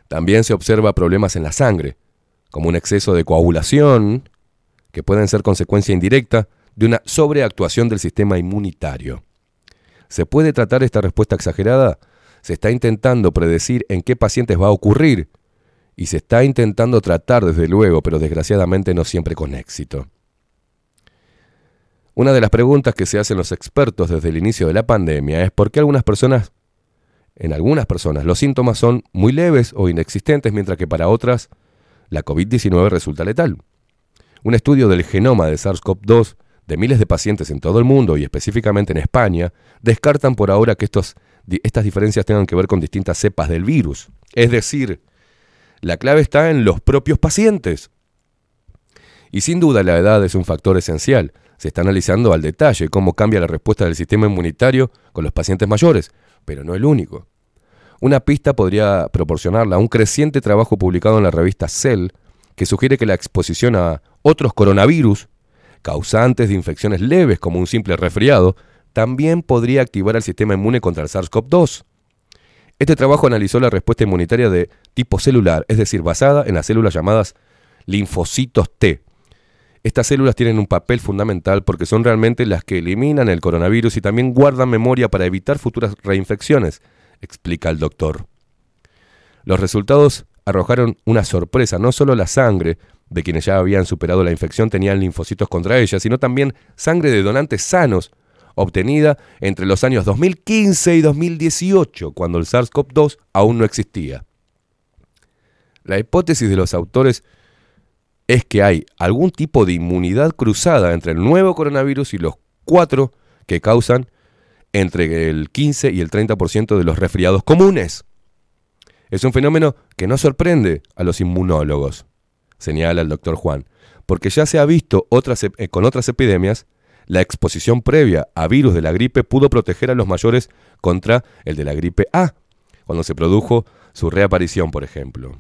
También se observa problemas en la sangre, como un exceso de coagulación, que pueden ser consecuencia indirecta de una sobreactuación del sistema inmunitario. ¿Se puede tratar esta respuesta exagerada? Se está intentando predecir en qué pacientes va a ocurrir y se está intentando tratar desde luego, pero desgraciadamente no siempre con éxito. Una de las preguntas que se hacen los expertos desde el inicio de la pandemia es por qué algunas personas, en algunas personas, los síntomas son muy leves o inexistentes, mientras que para otras la COVID-19 resulta letal. Un estudio del genoma de SARS-CoV-2 de miles de pacientes en todo el mundo y específicamente en España descartan por ahora que estos, estas diferencias tengan que ver con distintas cepas del virus. Es decir, la clave está en los propios pacientes. Y sin duda la edad es un factor esencial. Se está analizando al detalle cómo cambia la respuesta del sistema inmunitario con los pacientes mayores, pero no el único. Una pista podría proporcionarla un creciente trabajo publicado en la revista Cell que sugiere que la exposición a otros coronavirus, causantes de infecciones leves como un simple resfriado, también podría activar el sistema inmune contra el SARS-CoV-2. Este trabajo analizó la respuesta inmunitaria de tipo celular, es decir, basada en las células llamadas linfocitos T, Estas células tienen un papel fundamental porque son realmente las que eliminan el coronavirus y también guardan memoria para evitar futuras reinfecciones, explica el doctor. Los resultados arrojaron una sorpresa, no solo la sangre de quienes ya habían superado la infección tenían linfocitos contra ella, sino también sangre de donantes sanos, obtenida entre los años 2015 y 2018, cuando el SARS-CoV-2 aún no existía. La hipótesis de los autores es que hay algún tipo de inmunidad cruzada entre el nuevo coronavirus y los cuatro que causan entre el 15 y el 30% de los resfriados comunes. Es un fenómeno que no sorprende a los inmunólogos, señala el doctor Juan, porque ya se ha visto eh, con otras epidemias, la exposición previa a virus de la gripe pudo proteger a los mayores contra el de la gripe A, cuando se produjo su reaparición, por ejemplo.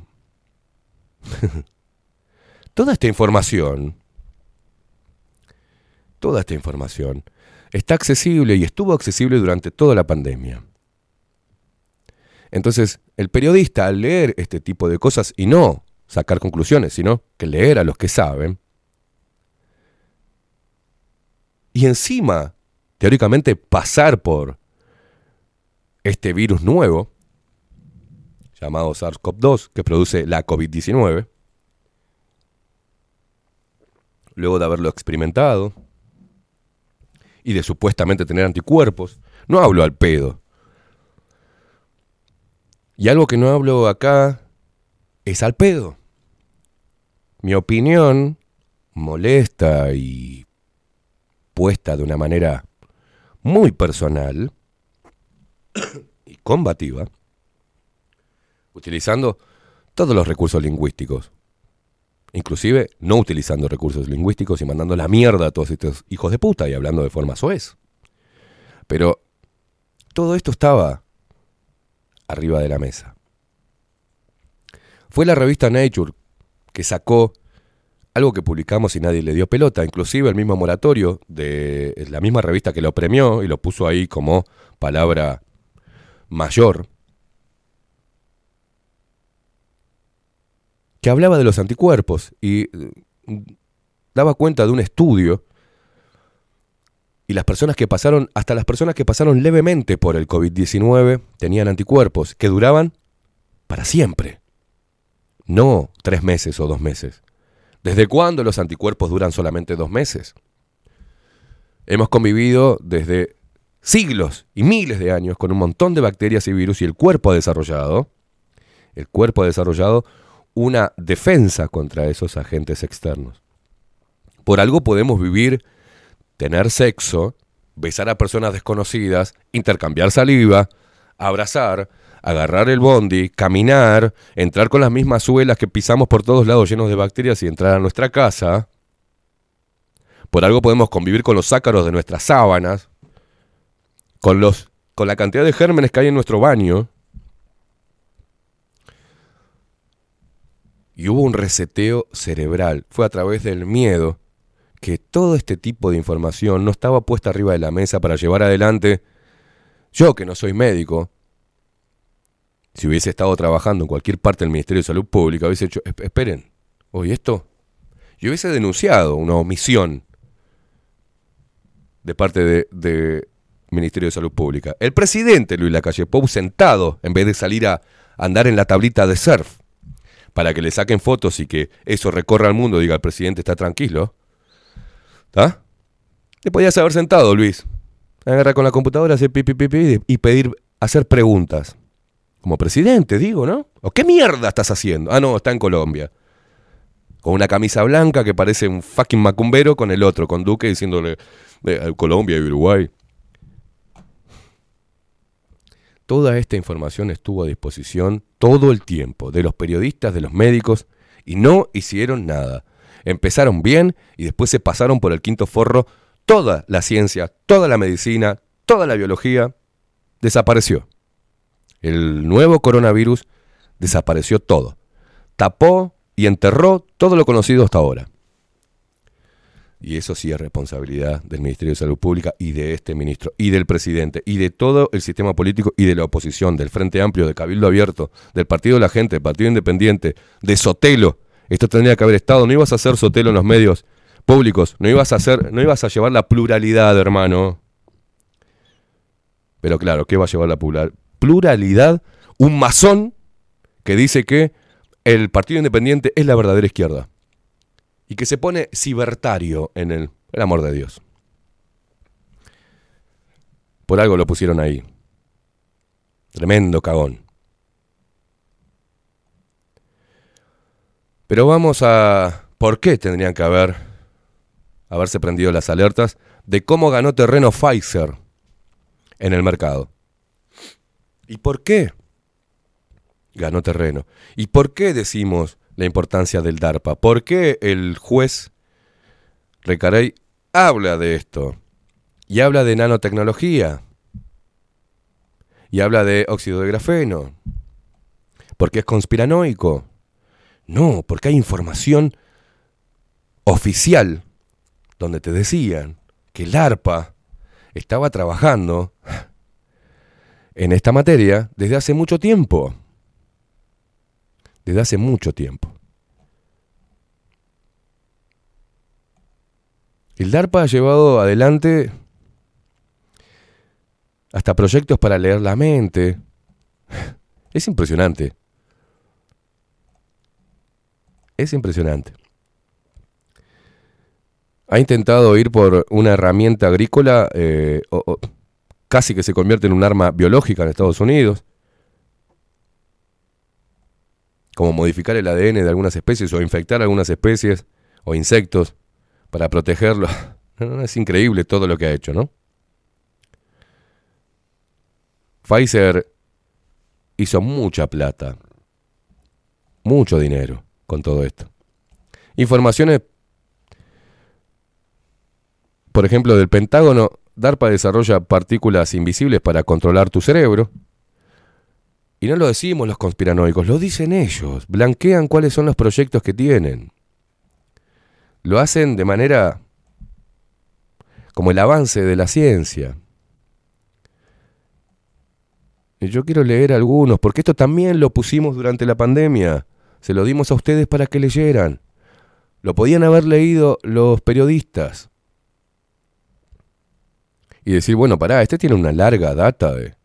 toda esta información, toda esta información está accesible y estuvo accesible durante toda la pandemia. Entonces, el periodista al leer este tipo de cosas y no sacar conclusiones, sino que leer a los que saben, y encima, teóricamente, pasar por este virus nuevo, llamado SARS-CoV-2, que produce la COVID-19, luego de haberlo experimentado y de supuestamente tener anticuerpos, no hablo al pedo. Y algo que no hablo acá es al pedo. Mi opinión, molesta y puesta de una manera muy personal y combativa, utilizando todos los recursos lingüísticos, inclusive no utilizando recursos lingüísticos y mandando la mierda a todos estos hijos de puta y hablando de forma soez. Pero todo esto estaba arriba de la mesa. Fue la revista Nature que sacó algo que publicamos y nadie le dio pelota, inclusive el mismo moratorio de la misma revista que lo premió y lo puso ahí como palabra mayor, que hablaba de los anticuerpos y mm, daba cuenta de un estudio y las personas que pasaron, hasta las personas que pasaron levemente por el COVID-19 tenían anticuerpos que duraban para siempre, no tres meses o dos meses. ¿Desde cuándo los anticuerpos duran solamente dos meses? Hemos convivido desde siglos y miles de años con un montón de bacterias y virus y el cuerpo ha desarrollado, el cuerpo ha desarrollado una defensa contra esos agentes externos. Por algo podemos vivir tener sexo, besar a personas desconocidas, intercambiar saliva, abrazar, agarrar el bondi, caminar, entrar con las mismas suelas que pisamos por todos lados llenos de bacterias y entrar a nuestra casa. Por algo podemos convivir con los ácaros de nuestras sábanas, con, los, con la cantidad de gérmenes que hay en nuestro baño. Y hubo un reseteo cerebral. Fue a través del miedo que todo este tipo de información no estaba puesta arriba de la mesa para llevar adelante. Yo, que no soy médico, si hubiese estado trabajando en cualquier parte del Ministerio de Salud Pública, hubiese hecho, "Esp- esperen, oye, esto, yo hubiese denunciado una omisión de parte del de Ministerio de Salud Pública. El presidente Luis Lacalle Pou sentado, en vez de salir a andar en la tablita de surf, para que le saquen fotos y que eso recorra al mundo, diga, el presidente está tranquilo, ¿Está? Te podías haber sentado, Luis. Agarrar con la computadora, hacer pipi pipi y pedir, hacer preguntas. Como presidente, digo, ¿no? ¿O qué mierda estás haciendo? Ah, no, está en Colombia. Con una camisa blanca que parece un fucking macumbero con el otro, con Duque diciéndole eh, Colombia y Uruguay. Toda esta información estuvo a disposición todo el tiempo de los periodistas, de los médicos, y no hicieron nada. Empezaron bien y después se pasaron por el quinto forro. Toda la ciencia, toda la medicina, toda la biología desapareció. El nuevo coronavirus desapareció todo. Tapó y enterró todo lo conocido hasta ahora. Y eso sí es responsabilidad del Ministerio de Salud Pública y de este ministro, y del presidente, y de todo el sistema político y de la oposición, del Frente Amplio, de Cabildo Abierto, del Partido de la Gente, del Partido Independiente, de Sotelo. Esto tendría que haber estado, no ibas a hacer Sotelo en los medios públicos. No ibas a hacer, no ibas a llevar la pluralidad, hermano. Pero claro, ¿qué va a llevar la plura- pluralidad? Un masón que dice que el Partido Independiente es la verdadera izquierda. Y que se pone cibertario en el, amor de Dios. Por algo lo pusieron ahí. Tremendo cagón. Pero vamos a... ¿Por qué tendrían que haber... haberse prendido las alertas de cómo ganó terreno Pfizer en el mercado? ¿Y por qué ganó terreno? ¿Y por qué decimos la importancia del DARPA? ¿Por qué el juez Recarey habla de esto? Y habla de nanotecnología. Y habla de óxido de grafeno. Porque es conspiranoico. No, porque hay información oficial donde te decían que el ARPA estaba trabajando en esta materia desde hace mucho tiempo. Desde hace mucho tiempo. El DARPA ha llevado adelante hasta proyectos para leer la mente. Es impresionante. Es impresionante. Ha intentado ir por una herramienta agrícola, eh, o- casi que se convierte en un arma biológica en Estados Unidos, como modificar el ADN de algunas especies o infectar algunas especies o insectos para protegerlos. Es increíble todo lo que ha hecho, ¿no? Pfizer hizo mucha plata, mucho dinero con todo esto. Informaciones, por ejemplo, del Pentágono, DARPA desarrolla partículas invisibles para controlar tu cerebro. Y no lo decimos los conspiranoicos, lo dicen ellos, blanquean cuáles son los proyectos que tienen. Lo hacen de manera como el avance de la ciencia. Y yo quiero leer algunos, porque esto también lo pusimos durante la pandemia. Se lo dimos a ustedes para que leyeran. Lo podían haber leído los periodistas. Y decir, bueno, pará, este tiene una larga data de,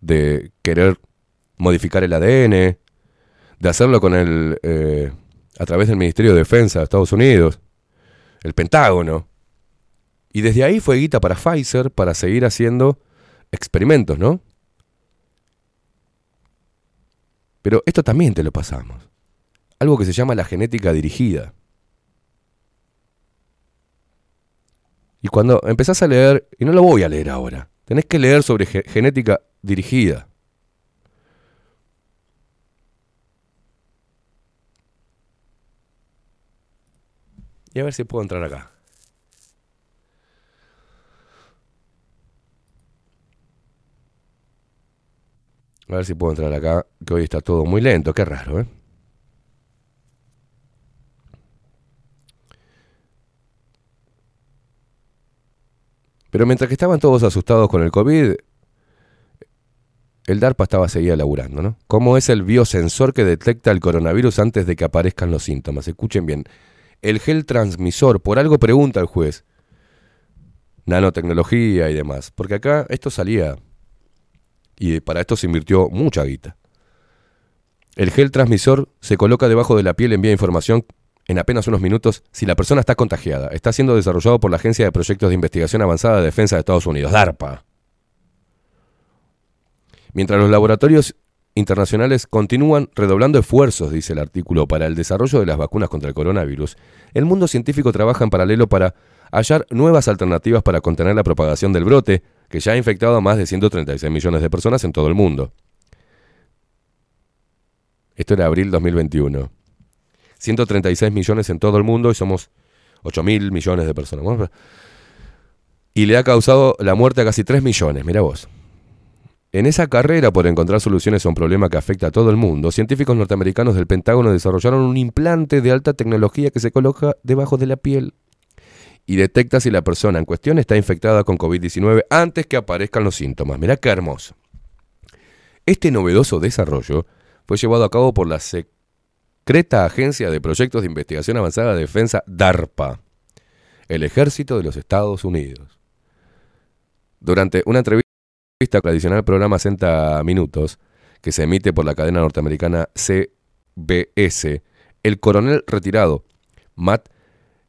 de querer modificar el ADN, de hacerlo con el, eh, a través del Ministerio de Defensa de Estados Unidos, el Pentágono. Y desde ahí fue guita para Pfizer para seguir haciendo experimentos, ¿no? Pero esto también te lo pasamos. Algo que se llama la genética dirigida. Y cuando empezás a leer, y no lo voy a leer ahora, tenés que leer sobre ge- genética dirigida. Y a ver si puedo entrar acá. A ver si puedo entrar acá, que hoy está todo muy lento, qué raro, ¿eh? Pero mientras que estaban todos asustados con el COVID, el DARPA estaba seguía laburando, ¿no? ¿Cómo es el biosensor que detecta el coronavirus antes de que aparezcan los síntomas? Escuchen bien. El gel transmisor, por algo pregunta el juez. Nanotecnología y demás. Porque acá esto salía. Y para esto se invirtió mucha guita. El gel transmisor se coloca debajo de la piel envía información en apenas unos minutos si la persona está contagiada. Está siendo desarrollado por la Agencia de Proyectos de Investigación Avanzada de Defensa de Estados Unidos, DARPA. Mientras los laboratorios internacionales continúan redoblando esfuerzos, dice el artículo, para el desarrollo de las vacunas contra el coronavirus, el mundo científico trabaja en paralelo para hallar nuevas alternativas para contener la propagación del brote, que ya ha infectado a más de 136 millones de personas en todo el mundo. Esto era abril 2021. 136 millones en todo el mundo y somos 8 mil millones de personas. Y le ha causado la muerte a casi 3 millones, mira vos. En esa carrera por encontrar soluciones a un problema que afecta a todo el mundo, científicos norteamericanos del Pentágono desarrollaron un implante de alta tecnología que se coloca debajo de la piel y detecta si la persona en cuestión está infectada con COVID-19 antes que aparezcan los síntomas. Mirá qué hermoso. Este novedoso desarrollo fue llevado a cabo por la secreta Agencia de Proyectos de Investigación Avanzada de Defensa, DARPA, el ejército de los Estados Unidos. Durante una entrevista al tradicional programa 60 Minutos, que se emite por la cadena norteamericana CBS, el coronel retirado Matt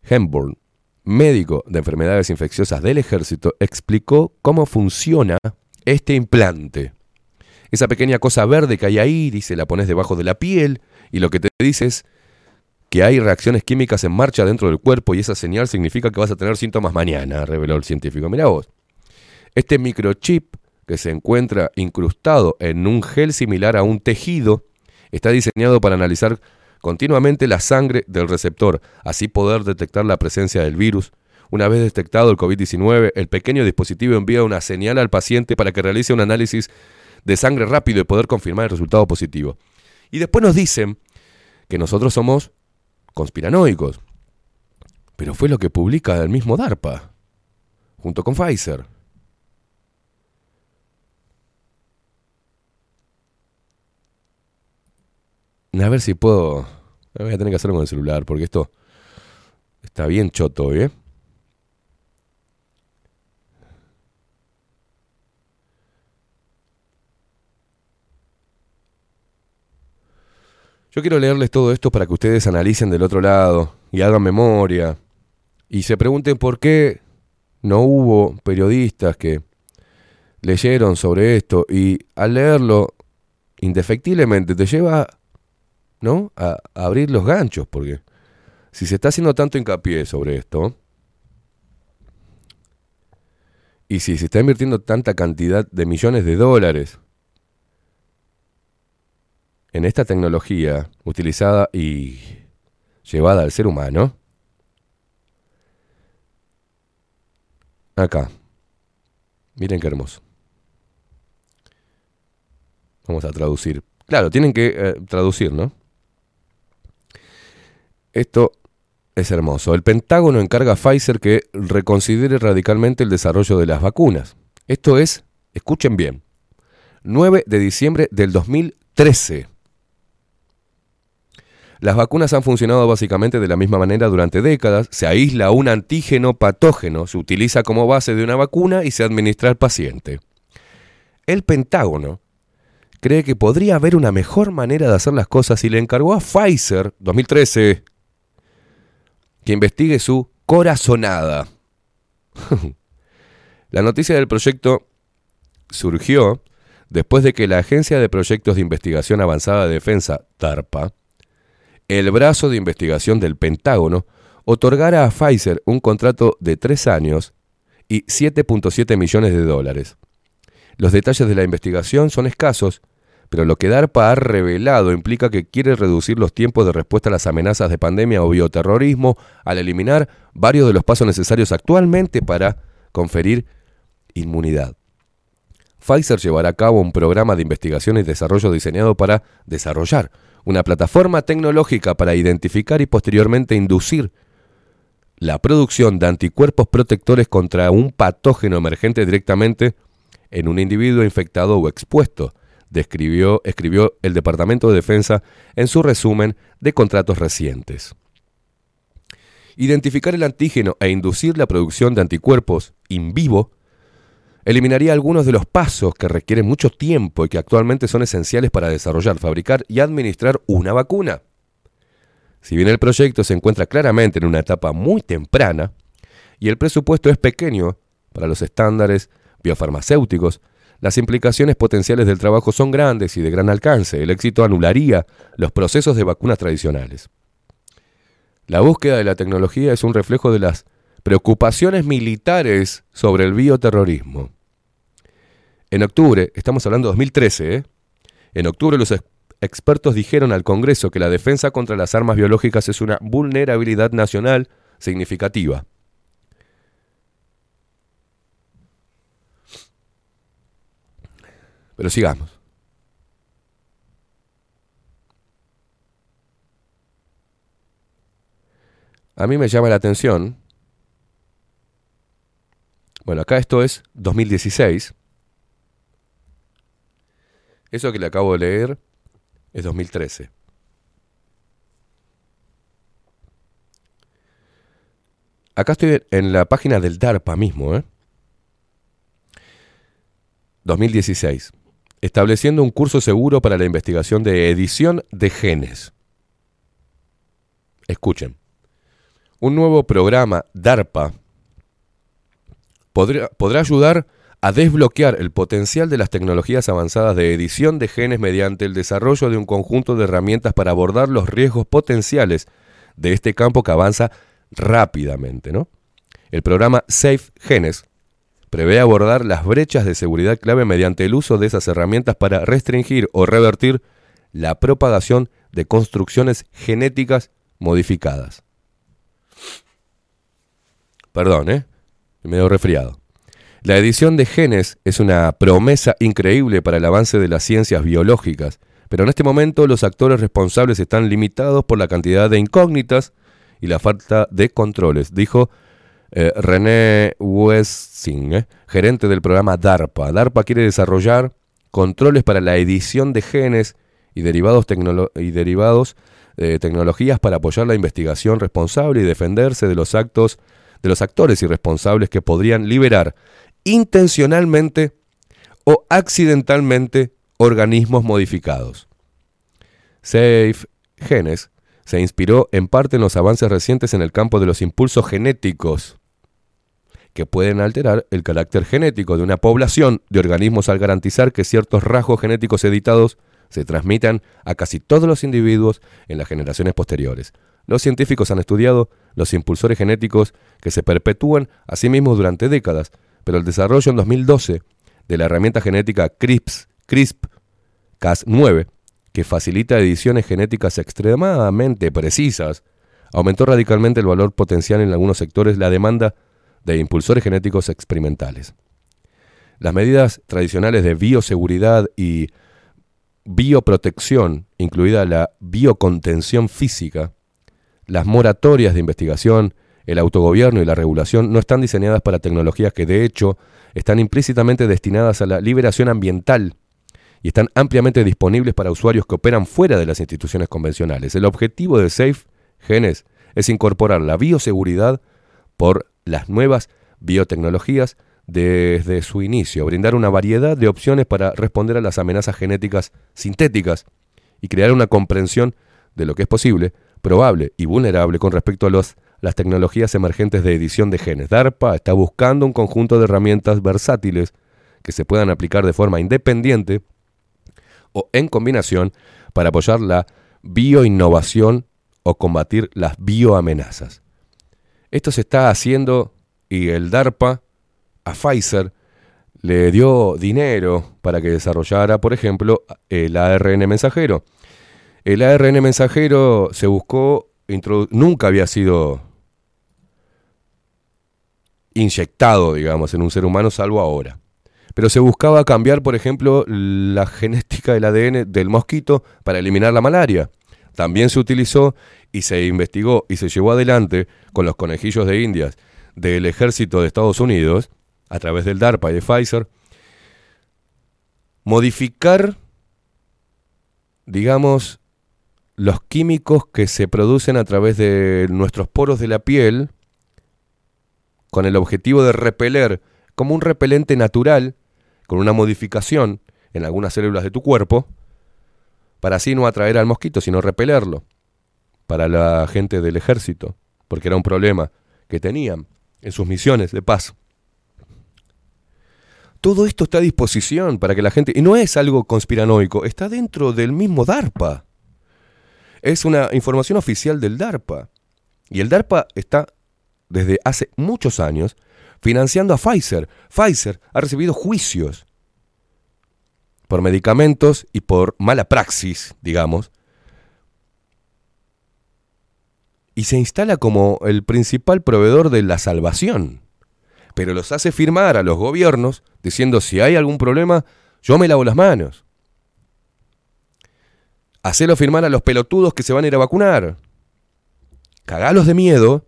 Hemburn, médico de enfermedades infecciosas del ejército, explicó cómo funciona este implante. Esa pequeña cosa verde que hay ahí, dice, la pones debajo de la piel y lo que te dice es que hay reacciones químicas en marcha dentro del cuerpo y esa señal significa que vas a tener síntomas mañana, reveló el científico. Mira vos, este microchip que se encuentra incrustado en un gel similar a un tejido está diseñado para analizar continuamente la sangre del receptor, así poder detectar la presencia del virus. Una vez detectado el COVID-19, el pequeño dispositivo envía una señal al paciente para que realice un análisis de sangre rápido y poder confirmar el resultado positivo. Y después nos dicen que nosotros somos conspiranoicos. Pero fue lo que publica el mismo DARPA, junto con Pfizer. A ver si puedo... Voy a tener que hacerlo con el celular, porque esto está bien choto, ¿eh? Yo quiero leerles todo esto para que ustedes analicen del otro lado y hagan memoria y se pregunten por qué no hubo periodistas que leyeron sobre esto y al leerlo indefectiblemente te lleva ¿no? a, abrir los ganchos porque si se está haciendo tanto hincapié sobre esto y si se está invirtiendo tanta cantidad de millones de dólares en esta tecnología utilizada y llevada al ser humano, acá, miren qué hermoso. Vamos a traducir. Claro, tienen que eh, traducir, ¿no? Esto es hermoso. El Pentágono encarga a Pfizer que reconsidere radicalmente el desarrollo de las vacunas. Esto es, escuchen bien, 9 de diciembre del 2013. Las vacunas han funcionado básicamente de la misma manera durante décadas. Se aísla un antígeno patógeno, se utiliza como base de una vacuna y se administra al paciente. El Pentágono cree que podría haber una mejor manera de hacer las cosas y le encargó a Pfizer, 2013, que investigue su corazonada. la noticia del proyecto surgió después de que la Agencia de Proyectos de Investigación Avanzada de Defensa, DARPA, el brazo de investigación del Pentágono, otorgara a Pfizer un contrato de tres años y 7.7 millones de dólares. Los detalles de la investigación son escasos, pero lo que DARPA ha revelado implica que quiere reducir los tiempos de respuesta a las amenazas de pandemia o bioterrorismo al eliminar varios de los pasos necesarios actualmente para conferir inmunidad. Pfizer llevará a cabo un programa de investigación y desarrollo diseñado para desarrollar una plataforma tecnológica para identificar y posteriormente inducir la producción de anticuerpos protectores contra un patógeno emergente directamente en un individuo infectado o expuesto, describió, escribió el Departamento de Defensa en su resumen de contratos recientes. Identificar el antígeno e inducir la producción de anticuerpos in vivo eliminaría algunos de los pasos que requieren mucho tiempo y que actualmente son esenciales para desarrollar, fabricar y administrar una vacuna. Si bien el proyecto se encuentra claramente en una etapa muy temprana y el presupuesto es pequeño para los estándares biofarmacéuticos, las implicaciones potenciales del trabajo son grandes y de gran alcance. El éxito anularía los procesos de vacunas tradicionales. La búsqueda de la tecnología es un reflejo de las preocupaciones militares sobre el bioterrorismo. En octubre, estamos hablando de 2013, ¿eh? en octubre los ex- expertos dijeron al Congreso que la defensa contra las armas biológicas es una vulnerabilidad nacional significativa. Pero sigamos. A mí me llama la atención. Bueno, acá esto es 2016. Eso que le acabo de leer es 2013. acá estoy en la página del DARPA mismo, ¿eh? 2016. Estableciendo un curso seguro para la investigación de edición de genes. Escuchen. Un nuevo programa DARPA podrá, ayudar a desbloquear el potencial de las tecnologías avanzadas de edición de genes mediante el desarrollo de un conjunto de herramientas para abordar los riesgos potenciales de este campo que avanza rápidamente. ¿no? El programa Safe Genes prevé abordar las brechas de seguridad clave mediante el uso de esas herramientas para restringir o revertir la propagación de construcciones genéticas modificadas. Perdón, ¿eh? Medio resfriado. La edición de genes es una promesa increíble para el avance de las ciencias biológicas, pero en este momento los actores responsables están limitados por la cantidad de incógnitas y la falta de controles, dijo eh, René Wessing, eh, gerente del programa DARPA. DARPA quiere desarrollar controles para la edición de genes y derivados, y derivados eh, tecnologías para apoyar la investigación responsable y defenderse de los actos de los actores irresponsables que podrían liberar intencionalmente o accidentalmente organismos modificados. Safe Genes se inspiró en parte en los avances recientes en el campo de los impulsos genéticos que pueden alterar el carácter genético de una población de organismos al garantizar que ciertos rasgos genéticos editados se transmitan a casi todos los individuos en las generaciones posteriores. Los científicos han estudiado los impulsores genéticos que se perpetúan a sí mismos durante décadas, pero el desarrollo en 2012 de la herramienta genética CRISP, CRISP Cas9, que facilita ediciones genéticas extremadamente precisas, aumentó radicalmente el valor potencial en algunos sectores la demanda de impulsores genéticos experimentales. Las medidas tradicionales de bioseguridad y bioprotección, incluida la biocontención física, las moratorias de investigación, el autogobierno y la regulación no están diseñadas para tecnologías que de hecho están implícitamente destinadas a la liberación ambiental y están ampliamente disponibles para usuarios que operan fuera de las instituciones convencionales. El objetivo de Safe Genes es incorporar la bioseguridad por las nuevas biotecnologías desde su inicio, brindar una variedad de opciones para responder a las amenazas genéticas sintéticas y crear una comprensión de lo que es posible, probable y vulnerable con respecto a los, las tecnologías emergentes de edición de genes. DARPA está buscando un conjunto de herramientas versátiles que se puedan aplicar de forma independiente o en combinación para apoyar la bioinnovación o combatir las bioamenazas. Esto se está haciendo y el DARPA a Pfizer le dio dinero para que desarrollara, por ejemplo, el ARN mensajero. El ARN mensajero se buscó, nunca había sido inyectado, digamos, en un ser humano, salvo ahora. Pero se buscaba cambiar, por ejemplo, la genética del ADN del mosquito para eliminar la malaria. También se utilizó y se investigó y se llevó adelante con los conejillos de indias del ejército de Estados Unidos, a través del DARPA y de Pfizer, modificar, digamos, los químicos que se producen a través de nuestros poros de la piel, con el objetivo de repeler, como un repelente natural, con una modificación en algunas células de tu cuerpo, para así no atraer al mosquito, sino repelerlo, para la gente del ejército, porque era un problema que tenían en sus misiones de paz. Todo esto está a disposición para que la gente, y no es algo conspiranoico, está dentro del mismo DARPA. Es una información oficial del DARPA. Y el DARPA está desde hace muchos años financiando a Pfizer. Pfizer ha recibido juicios por medicamentos y por mala praxis, digamos, y se instala como el principal proveedor de la salvación. Pero los hace firmar a los gobiernos diciendo si hay algún problema, yo me lavo las manos. Hacelo firmar a los pelotudos que se van a ir a vacunar. Cagalos de miedo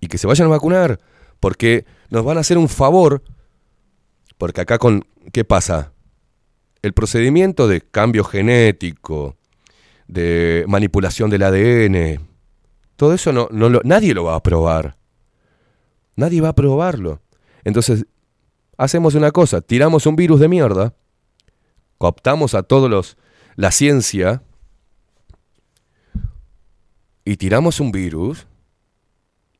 y que se vayan a vacunar. Porque nos van a hacer un favor. Porque acá con... ¿Qué pasa? El procedimiento de cambio genético, de manipulación del ADN, todo eso no, no nadie lo va a aprobar. Nadie va a probarlo. Entonces, hacemos una cosa, tiramos un virus de mierda, cooptamos a todos los la ciencia y tiramos un virus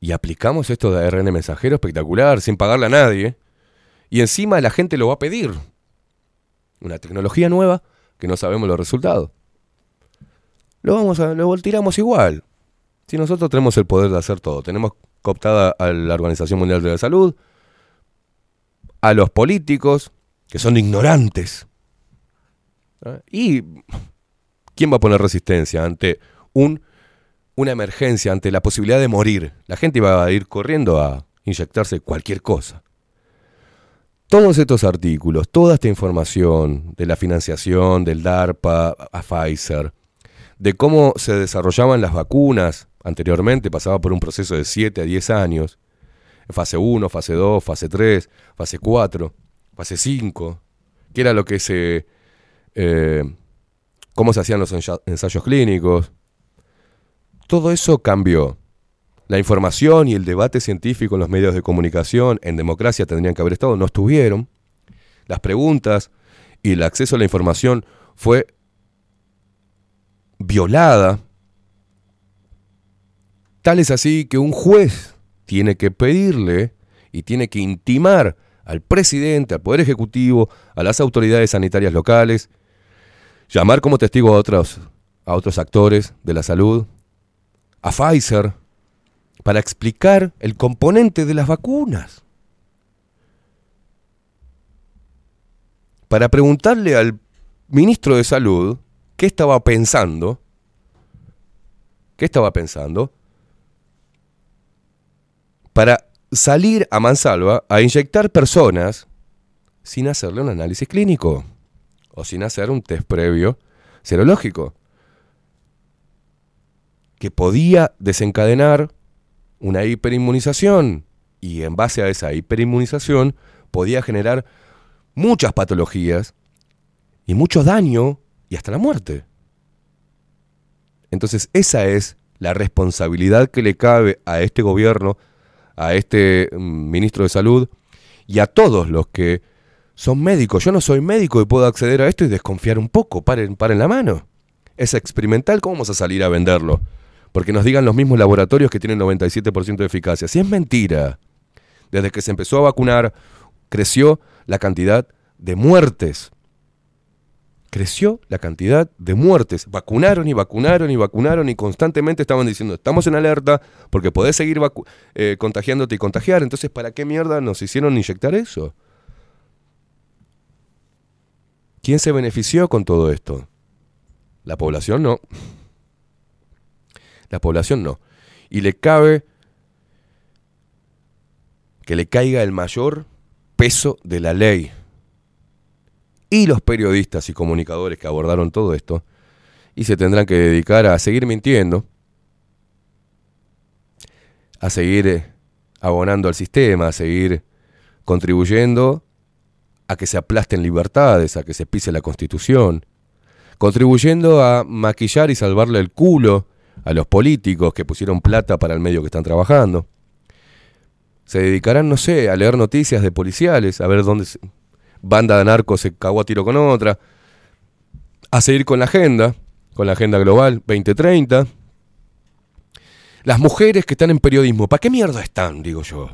y aplicamos esto de ARN mensajero espectacular, sin pagarle a nadie, y encima la gente lo va a pedir. Una tecnología nueva que no sabemos los resultados. Lo vamos a, lo tiramos igual. Si nosotros tenemos el poder de hacer todo, tenemos cooptada a la Organización Mundial de la Salud, a los políticos, que son ignorantes. ¿Y quién va a poner resistencia ante un, una emergencia, ante la posibilidad de morir? La gente va a ir corriendo a inyectarse cualquier cosa. Todos estos artículos, toda esta información de la financiación del DARPA a Pfizer, de cómo se desarrollaban las vacunas anteriormente, pasaba por un proceso de 7 a 10 años, fase 1, fase 2, fase 3, fase 4, fase 5, que era lo que se... eh, cómo se hacían los ensa- ensayos clínicos. Todo eso cambió. La información y el debate científico en los medios de comunicación, en democracia tendrían que haber estado, no estuvieron. Las preguntas y el acceso a la información fue violada. Tal es así que un juez tiene que pedirle y tiene que intimar al presidente, al Poder Ejecutivo, a las autoridades sanitarias locales, llamar como testigo a otros, a otros actores de la salud, a Pfizer, para explicar el componente de las vacunas. Para preguntarle al ministro de Salud qué estaba pensando, qué estaba pensando, para salir a mansalva a inyectar personas sin hacerle un análisis clínico o sin hacer un test previo serológico que podía desencadenar una hiperinmunización y en base a esa hiperinmunización podía generar muchas patologías y mucho daño y hasta la muerte. Entonces esa es la responsabilidad que le cabe a este gobierno, a este mm, ministro de salud y a todos los que son médicos. Yo no soy médico y puedo acceder a esto y desconfiar un poco. Paren, paren la mano. Es experimental, ¿cómo vamos a salir a venderlo? Porque nos digan los mismos laboratorios que tienen 97% de eficacia. Si es mentira. Desde que se empezó a vacunar, creció la cantidad de muertes. Creció la cantidad de muertes. Vacunaron y vacunaron y vacunaron y constantemente estaban diciendo, estamos en alerta porque podés seguir eh, contagiándote y contagiar. Entonces, ¿para qué mierda nos hicieron inyectar eso? ¿Quién se benefició con todo esto? La población no. La población no. Y le cabe que le caiga el mayor peso de la ley. Y los periodistas y comunicadores que abordaron todo esto, y se tendrán que dedicar a seguir mintiendo, a seguir eh, abonando al sistema, a seguir contribuyendo a que se aplasten libertades, a que se pise la constitución, contribuyendo a maquillar y salvarle el culo a los políticos que pusieron plata para el medio que están trabajando. Se dedicarán, no sé, a leer noticias de policiales, a ver dónde se- banda de narcos se cagó a tiro con otra, a seguir con la agenda, con la agenda global 2030. Las mujeres que están en periodismo, ¿para qué mierda están, digo yo?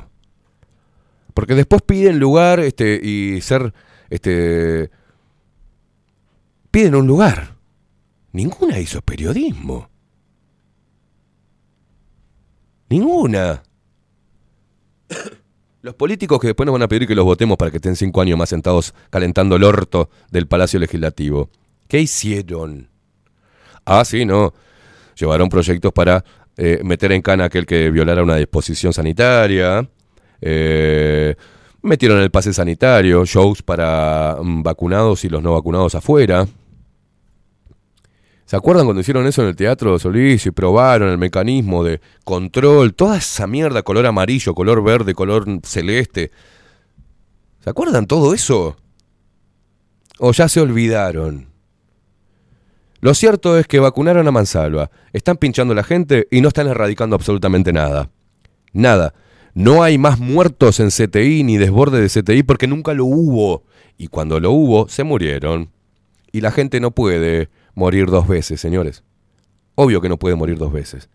Porque después piden lugar este, y ser. Este, piden un lugar. Ninguna hizo periodismo. Ninguna. Los políticos que después nos van a pedir que los votemos para que estén cinco años más sentados calentando el orto del Palacio Legislativo. ¿Qué hicieron? Ah, sí, no. Llevaron proyectos para eh, meter en cana a aquel que violara una disposición sanitaria. Eh, metieron el pase sanitario, shows para mm, vacunados y los no vacunados afuera. ¿Se acuerdan cuando hicieron eso en el Teatro de Solís y probaron el mecanismo de control? Toda esa mierda, color amarillo, color verde, color celeste. ¿Se acuerdan todo eso? ¿O ya se olvidaron? Lo cierto es que vacunaron a mansalva, están pinchando a la gente y no están erradicando absolutamente nada. Nada. No hay más muertos en CTI ni desborde de CTI porque nunca lo hubo. Y cuando lo hubo, se murieron. Y la gente no puede morir dos veces, señores. Obvio que no puede morir dos veces.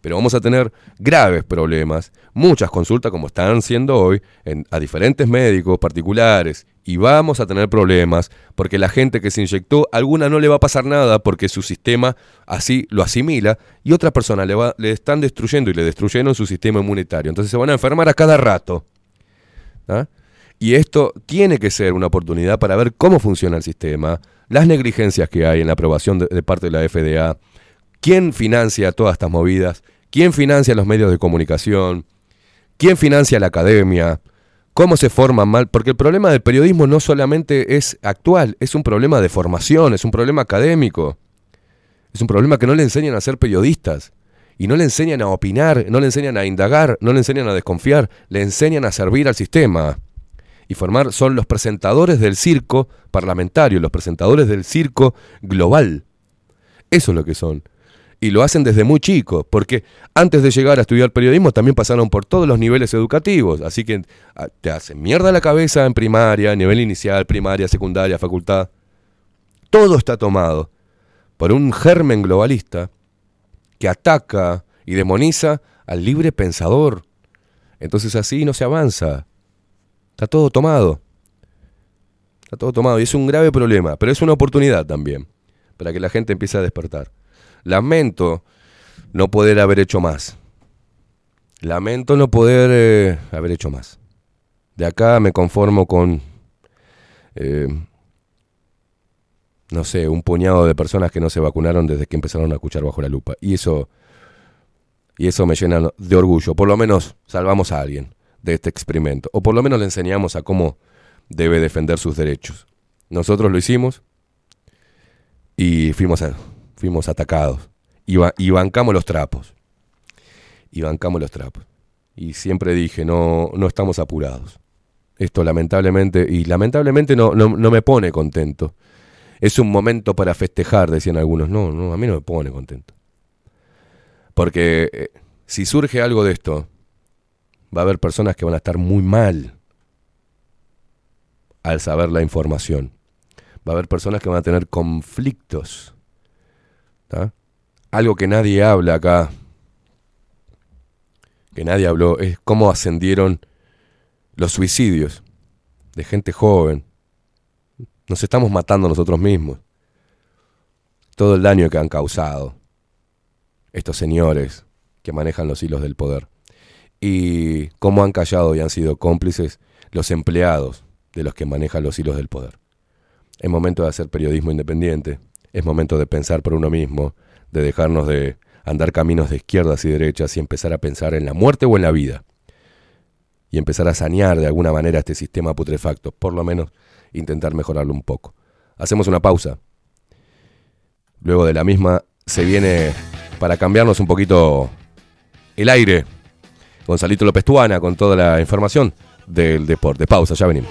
Pero vamos a tener graves problemas, muchas consultas como están siendo hoy en- a diferentes médicos particulares. Y vamos a tener problemas porque la gente que se inyectó, alguna no le va a pasar nada porque su sistema así lo asimila y otra persona le, va, le están destruyendo y le destruyeron su sistema inmunitario. Entonces se van a enfermar a cada rato. ¿ah? Y esto tiene que ser una oportunidad para ver cómo funciona el sistema, las negligencias que hay en la aprobación de, parte de la FDA, quién financia todas estas movidas, quién financia los medios de comunicación, quién financia la academia, cómo se forman mal, porque el problema del periodismo no solamente es actual, es un problema de formación, es un problema académico, es un problema que no le enseñan a ser periodistas. Y no le enseñan a opinar, no le enseñan a indagar, no le enseñan a desconfiar, le enseñan a servir al sistema y formar son los presentadores del circo parlamentario, los presentadores del circo global. Eso es lo que son. Y lo hacen desde muy chicos, porque antes de llegar a estudiar periodismo también pasaron por todos los niveles educativos. Así que ah, te hacen mierda la cabeza en primaria, nivel inicial, primaria, secundaria, facultad. Todo está tomado por un germen globalista que ataca y demoniza al libre pensador. Entonces así no se avanza. Está todo tomado. Está todo tomado y es un grave problema, pero es una oportunidad también para que la gente empiece a despertar. Lamento no poder haber hecho más. Lamento no poder eh, haber hecho más. De acá me conformo con, eh, no sé, un puñado de personas que no se vacunaron desde que empezaron a escuchar bajo la lupa. Y eso, y eso me llena de orgullo. Por lo menos salvamos a alguien de este experimento. O por lo menos le enseñamos a cómo debe defender sus derechos. Nosotros lo hicimos y fuimos, fuimos atacados. Y bancamos los trapos. Y bancamos los trapos. Y siempre dije, no, no estamos apurados. Esto lamentablemente, y lamentablemente no, no, no me pone contento. Es un momento para festejar, decían algunos. No, no, a mí no me pone contento. Porque eh, si surge algo de esto, va a haber personas que van a estar muy mal al saber la información. Va a haber personas que van a tener conflictos. Algo que nadie habla acá, que nadie habló, es cómo ascendieron los suicidios de gente joven. Nos estamos matando nosotros mismos. Todo el daño que han causado estos señores que manejan los hilos del poder. Y cómo han callado y han sido cómplices los empleados de los que manejan los hilos del poder. Es momento de hacer periodismo independiente, es momento de pensar por uno mismo, de dejarnos de andar caminos de izquierdas y derechas y empezar a pensar en la muerte o en la vida. Y empezar a sanear de alguna manera este sistema putrefacto, por lo menos intentar mejorarlo un poco. Hacemos una pausa. Luego de la misma se viene para cambiarnos un poquito el aire. Gonzalito López Tuana con toda la información del deporte. Pausa, ya venimos.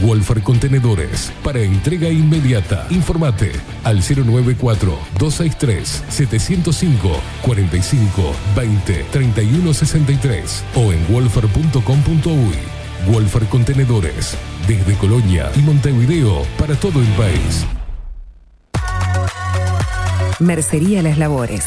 Wolfer Contenedores para entrega inmediata. Informate al 094-263-705 45 20 31 63 o en wolfer.com.uy. Wolfer Contenedores desde Colonia y Montevideo para todo el país. Mercería Las Labores.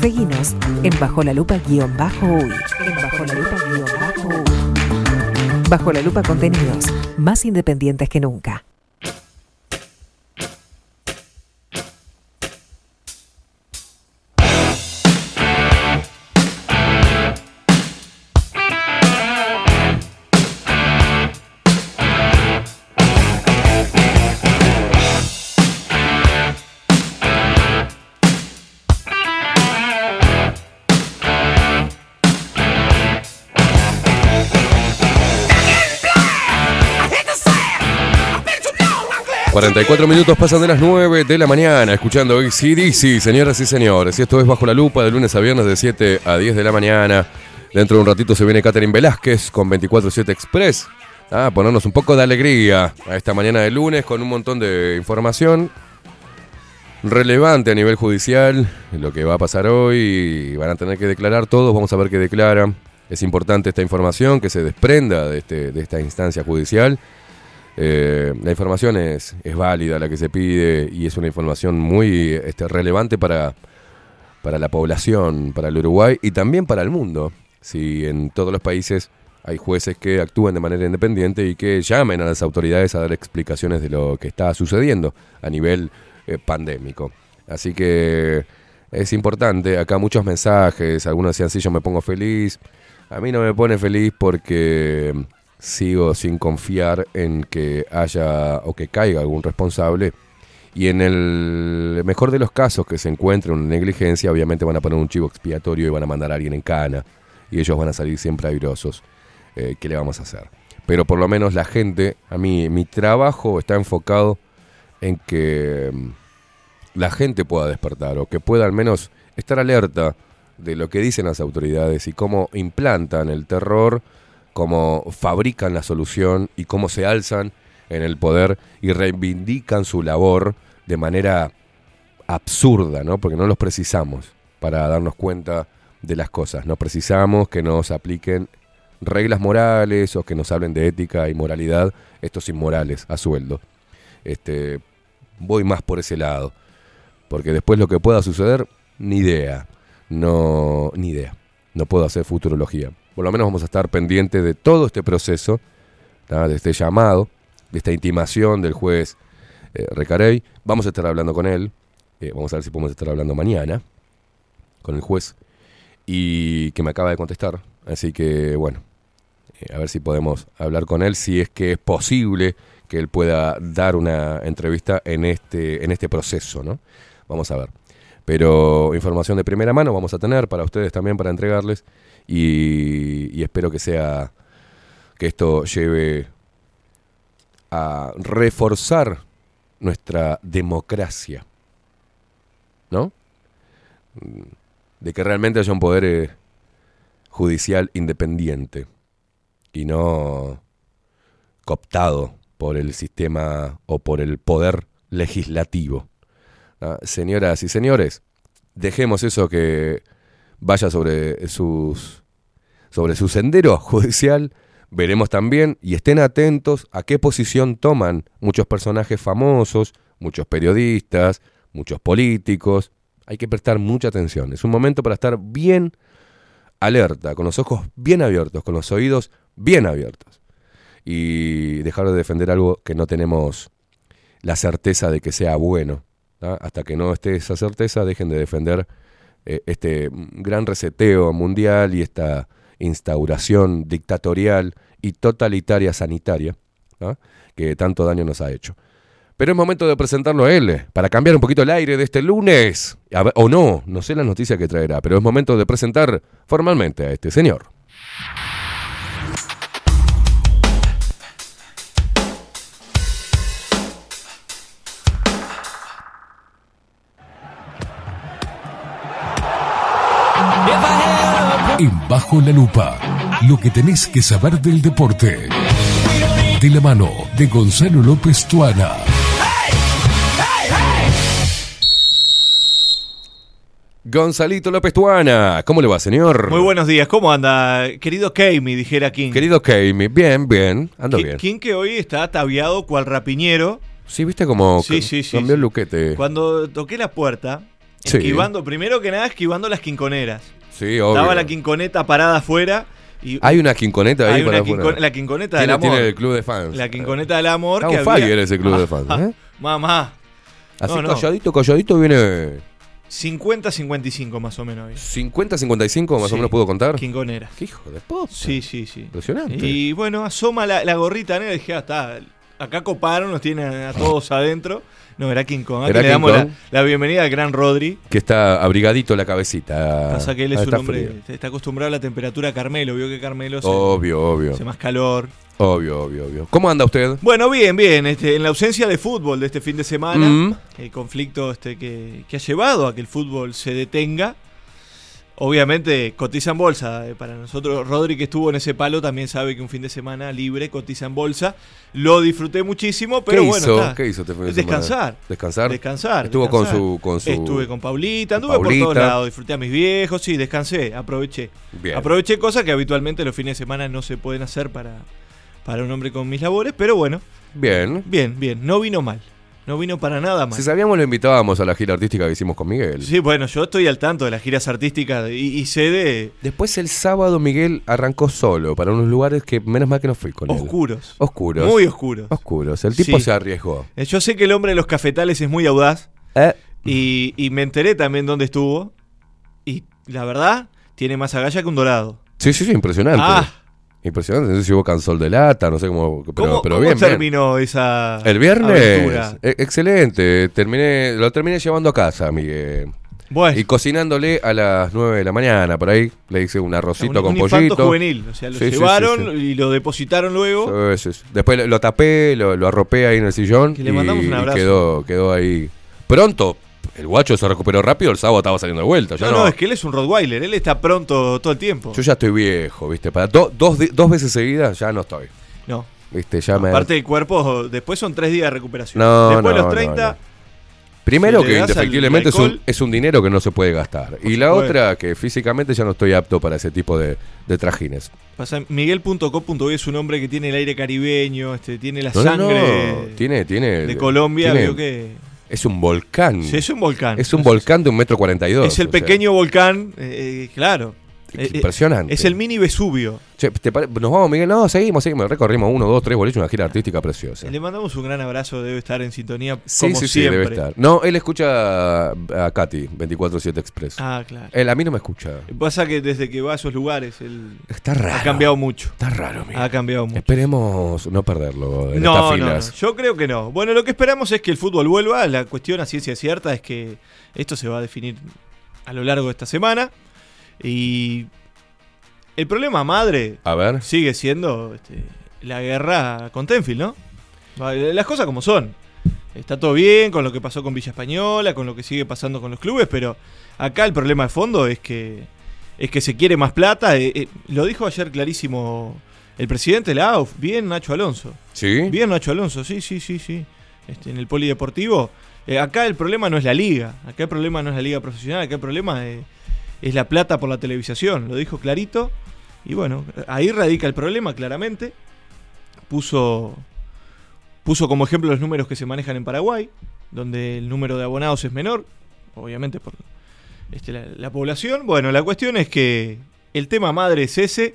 Seguinos en Bajo la Lupa guion bajo uy. En Bajo la Lupa guion bajo uy. Bajo la Lupa contenidos más independientes que nunca. 44 minutos pasan de las 9 de la mañana escuchando ACDC, señoras y señores. Y esto es Bajo la Lupa de lunes a viernes de 7 a 10 de la mañana. Dentro de un ratito se viene Catherine Velázquez con 24-7 Express. A ponernos un poco de alegría a esta mañana de lunes con un montón de información relevante a nivel judicial. Lo que va a pasar hoy. Van a tener que declarar todos. Vamos a ver qué declaran. Es importante esta información que se desprenda de, este- de esta instancia judicial. Eh, la información es, es válida, la que se pide, y es una información muy este, relevante para, para la población, para el Uruguay y también para el mundo. Si en todos los países hay jueces que actúan de manera independiente y que llamen a las autoridades a dar explicaciones de lo que está sucediendo a nivel eh, pandémico. Así que es importante, acá muchos mensajes, algunos decían, sí, yo me pongo feliz. A mí no me pone feliz porque sigo sin confiar en que haya o que caiga algún responsable. Y en el mejor de los casos que se encuentre una negligencia, obviamente van a poner un chivo expiatorio y van a mandar a alguien en cana. Y ellos van a salir siempre airosos. Eh, ¿Qué le vamos a hacer? Pero por lo menos la gente, a mí, mi trabajo está enfocado en que mm, la gente pueda despertar o que pueda al menos estar alerta de lo que dicen las autoridades y cómo implantan el terror, cómo fabrican la solución y cómo se alzan en el poder y reivindican su labor de manera absurda, ¿no? Porque no los precisamos para darnos cuenta de las cosas. No precisamos que nos apliquen reglas morales o que nos hablen de ética y moralidad estos inmorales a sueldo. Este, voy más por ese lado. Porque después lo que pueda suceder, ni idea. No, ni idea. No puedo hacer futurología. Por lo menos vamos a estar pendientes de todo este proceso, de este llamado, de esta intimación del juez eh, Recarey. Vamos a estar hablando con él. Eh, vamos a ver si podemos estar hablando mañana con el juez. Y que me acaba de contestar. Así que, bueno, eh, a ver si podemos hablar con él, si es que es posible que él pueda dar una entrevista en este, en este proceso, ¿no? Vamos a ver. Pero información de primera mano vamos a tener para ustedes también, para entregarles. Y, espero que sea, que esto lleve a reforzar nuestra democracia, ¿no? De que realmente haya un poder eh, judicial independiente y no cooptado por el sistema o por el poder legislativo. Ah, Señoras y señores, dejemos eso que vaya sobre sus sobre su sendero judicial. Veremos también y estén atentos a qué posición toman muchos personajes famosos, muchos periodistas, muchos políticos. Hay que prestar mucha atención. Es un momento para estar bien alerta, con los ojos bien abiertos, con los oídos bien abiertos. Y dejar de defender algo que no tenemos la certeza de que sea bueno. Hasta que no esté esa certeza, dejen de defender eh, este gran reseteo mundial y esta instauración dictatorial y totalitaria sanitaria ¿tá? que tanto daño nos ha hecho. Pero es momento de presentarlo a él, para cambiar un poquito el aire de este lunes. O no, no sé la noticia que traerá, pero es momento de presentar formalmente a este señor. Bajo la Lupa, lo que tenés que saber del deporte. De la mano de Gonzalo López Tuana. Gonzalito López Tuana, ¿cómo le va, señor? Muy buenos días, ¿cómo anda? Querido Keimi, dijera King. Querido Keimi, bien, bien, ando Ki- bien. King que hoy está ataviado cual rapiñero. Sí, viste como Sí, sí, sí, cambió el luquete. Cuando toqué la puerta, Sí. esquivando, primero que nada, esquivando las quinconeras. Sí, obvio. Estaba la quinconeta parada afuera. Y Hay una quinconeta ahí Hay para una la quinconeta del amor. Tiene el club de fans. La quinconeta del amor. Está que on había- ese club de fans, ¿eh? Mamá. Así No, no. calladito, calladito viene 50-55 más o menos. hoy. 50-55, más Sí. o menos pudo contar. Quinconera. ¿Qué hijo de puta? Sí, sí, sí. Impresionante. Y bueno, asoma la, la gorrita negra y dije, ah, está. Acá coparon, nos tienen a todos adentro. No, era King Kong. Aquí Era le King damos la, Kong. la bienvenida al gran Rodri. Que está abrigadito la cabecita. Pasa que él es Ah, un hombre, frío. está acostumbrado a la temperatura Carmelo. Vio que Carmelo se- Obvio, obvio. hace más calor. Obvio, obvio, obvio. ¿Cómo anda usted? Bueno, bien, bien. Este, en la ausencia de fútbol de este fin de semana, Mm. el conflicto este que, que ha llevado a que el fútbol se detenga. Obviamente cotiza en bolsa. eh, Para nosotros, Rodri que estuvo en ese palo también sabe que un fin de semana libre cotiza en bolsa. Lo disfruté muchísimo, pero ¿Qué bueno. hizo? está. ¿Qué hizo este fin de? Descansar. Descansar. Descansar. Estuvo descansar. con su con su Estuve con Paulita, anduve Paulita. por todos lados, disfruté a mis viejos, sí, descansé, aproveché. Bien. Aproveché cosas que habitualmente los fines de semana no se pueden hacer para, para un hombre con mis labores, pero bueno, Bien. bien, bien, no vino mal. No vino para nada mal. Si sabíamos lo invitábamos a la gira artística que hicimos con Miguel. Sí, bueno, yo estoy al tanto de las giras artísticas y, y sé de Después el sábado Miguel arrancó solo para unos lugares que menos mal que no fui con él. oscuros. Oscuros. Muy oscuros. Oscuros. El tipo Sí. se arriesgó. Eh, Yo sé que el hombre de los cafetales es muy audaz Eh, y, y me enteré también dónde estuvo. Y la verdad, tiene más agallas que un dorado. Sí, sí, sí, impresionante. Ah. Impresionante. No sé si hubo cansol de lata, no sé cómo. Pero, ¿Cómo, pero cómo bien, bien. terminó esa El viernes. aventura? e- excelente. Terminé, lo terminé llevando a casa, Miguel. Bueno, Y cocinándole a las 9 de la mañana, por ahí. Le hice un arrocito un, con un pollito. juvenil. O sea, lo Sí, sí, sí, llevaron sí. y lo depositaron luego. Después lo, tapé, lo, lo arropé ahí en el sillón. Que le y- mandamos un y abrazo. quedó, quedó ahí. Pronto, el guacho se recuperó rápido, el sábado estaba saliendo de vuelta. Ya No, no, no, es que él es un Rottweiler. Él está pronto todo el tiempo. Yo ya estoy viejo, ¿viste? Para do- dos, dos veces seguidas ya no estoy. No. ¿Viste? Ya me. Aparte del cuerpo, después son tres días de recuperación. No, después de los no, 30, no. Primero si que indefectiblemente es un, es un dinero que no se puede gastar. Y la otra que físicamente ya no estoy apto para ese tipo de, de trajines. pasa, es un hombre que tiene el aire caribeño, este, tiene la No, no, sangre no. Tiene, tiene. de Colombia. tiene- vio que Es un volcán. Sí, es un volcán. Es un volcán de un metro cuarenta y dos. es el sea, pequeño volcán, eh, eh, claro. Eh, eh, impresionante. Es el mini Vesubio. Che, ¿te pare- ¿Nos vamos, Miguel? No, seguimos, seguimos. Recorrimos uno, dos, tres boliches, una gira artística preciosa. Le mandamos un gran abrazo, debe estar en sintonía Sí, como sí, sí, debe estar. No, él escucha a Katy, 24-7 Express. Ah, claro. Él a mí no me escucha. Pasa que desde que va a esos lugares él Está raro. ha cambiado mucho. Está raro, Miguel. Ha cambiado mucho. Esperemos no perderlo en No, estas no, filas. no, yo creo que no. Bueno, lo que esperamos es que el fútbol vuelva. La cuestión a ciencia cierta es que esto se va a definir a lo largo de esta semana. Y el problema madre A ver. sigue siendo este, la guerra con Tenfield, ¿no? Las cosas como son. Está todo bien con lo que pasó con Villa Española, con lo que sigue pasando con los clubes, pero acá el problema de fondo es que es que se quiere más plata. Eh, eh, lo dijo ayer clarísimo el presidente de la AUF, bien Nacho Alonso. ¿Sí? Bien Nacho Alonso, sí, sí, sí, sí. Este, en el polideportivo. Eh, acá el problema no es la liga, acá el problema no es la liga profesional, acá el problema eh, es la plata por la televisación, lo dijo clarito. Y bueno, ahí radica el problema, claramente. Puso, puso como ejemplo los números que se manejan en Paraguay, donde el número de abonados es menor, obviamente por este, la, la población. Bueno, la cuestión es que el tema madre es ese.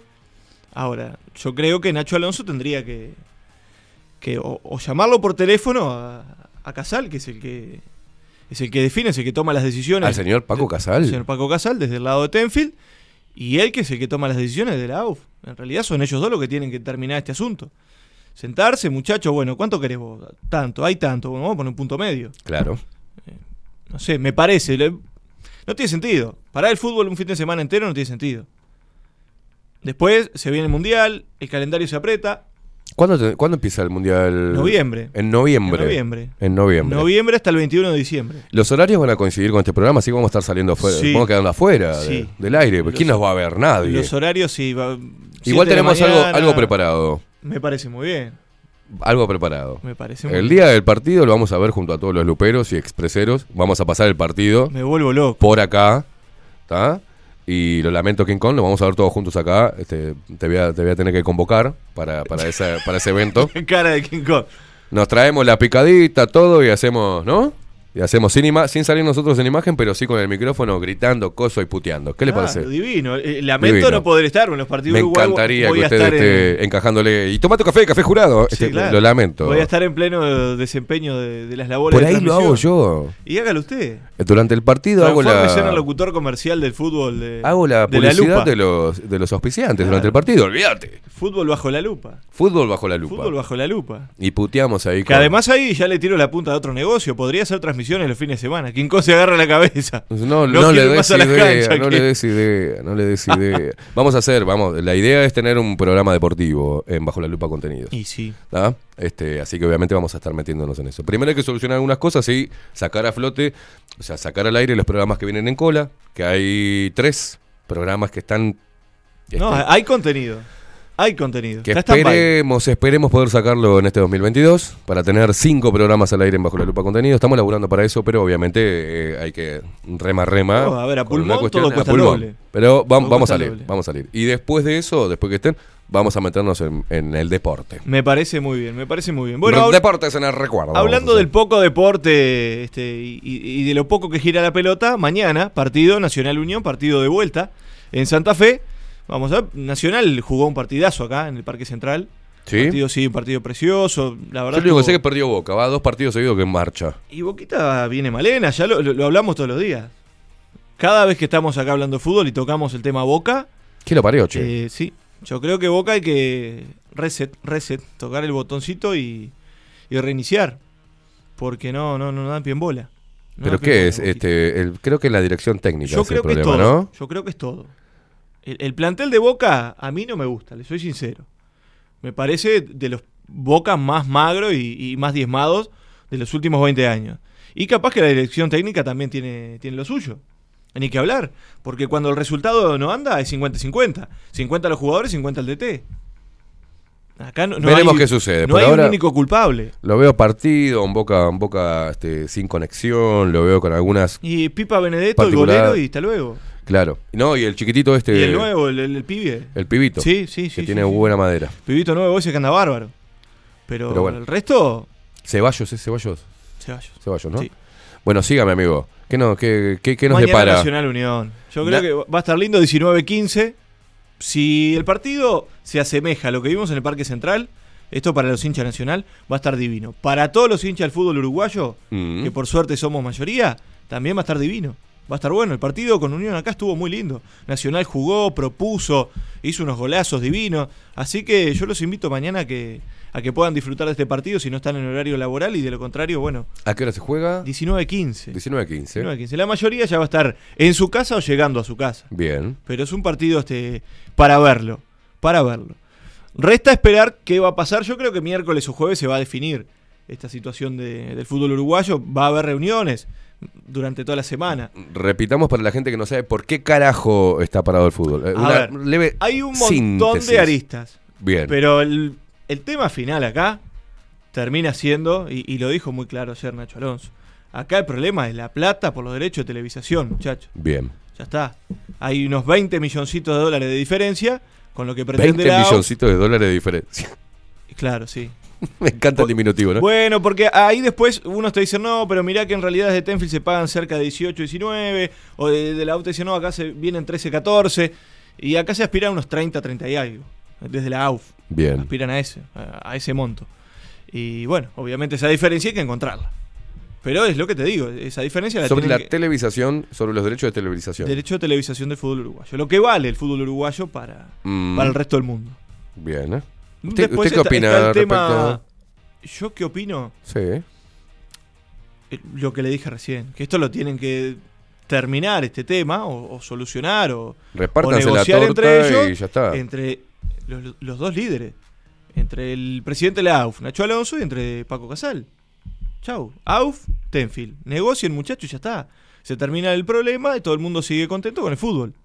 Ahora, yo creo que Nacho Alonso tendría que, que o, o llamarlo por teléfono a, a Casal, que es el que es el que define, es el que toma las decisiones. ¿Al señor Paco Casal? El señor Paco Casal, desde el lado de Tenfield, y él que es el que toma las decisiones de la AUF. En realidad son ellos dos los que tienen que terminar este asunto. Sentarse, muchachos, bueno, ¿cuánto querés vos? Tanto, hay tanto, bueno, vamos a poner un punto medio. Claro. No sé, me parece. le- No tiene sentido. Parar el fútbol un fin de semana entero no tiene sentido. Después se viene el mundial, el calendario se aprieta. ¿Cuándo, te- cuándo empieza el mundial? Noviembre. En noviembre. En noviembre. En noviembre. Noviembre hasta el 21 de diciembre. Los horarios van a coincidir con este programa, así que vamos a estar saliendo afuera. Sí. Vamos quedando afuera de- del aire. porque ¿Quién Los- nos va a ver? Nadie. Los horarios sí. va- Igual tenemos algo, mañana. algo preparado. Me parece muy bien. Algo preparado. Me parece muy El bien. día del partido lo vamos a ver junto a todos los luperos y expreseros. Vamos a pasar el partido Me vuelvo loco. por acá. ¿Está? Y lo lamento, King Kong, lo vamos a ver todos juntos acá. Este, te, voy a, te voy a tener que convocar para, para, esa- para ese evento. Cara de King Kong. Nos traemos la picadita, todo y hacemos, ¿no? Y hacemos sin, ima- sin salir nosotros en imagen, pero sí con el micrófono gritando, coso y puteando. ¿Qué le Claro, parece? Divino. Eh, lamento Divino. no poder estar en los partidos Me Uruguay. encantaría que usted en- esté encajándole. Y toma tu café, café jurado. Sí, Este, claro. Lo lamento. Voy a estar en pleno desempeño de, de las labores Por de ahí lo hago transmisión. yo. Y hágalo usted. Durante el partido hago Transfórmese en el la, locutor comercial del fútbol de, hago la de la publicidad lupa. de los, de los auspiciantes Claro. durante el partido. Olvídate. Fútbol bajo la lupa. Fútbol bajo la lupa. Fútbol bajo la lupa. Y puteamos ahí. Que además ahí ya le tiro la punta de otro negocio. Podría hacer transmisiones los fines de semana. Quién se agarra la cabeza. No, no, No le des idea, cancha no que- le des idea, no le des idea. vamos a hacer, vamos, la idea es tener un programa deportivo en Bajo la Lupa Contenidos. Y sí. ¿tá? Este, así que obviamente vamos a estar metiéndonos en eso. Primero hay que solucionar algunas cosas y sacar a flote, o sea, sacar al aire los programas que vienen en cola, que hay tres, programas que están... No, hay contenido. Hay contenido. que esperemos, esperemos poder sacarlo en este 2022 para tener cinco programas al aire en Bajo la Lupa Contenido. Estamos laburando para eso, pero obviamente eh, hay que rema rema. No, a ver, a pulmón cuestión- todo a cuesta el pulmón. doble. Pero vamos cuesta a salir, doble. vamos a salir. Y después de eso, después que estén, vamos a meternos en, en el deporte. Me parece muy bien, me parece muy bien. Bueno, deportes en el recuerdo. hablando vamos a del poco deporte este, y de lo poco que gira la pelota, mañana, partido Nacional Unión, partido de vuelta en Santa Fe. Vamos a ver, Nacional jugó un partidazo acá en el Parque Central. ¿Sí? Partido, sí, un partido precioso. La Yo verdad lo único que sé es que perdió Boca, va dos partidos seguidos que en marcha. Y Boquita viene malena, ya lo, lo- lo hablamos todos los días. Cada vez que estamos acá hablando de fútbol y tocamos el tema Boca, ¿Qué lo parió, che? eh, sí, yo creo que Boca hay que reset, reset, tocar el botoncito y, y reiniciar. Porque no, no, no dan pie en bola. No ¿Pero qué es? Boquita. este el, Creo que la dirección técnica Yo es creo el que es problema, todo. ¿no? Yo creo que es todo. El, el plantel de Boca a mí no me gusta, le soy sincero. Me parece de los Boca más magros y, y más diezmados de los últimos 20 años. Y capaz que la dirección técnica también tiene, tiene lo suyo. Ni que hablar. Porque cuando el resultado no anda es 50-50. 50 los jugadores, 50 el DT. Acá no, no Veremos hay- qué sucede. No Por hay ahora- un único culpable. Lo veo partido, un Boca, un Boca este, sin conexión, lo veo con algunas... Y Pipa Benedetto, el Particular- golero, y hasta luego. Claro. No, y el chiquitito este... y el nuevo, el, el- el pibe. El pibito. Sí, sí, Que sí, tiene sí, sí. buena madera. Pibito nuevo ese que anda bárbaro. Pero, Pero bueno. el resto, Ceballos, ¿es Ceballos? Ceballos. Ceballos, ¿no? Sí. Bueno, sígame, amigo. ¿Qué, no, qué, qué, qué nos Mañana depara? Nacional Unión. Yo Na- creo que va a estar lindo 19-15. Si el partido se asemeja a lo que vimos en el Parque Central, esto para los hinchas nacional va a estar divino. Para todos los hinchas del fútbol uruguayo, Mm. que por suerte somos mayoría, también va a estar divino. Va a estar bueno. El partido con Unión acá estuvo muy lindo. Nacional jugó, propuso, hizo unos golazos divinos. Así que yo los invito mañana a que, a que puedan disfrutar de este partido si no están en horario laboral y de lo contrario, bueno, ¿A qué hora se juega? 19-15. 19-15. 19-15. La mayoría ya va a estar en su casa o llegando a su casa. Bien. Pero es un partido este, para verlo. Para verlo. Resta esperar qué va a pasar. Yo creo que miércoles o jueves se va a definir esta situación de- del fútbol uruguayo. Va a haber reuniones durante toda la semana. Repitamos para la gente que no sabe por qué carajo está parado el fútbol. A Una ver, leve hay un montón síntesis. de aristas. Bien. Pero el, el tema final acá termina siendo, y, y lo dijo muy claro ayer Nacho Alonso, acá el problema es la plata por los derechos de televisación, muchachos. Bien. Ya está. Hay unos 20 milloncitos de dólares de diferencia con lo que pretende 20 la AUF. milloncitos de dólares de diferencia. Claro, sí. Me encanta el diminutivo, ¿no? Bueno, porque ahí después uno te dice, no, pero mirá que en realidad desde Tenfield se pagan cerca de 18, 19, o de, de la AUF te dice, no, acá se vienen 13, 14, y acá se aspiran a unos 30, 30 y algo, desde la AUF. Bien. Aspiran a ese, a, a ese monto. Y bueno, obviamente esa diferencia hay que encontrarla. Pero es lo que te digo, esa diferencia la Sobre la que- televisación, sobre los derechos de televisación. Derecho de televisación del fútbol uruguayo. Lo que vale el fútbol uruguayo para, Mm. para el resto del mundo. Bien, ¿eh? ¿Usted, Después usted qué opina está el respecto? tema- ¿Yo qué opino? Sí. Eh, Lo que le dije recién, que esto lo tienen que terminar este tema o, o solucionar o, o la negociar entre ellos, y ya está. entre los, los dos líderes, entre el presidente de la AUF, Nacho Alonso, y entre Paco Casal. Chau. AUF, Tenfield. Negocien, muchachos, y ya está. Se termina el problema y todo el mundo sigue contento con el fútbol.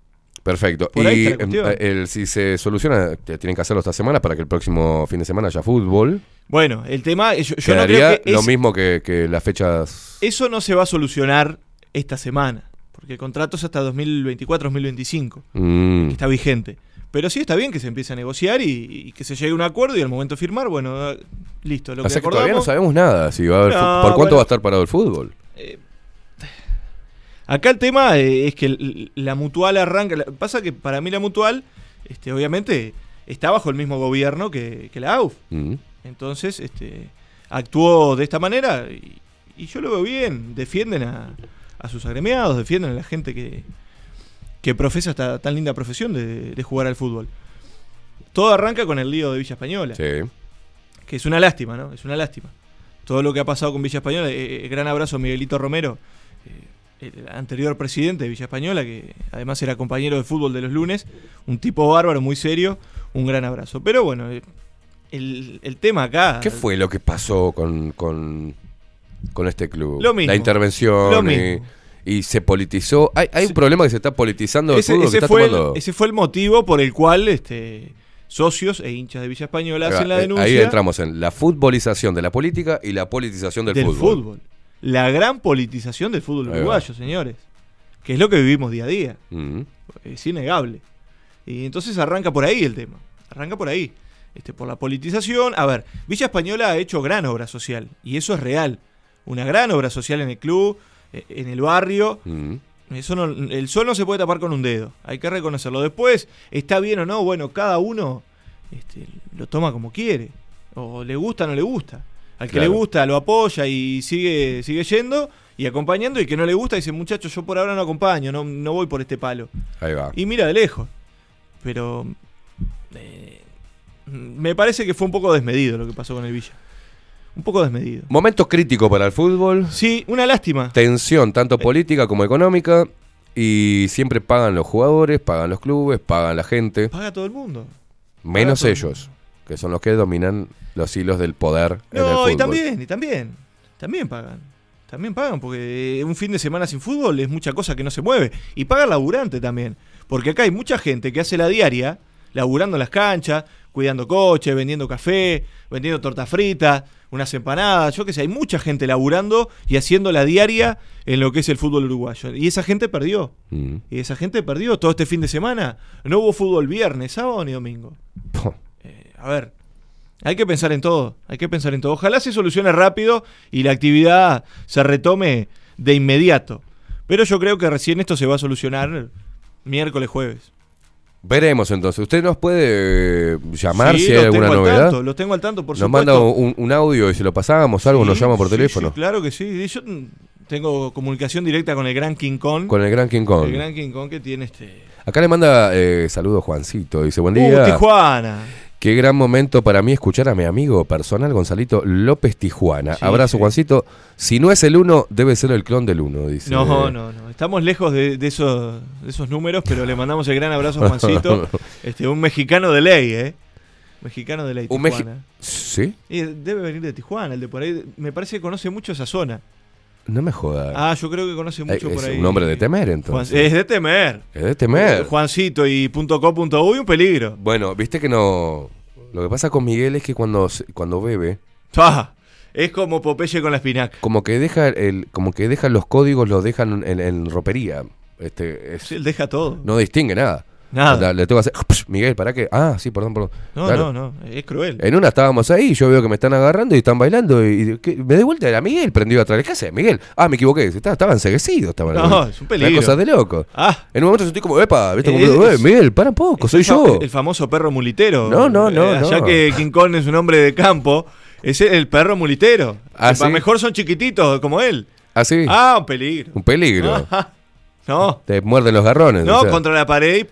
Perfecto. Por y em, el, si se soluciona, tienen que hacerlo esta semana para que el próximo fin de semana haya fútbol. Bueno, el tema, yo, yo no creo que lo es- mismo que, que las fechas. Eso no se va a solucionar esta semana, porque el contrato es hasta 2024-2025, Mm. que está vigente. Pero sí está bien que se empiece a negociar y, y que se llegue a un acuerdo y al momento de firmar, bueno, eh, listo, lo o que sea que todavía no sabemos nada. Si va a haber No, ¿Por cuánto bueno. va a estar parado el fútbol? Acá el tema eh, es que la mutual arranca. pasa que para mí la mutual, este, obviamente, está bajo el mismo gobierno que, que la AUF. Mm. Entonces, este, actuó de esta manera y, y yo lo veo bien. Defienden a, a sus agremiados, defienden a la gente que, que profesa esta tan linda profesión de, de jugar al fútbol. Todo arranca con el lío de Villa Española. Sí. Que es una lástima, ¿no? Es una lástima. Todo lo que ha pasado con Villa Española. eh, eh, gran abrazo a Miguelito Romero, el anterior presidente de Villa Española, que además era compañero de fútbol de los lunes. Un tipo bárbaro, muy serio. Un gran abrazo. Pero bueno, eh, el, el tema acá. ¿Qué fue lo que pasó con, con, con este club? Lo mismo. La intervención Lo y, mismo. y se politizó. Hay, hay un problema que se está politizando el Ese, fútbol, que ese está fue el, ese fue el motivo por el cual este, socios e hinchas de Villa Española hacen la eh, denuncia Ahí entramos en la futbolización de la política y la politización del, del fútbol. fútbol. La gran politización del fútbol uruguayo, señores. Que es lo que vivimos día a día. Es innegable. Y entonces arranca por ahí el tema. Arranca por ahí. Este, por la politización. A ver, Villa Española ha hecho gran obra social. Y eso es real. Una gran obra social en el club, eh, en el barrio. Eso no, el sol no se puede tapar con un dedo. Hay que reconocerlo. Después, está bien o no, bueno, cada uno este, lo toma como quiere. O le gusta o no le gusta. Al que Claro. le gusta lo apoya y sigue, sigue yendo y acompañando. Y que no le gusta dice, muchachos, yo por ahora no acompaño, no, no voy por este palo. Ahí va. Y mira de lejos. Pero eh, me parece que fue un poco desmedido lo que pasó con el Villa. Un poco desmedido. Momento crítico para el fútbol. Sí, una lástima. Tensión tanto política como económica. Y siempre pagan los jugadores, pagan los clubes, pagan la gente. Paga todo el mundo. Menos ellos, que son los que dominan los hilos del poder en el No, fútbol. y también, y también. También pagan. También pagan, porque un fin de semana sin fútbol es mucha cosa que no se mueve. Y paga laburante también. Porque acá hay mucha gente que hace la diaria, laburando en las canchas, cuidando coches, vendiendo café, vendiendo torta frita, unas empanadas, yo qué sé, hay mucha gente laburando y haciendo la diaria en lo que es el fútbol uruguayo. Y esa gente perdió. Mm. Y esa gente perdió todo este fin de semana. No hubo fútbol viernes, sábado ni domingo. A ver, hay que pensar en todo, hay que pensar en todo. Ojalá se solucione rápido y la actividad se retome de inmediato. Pero yo creo que recién esto se va a solucionar miércoles, jueves. Veremos entonces. ¿Usted nos puede eh, llamar Sí, si hay alguna tengo al novedad? tanto, los tengo al tanto, por nos supuesto. manda un, un audio y si lo pasamos algo, nos llama por sí, teléfono. sí, claro que sí. Yo tengo comunicación directa con el gran King Kong. Con el gran King Kong. El gran King Kong que tiene este. Acá le manda eh, saludos Juancito. Dice, buen Uh, día. Tijuana. Qué gran momento para mí escuchar a mi amigo personal Gonzalito López Tijuana. Sí, Abrazo, sí. Juancito. Si no es el uno, debe ser el clon del uno, dice. No, no, no. Estamos lejos de, de esos, de esos números, pero le mandamos el gran abrazo a Juancito. este, un mexicano de ley, ¿eh? Mexicano de ley. Un Tijuana. ¿Sí? Y debe venir de Tijuana, el de por ahí. Me parece que conoce mucho esa zona. No me jodas. Ah, yo creo que conoce mucho Eh, por es ahí. un hombre de temer, Juan- entonces. es de temer. Es de temer. Juancito y .co.uy un peligro. Bueno, viste que no. Lo que pasa con Miguel es que cuando, se- cuando bebe, Ah, es como Popeye con la espinaca. como que deja el, como que deja los códigos, los dejan en, en ropería. Este, es- Sí, él deja todo. no distingue nada. Nada. O sea, le tengo que hacer. Miguel, ¿para qué? Ah, sí, perdón, perdón. No, Claro. no, no. Es cruel. En una estábamos ahí, yo veo que me están agarrando y están bailando. Y, me de vuelta era Miguel, prendido atrás. ¿Qué hace, Miguel? Ah, me equivoqué. Estaba, estaban enseguecidos. Estaban No, es un peligro. Una cosa de loco. Ah. En un momento sentí como, epa, ¿viste? Como, Es- "Eh, Miguel, para un poco, soy yo. El famoso perro mulitero. No, no, no, Eh, Ya no. que King Kong es un hombre de campo, es el perro mulitero. Ah, ¿sí? mejor son chiquititos como él. Así. Ah, un peligro. Un peligro. Ajá. No, Te muerden los garrones. no, o sea. contra la pared y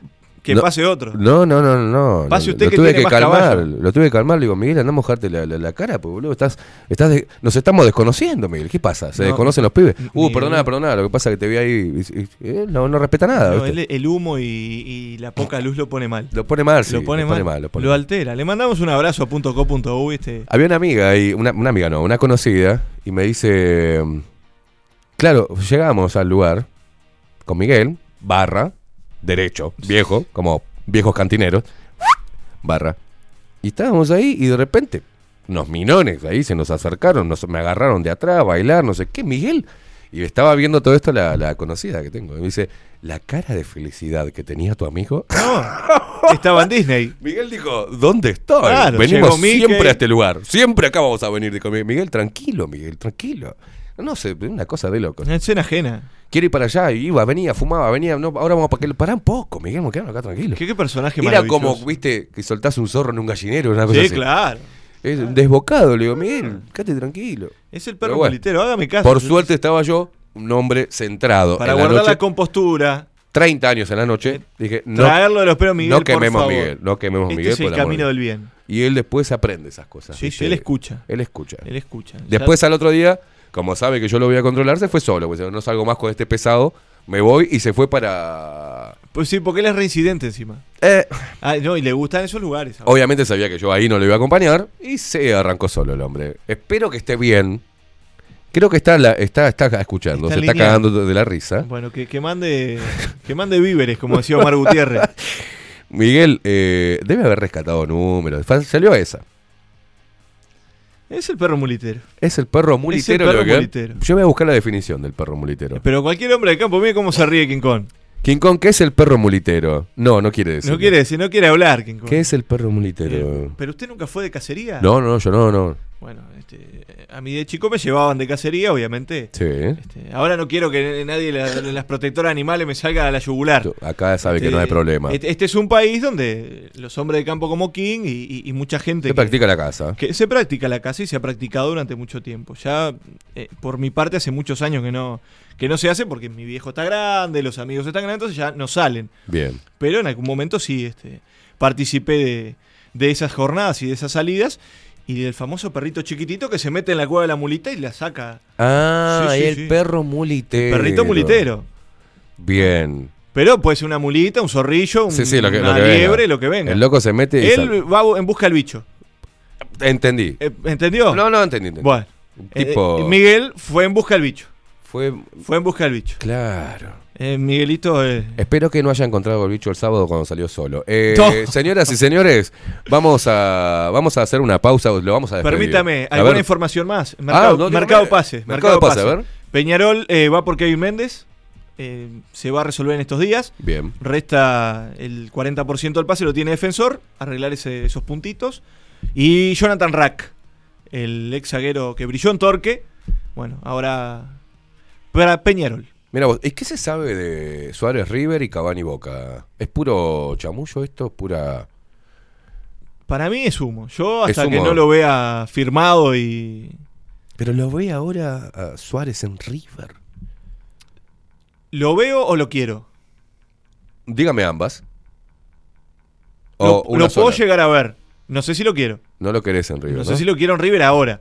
que No, pase otro. No, no, no, no. Pase Lo- usted lo que tuve tiene que más calmar. caballo. Lo tuve que calmar. Le digo, Miguel, anda a mojarte la, la- la cara, pues, boludo. Estás, estás de- nos estamos desconociendo, Miguel. ¿Qué pasa? ¿Se No. desconocen los pibes? Uh, perdona, perdona. Lo que pasa es que te vi ahí. y- y- y él no, no respeta nada. El humo y, y la poca luz lo pone mal. Lo pone mal, sí. lo pone mal. lo Lo, pone mal. altera. Le mandamos un abrazo a .co.uy. Este. Había una amiga ahí, una, una amiga no, una conocida, y me dice, claro, llegamos al lugar con Miguel, barra, derecho, viejo, como viejos cantineros, barra, y estábamos ahí y de repente, unos minones ahí se nos acercaron, nos, me agarraron de atrás a bailar, no sé qué, Miguel, y estaba viendo todo esto la, la conocida que tengo, y me dice, la cara de felicidad que tenía tu amigo. No, estaba en Disney. Miguel dijo, ¿dónde estoy? Claro, Venimos Mickey. siempre a este lugar. Siempre acá vamos a venir. Dijo Miguel, tranquilo, Miguel, tranquilo. No sé, una cosa de loco. Una escena ajena. Quiero ir para allá, iba, venía, fumaba, venía. No, ahora vamos para que Pará un poco, Miguel, me quedaron acá tranquilo. ¿Qué, qué personaje Era como, viste, que soltás un zorro en un gallinero, una cosa Sí, así. claro. Es desbocado, le digo, Miguel, quédate tranquilo. Es el perro bueno, mulitero, hágame caso. Por suerte estaba yo, un hombre centrado. Para en la guardar noche, la compostura, 30 años en la noche, dije, no, traerlo de los pelos Miguel, no quememos por favor. Miguel, no quememos Este Miguel. es el camino de del bien. Y él después aprende esas cosas. Sí, sí, él escucha. Él escucha. Él escucha. Después al otro día, como sabe que yo lo voy a controlar, se fue solo. Pues no salgo más con este pesado, me voy y se fue para... Pues sí, porque él es reincidente encima. Eh, Ah, no, y le gustan esos lugares. obviamente sabía que yo ahí no lo iba a acompañar y se arrancó solo el hombre. Espero que esté bien Creo que está, la, está, está escuchando, Está se está cagando de la risa. Bueno, que, que mande que mande víveres, como decía Omar Gutiérrez. Miguel, eh, debe haber rescatado números. Salió esa. Es el perro mulitero. Es el perro mulitero. perro lo que- mulitero. Yo voy a buscar la definición del perro mulitero. Pero cualquier hombre de campo, mire cómo se ríe King Kong. King Kong, ¿qué es el perro mulitero? No, no quiere decir. No quiere decir, no quiere hablar King Kong. ¿Qué es el perro mulitero? ¿Pero usted nunca fue de cacería? No, no, yo no, no. Bueno, este, a mí de chico me llevaban de cacería, obviamente. Sí. Este, ahora no quiero que nadie de la- las protectoras animales me salga a la yugular. Acá sabe que Este, no hay problema. Este, este es un país donde los hombres de campo como King y, y- y mucha gente Se que, practica la casa. que se practica la caza y se ha practicado durante mucho tiempo. Ya eh, por mi parte hace muchos años que no que no se hace porque mi viejo está grande, los amigos están grandes, entonces ya no salen. Bien. Pero en algún momento sí este, participé de, de esas jornadas y de esas salidas y del famoso perrito chiquitito que se mete en la cueva de la mulita y la saca. Ah, Sí, sí, el sí. perro mulitero. Perrito mulitero. Bien. Pero puede ser una mulita, un zorrillo, un, sí, lo que, lo una que venga. liebre, lo que venga. El loco se mete y Él sale. va en busca del bicho. Entendí. Eh, ¿Entendió? No, no, entendí. entendí. Bueno. Tipo- Eh, Miguel fue en busca del bicho. Fue. Fue en busca del bicho. Claro. Eh, Miguelito. eh, Espero que no haya encontrado el bicho el sábado cuando salió solo. Eh, No. Señoras y señores, vamos a, vamos a hacer una pausa. Lo vamos a despedir. permítame, A ¿alguna ver. información más? Mercado, no, dígame. mercado Pase. Mercado Pase, a ver. Peñarol va por Kevin Méndez. se va a resolver en estos días. Bien. Resta el 40% del pase, lo tiene defensor. Arreglar ese- esos puntitos. Y Jonathan Rack, el ex zaguero que brilló en Torque. Bueno, ahora para Peñarol. Mira vos, ¿y qué se sabe de Suárez River y Cavani Boca? ¿Es puro chamullo esto? ¿Es pura.? Para mí es humo. Yo hasta Es que humo. no lo vea firmado y. Pero lo ve ahora a Suárez en River. ¿Lo veo o lo quiero? Dígame ambas. O Lo, puedo llegar a ver. No sé si lo quiero. No lo querés en River. No ¿no? sé si lo quiero en River ahora.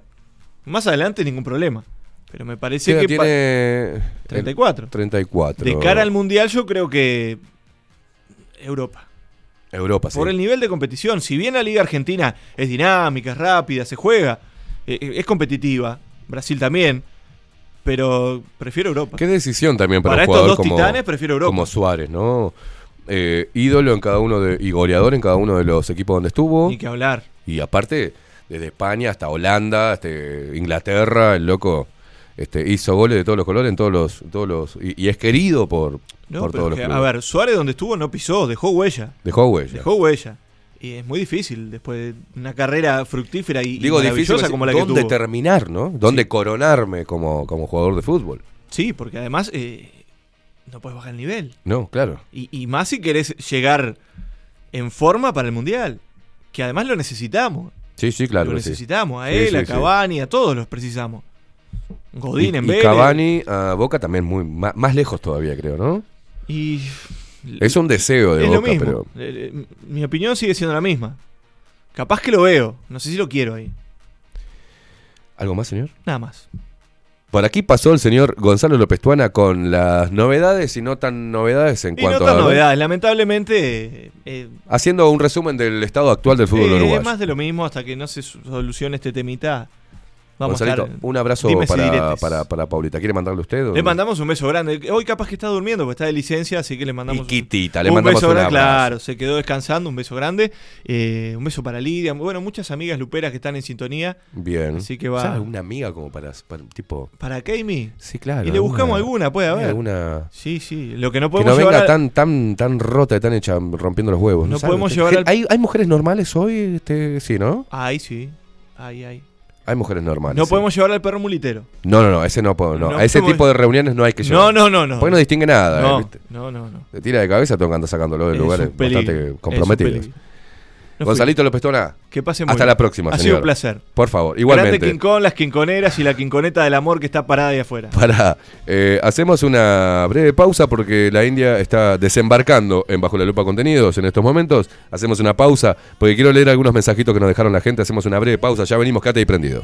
Más adelante ningún problema. Pero me parece ¿Qué edad que tiene? 34. 34. de cara al mundial yo creo que Europa. Europa, sí. Por el nivel de competición, si bien la liga argentina es dinámica, es rápida, se juega, eh, eh, es competitiva, Brasil también, pero prefiero Europa. Qué decisión también para, Para un estos jugador dos como, titanes prefiero Europa. como Suárez, ¿no? Eh, ídolo en cada uno de, y goleador en cada uno de los equipos donde estuvo. Ni que hablar. Y aparte, desde España hasta Holanda, este, Inglaterra, el loco este, hizo goles de todos los colores en todos los, todos los y, y es querido por, No, por todos los que, clubes. a ver, Suárez donde estuvo no pisó, dejó huella. Dejó huella. Dejó huella. Y es muy difícil después de una carrera fructífera y, Digo, difícil maravillosa decir, como la que ¿dónde tuvo. terminar, no? ¿Dónde coronarme como, como jugador de fútbol? Sí, porque además eh, no puedes bajar el nivel. No, claro. Y, y más si querés llegar en forma para el Mundial. Que además lo necesitamos. Sí, sí, claro. lo sí. necesitamos. A él, sí, a. Cavani, a todos los precisamos. Godín y, en y Vélez. Cavani a Boca también muy más, lejos todavía, creo, ¿no? Y Es un deseo de es lo Boca, mismo. pero Eh, eh, Mi opinión sigue siendo la misma. Capaz que lo veo. No sé si lo quiero ahí. ¿algo más, señor? Nada más. Por aquí pasó el señor Gonzalo López Tuana con las novedades y no tan novedades en Y cuanto no tan a novedades. Lamentablemente. eh, haciendo un resumen del estado actual del fútbol eh, uruguayo. es más de lo mismo hasta que no se solucione este temita. Vamos a Gonzalito, estar. un abrazo para, para, para Paulita. ¿Quiere mandarle usted? o Le no? mandamos un beso grande. Hoy capaz que está durmiendo porque está de licencia, así que le mandamos Y Quitita, le un mandamos beso un grande. abrazo. Claro, se quedó descansando, un beso grande. Eh, un beso para Lidia. Bueno, muchas amigas luperas que están en sintonía. Bien. Así que va- ¿Sabes alguna amiga como para, para tipo... ¿Para Amy? Sí, claro. Y le buscamos alguna, puede haber. Alguna... Sí, sí. Lo que no Que podemos no llevar venga a- tan, tan, tan rota y tan hecha rompiendo los huevos. No podemos llevar al- ¿Hay, ¿Hay mujeres normales hoy? Este, sí, ¿no? Ahí sí. Ahí, ahí. Hay mujeres normales. No sí. podemos llevar al perro mulitero. No, no, no, ese no puedo. No. No a ese podemos- tipo de reuniones no hay que No, llevar. no, no, no. Porque no distingue nada. No, eh, ¿viste? no, no, no. Te tira de cabeza, andar sacándolo de Es lugares bastante comprometidos. No Gonzalito López Tona, Que pasen muy hasta bien. la próxima, Ha señor. sido un placer. Por favor, igualmente. Kong, las quinconeras y la quinconeta del amor que está parada ahí afuera. Para, eh, hacemos una breve pausa porque la India está desembarcando en Bajo la Lupa Contenidos en estos momentos. Hacemos una pausa porque quiero leer algunos mensajitos que nos dejaron la gente. Hacemos una breve pausa. Ya venimos, Cate y prendido.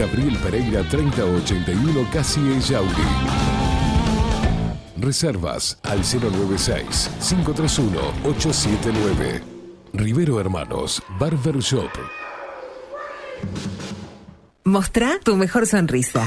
Gabriel Pereira 3081 Casi Yauri. Reservas al 096-531-879. Rivero Hermanos, Barber Shop. Mostrá tu mejor sonrisa.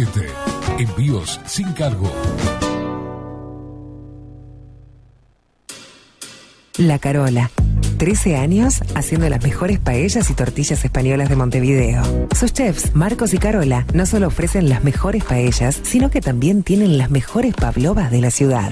Envíos sin cargo. La Carola. 13 años haciendo las mejores paellas y tortillas españolas de Montevideo. Sus chefs, Marcos y Carola, no solo ofrecen las mejores paellas, sino que también tienen las mejores pavlovas de la ciudad.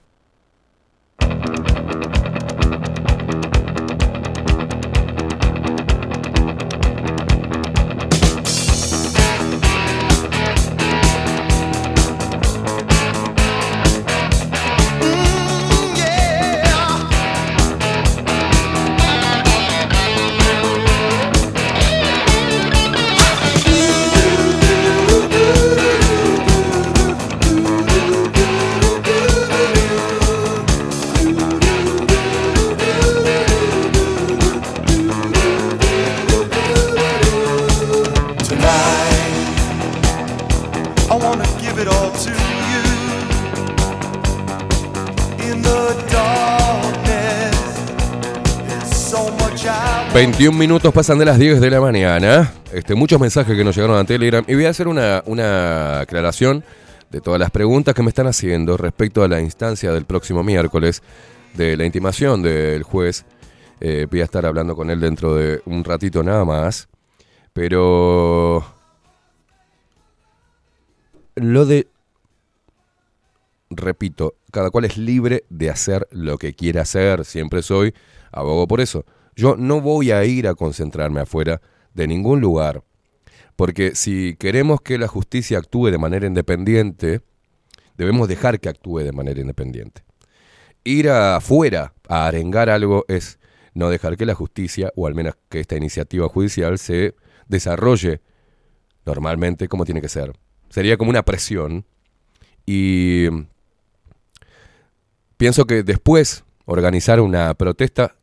21 minutos pasan de las 10 de la mañana. Este, muchos mensajes que nos llegaron a Telegram. Y voy a hacer una, una aclaración de todas las preguntas que me están haciendo respecto a la instancia del próximo miércoles de la intimación del juez. Eh, voy a estar hablando con él dentro de un ratito nada más. Pero... Lo de... Repito, cada cual es libre de hacer lo que quiera hacer. Siempre soy abogo por eso. Yo no voy a ir a concentrarme afuera de ningún lugar. Porque si queremos que la justicia actúe de manera independiente, debemos dejar que actúe de manera independiente. Ir afuera a arengar algo es no dejar que la justicia, o al menos que esta iniciativa judicial, se desarrolle normalmente como tiene que ser. Sería como una presión. Y pienso que después organizar una protesta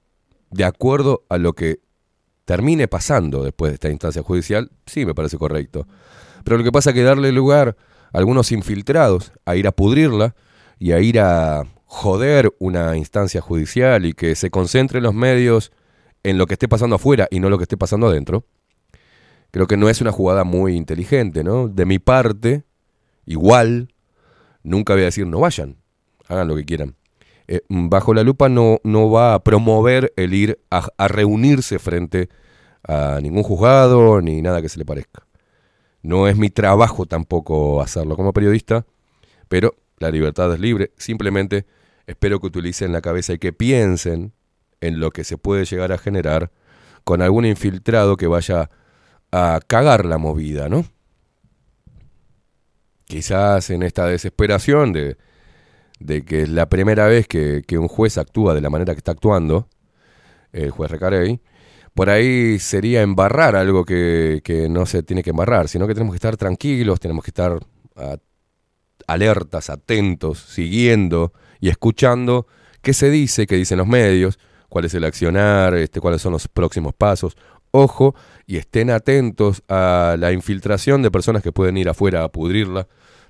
de acuerdo a lo que termine pasando después de esta instancia judicial, sí me parece correcto. Pero lo que pasa es que darle lugar a algunos infiltrados a ir a pudrirla y a ir a joder una instancia judicial y que se concentre los medios en lo que esté pasando afuera y no lo que esté pasando adentro, creo que no es una jugada muy inteligente, ¿no? De mi parte, igual, nunca voy a decir no vayan, hagan lo que quieran. Eh, bajo la lupa no, no va a promover el ir a, a reunirse frente a ningún juzgado ni nada que se le parezca. No es mi trabajo tampoco hacerlo como periodista, pero la libertad es libre. Simplemente espero que utilicen la cabeza y que piensen en lo que se puede llegar a generar con algún infiltrado que vaya a cagar la movida, ¿no? Quizás en esta desesperación de, de que es la primera vez que, que un juez actúa de la manera que está actuando, el juez Recarey, por ahí sería embarrar algo que, que no se tiene que embarrar, sino que tenemos que estar tranquilos, tenemos que estar alertas, atentos, siguiendo y escuchando qué se dice, qué dicen los medios, cuál es el accionar, este, cuáles son los próximos pasos. Ojo, y estén atentos a la infiltración de personas que pueden ir afuera a pudrirla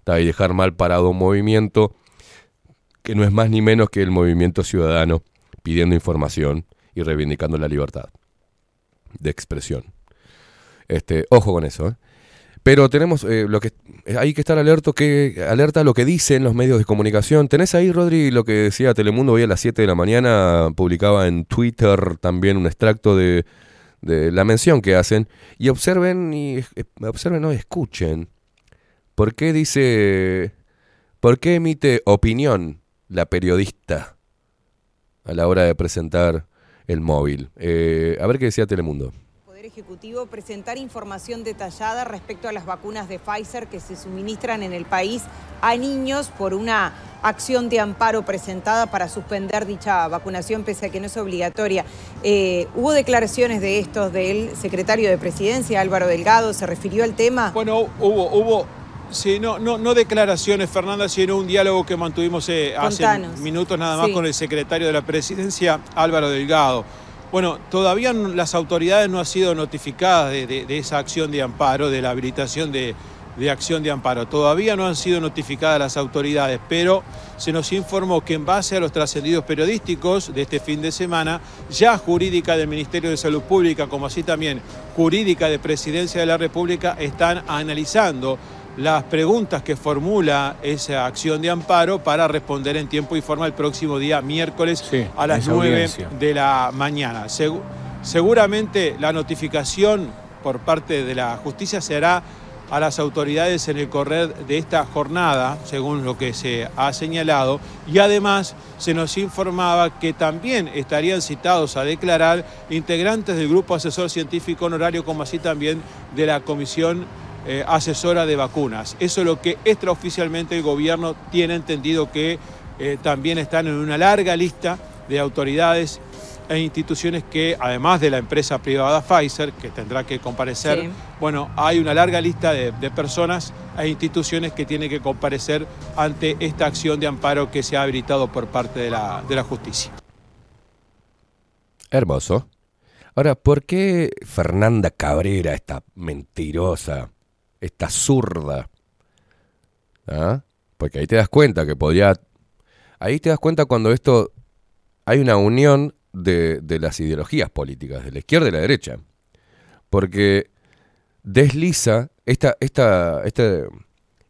y dejar mal parado un movimiento que no es más ni menos que el movimiento ciudadano pidiendo información y reivindicando la libertad de expresión. Este, ojo con eso. ¿eh? Pero tenemos eh, lo que hay que estar alerta que alerta a lo que dicen los medios de comunicación. ¿Tenés ahí, Rodri, lo que decía Telemundo hoy a las 7 de la mañana? Publicaba en Twitter también un extracto de, la mención que hacen. Y observen y eh, observen no, escuchen. ¿Por qué dice ¿Por qué emite opinión la periodista a la hora de presentar el móvil? Eh, a ver qué decía Telemundo. Poder Ejecutivo presentar información detallada respecto a las vacunas de Pfizer que se suministran en el país a niños por una acción de amparo presentada para suspender dicha vacunación pese a que no es obligatoria. Eh, hubo declaraciones de estos del secretario de Presidencia, Álvaro Delgado, se refirió al tema. Bueno, hubo, hubo, sí, no, no, no declaraciones, Fernanda, sino un diálogo que mantuvimos eh, hace minutos nada más Sí. con el secretario de la Presidencia, Álvaro Delgado. Bueno, todavía las autoridades no han sido notificadas de, de- de esa acción de amparo, de la habilitación de, de acción de amparo. Todavía no han sido notificadas las autoridades, pero se nos informó que en base a los trascendidos periodísticos de este fin de semana, ya jurídica del Ministerio de Salud Pública, como así también jurídica de Presidencia de la República, están analizando las preguntas que formula esa acción de amparo para responder en tiempo y forma el próximo día miércoles a las esa 9 audiencia. de la mañana. Segu- seguramente la notificación por parte de la justicia se hará a las autoridades en el correr de esta jornada, según lo que se ha señalado, y además se nos informaba que también estarían citados a declarar integrantes del Grupo Asesor Científico Honorario, como así también de la Comisión eh, Asesora de Vacunas. Eso es lo que extraoficialmente el gobierno tiene entendido que eh, también están en una larga lista de autoridades e instituciones que, además de la empresa privada Pfizer, que tendrá que comparecer, Sí. bueno, hay una larga lista de, de personas e instituciones que tienen que comparecer ante esta acción de amparo que se ha habilitado por parte de la, de la justicia. Hermoso. Ahora, ¿por qué Fernanda Cabrera, esta mentirosa, esta zurda? ¿Ah? Porque ahí te das cuenta que podría... Ahí te das cuenta cuando esto... Hay una unión de, de las ideologías políticas, de la izquierda y la derecha. Porque desliza esta, esta, esta,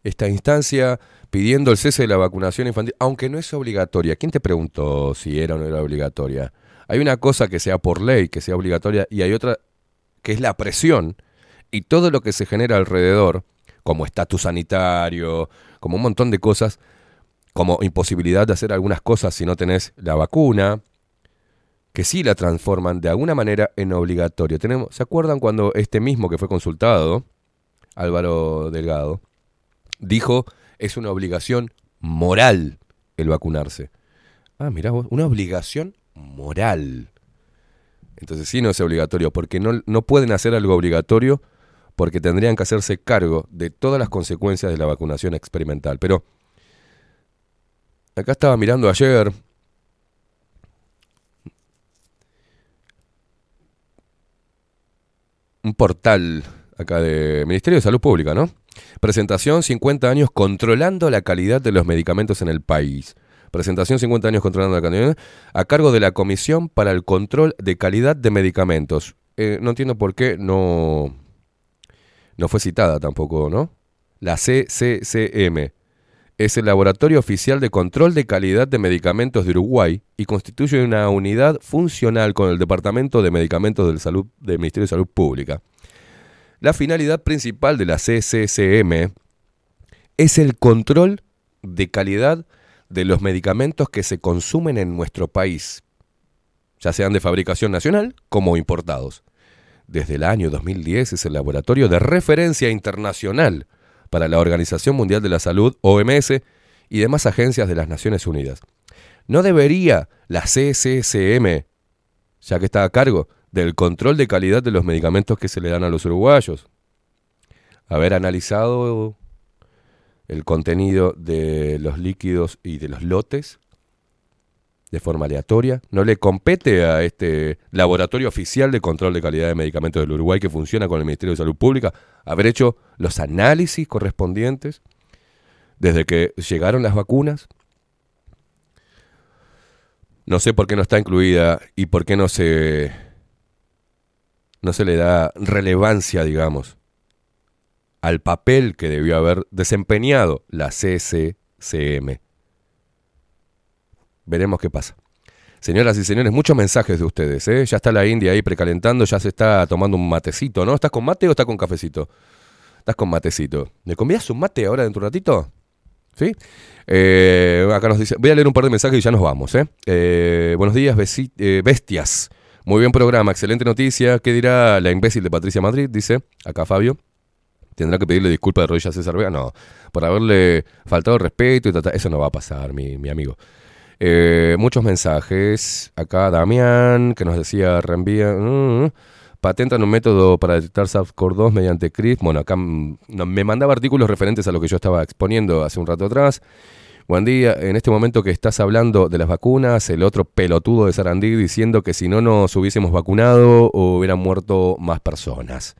esta instancia pidiendo el cese de la vacunación infantil, aunque no es obligatoria. ¿Quién te preguntó si era o no era obligatoria? Hay una cosa que sea por ley, que sea obligatoria, y hay otra que es la presión y todo lo que se genera alrededor, como estatus sanitario, como un montón de cosas, como imposibilidad de hacer algunas cosas si no tenés la vacuna, que sí la transforman de alguna manera en obligatorio. Tenemos, ¿Se acuerdan cuando este mismo que fue consultado, Álvaro Delgado, dijo es una obligación moral el vacunarse? Ah, mirá vos, una obligación moral. Entonces sí no es obligatorio, porque no, no pueden hacer algo obligatorio porque tendrían que hacerse cargo de todas las consecuencias de la vacunación experimental. Pero acá estaba mirando ayer un portal acá de Ministerio de Salud Pública, ¿no? Presentación 50 años controlando la calidad de los medicamentos en el país. Presentación 50 años controlando la calidad a cargo de la Comisión para el Control de Calidad de Medicamentos. Eh, no entiendo por qué no, no fue citada tampoco, ¿no? La CCCM es el Laboratorio Oficial de Control de Calidad de Medicamentos de Uruguay y constituye una unidad funcional con el Departamento de Medicamentos del, Salud, del Ministerio de Salud Pública. La finalidad principal de la CCCM es el control de calidad de los medicamentos que se consumen en nuestro país, ya sean de fabricación nacional como importados. Desde el año 2010 es el laboratorio de referencia internacional para la Organización Mundial de la Salud, OMS, y demás agencias de las Naciones Unidas. ¿No debería la CCCM, ya que está a cargo del control de calidad de los medicamentos que se le dan a los uruguayos, haber analizado el contenido de los líquidos y de los lotes de forma aleatoria. No le compete a este laboratorio oficial de control de calidad de medicamentos del Uruguay que funciona con el Ministerio de Salud Pública haber hecho los análisis correspondientes desde que llegaron las vacunas. No sé por qué no está incluida y por qué no se no se le da relevancia, digamos, al papel que debió haber desempeñado la CCCM. Veremos qué pasa. Señoras y señores, muchos mensajes de ustedes, ¿eh? Ya está la India ahí precalentando, ya se está tomando un matecito, ¿no? ¿Estás con mate o estás con cafecito? Estás con matecito. ¿Le convidas un mate ahora dentro de un ratito? ¿Sí? Eh, acá nos dice, voy a leer un par de mensajes y ya nos vamos, ¿eh? eh buenos días, eh, bestias. Muy bien programa, excelente noticia. ¿Qué dirá la imbécil de Patricia Madrid? Dice, acá Fabio. ¿Tendrá que pedirle disculpas de rodillas a César Vega? No, por haberle faltado respeto y. Eso no va a pasar, mi, mi amigo. Eh, muchos mensajes. Acá Damián, que nos decía, reenvía. mm, patentan un método para detectar SARS-CoV-2 mediante CRISP. Bueno, acá mm, me mandaba artículos referentes a lo que yo estaba exponiendo hace un rato atrás. Buen día, en este momento que estás hablando de las vacunas, el otro pelotudo de Sarandí diciendo que si no nos hubiésemos vacunado hubieran muerto más personas.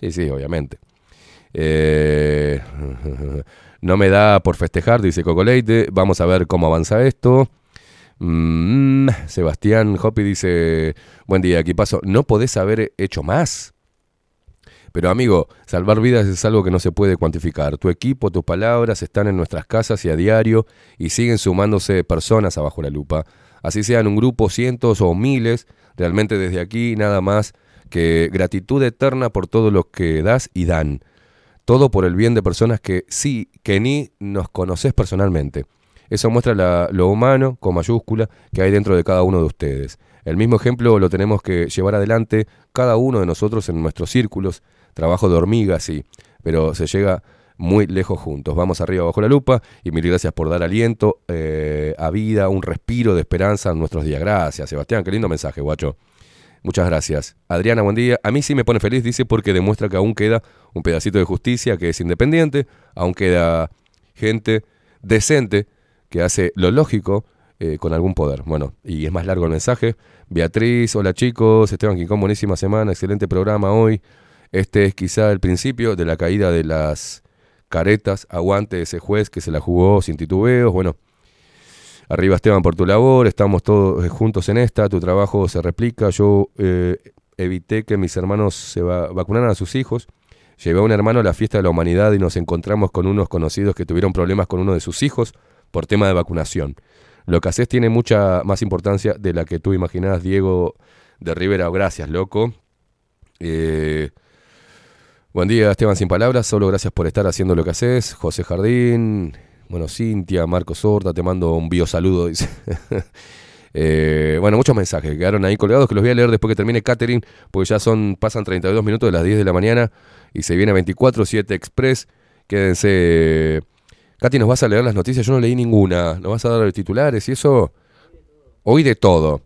Sí, sí, obviamente. Eh, no me da por festejar, dice Cocoleite. Vamos a ver cómo avanza esto. Mm, Sebastián Hopi dice, buen día, aquí paso. ¿No podés haber hecho más? Pero amigo, salvar vidas es algo que no se puede cuantificar. Tu equipo, tus palabras están en nuestras casas y a diario y siguen sumándose personas abajo la lupa. Así sean un grupo, cientos o miles, realmente desde aquí nada más que gratitud eterna por todo lo que das y dan. Todo por el bien de personas que sí, que ni nos conoces personalmente. Eso muestra la- lo humano, con mayúscula, que hay dentro de cada uno de ustedes. El mismo ejemplo lo tenemos que llevar adelante cada uno de nosotros en nuestros círculos. Trabajo de hormiga, sí, pero se llega muy lejos juntos. Vamos arriba bajo la lupa y mil gracias por dar aliento eh, a vida, un respiro de esperanza en nuestros días. Gracias, Sebastián, qué lindo mensaje, guacho. Muchas gracias. Adriana, buen día. A mí sí me pone feliz, dice, porque demuestra que aún queda un pedacito de justicia que es independiente, aún queda gente decente que hace lo lógico eh, con algún poder. Bueno, y es más largo el mensaje. Beatriz, hola chicos, Esteban Quincón, buenísima semana, excelente programa hoy. Este es quizá el principio de la caída de las caretas. Aguante ese juez que se la jugó sin titubeos. Bueno, Arriba Esteban por tu labor, estamos todos eh, juntos en esta, tu trabajo se replica, yo eh, evité que mis hermanos se va- vacunaran a sus hijos, llevé a un hermano a la fiesta de la humanidad y nos encontramos con unos conocidos que tuvieron problemas con uno de sus hijos por tema de vacunación. Lo que haces tiene mucha más importancia de la que tú imaginás, Diego de Rivera. Gracias, loco. Eh, buen día, Esteban Sin Palabras. Solo gracias por estar haciendo lo que haces. José Jardín. Bueno, Cintia, Marcos Horta, te mando un biosaludo, dice. Eh, bueno, muchos mensajes que quedaron ahí colgados que los voy a leer después que termine Catering, porque ya son, pasan 32 minutos de las 10 de la mañana y se viene 24-7 Express. Quédense. Katy, ¿nos vas a leer las noticias? Yo no leí ninguna. ¿Nos vas a dar los titulares y eso? Hoy de todo.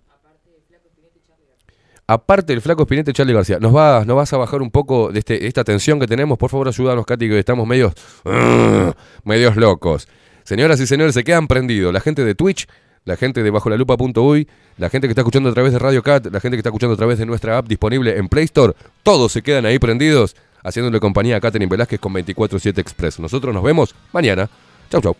Aparte del flaco Espinete Charlie García, ¿nos vas, nos vas a bajar un poco de este, esta tensión que tenemos? Por favor, ayúdanos, Katy, que estamos medios, medios locos. Señoras y señores, se quedan prendidos. La gente de Twitch, la gente de Bajo la la gente que está escuchando a través de Radio Cat, la gente que está escuchando a través de nuestra app disponible en Play Store, todos se quedan ahí prendidos, haciéndole compañía a Catherine Velázquez con 24-7 Express. Nosotros nos vemos mañana. Chau, chau.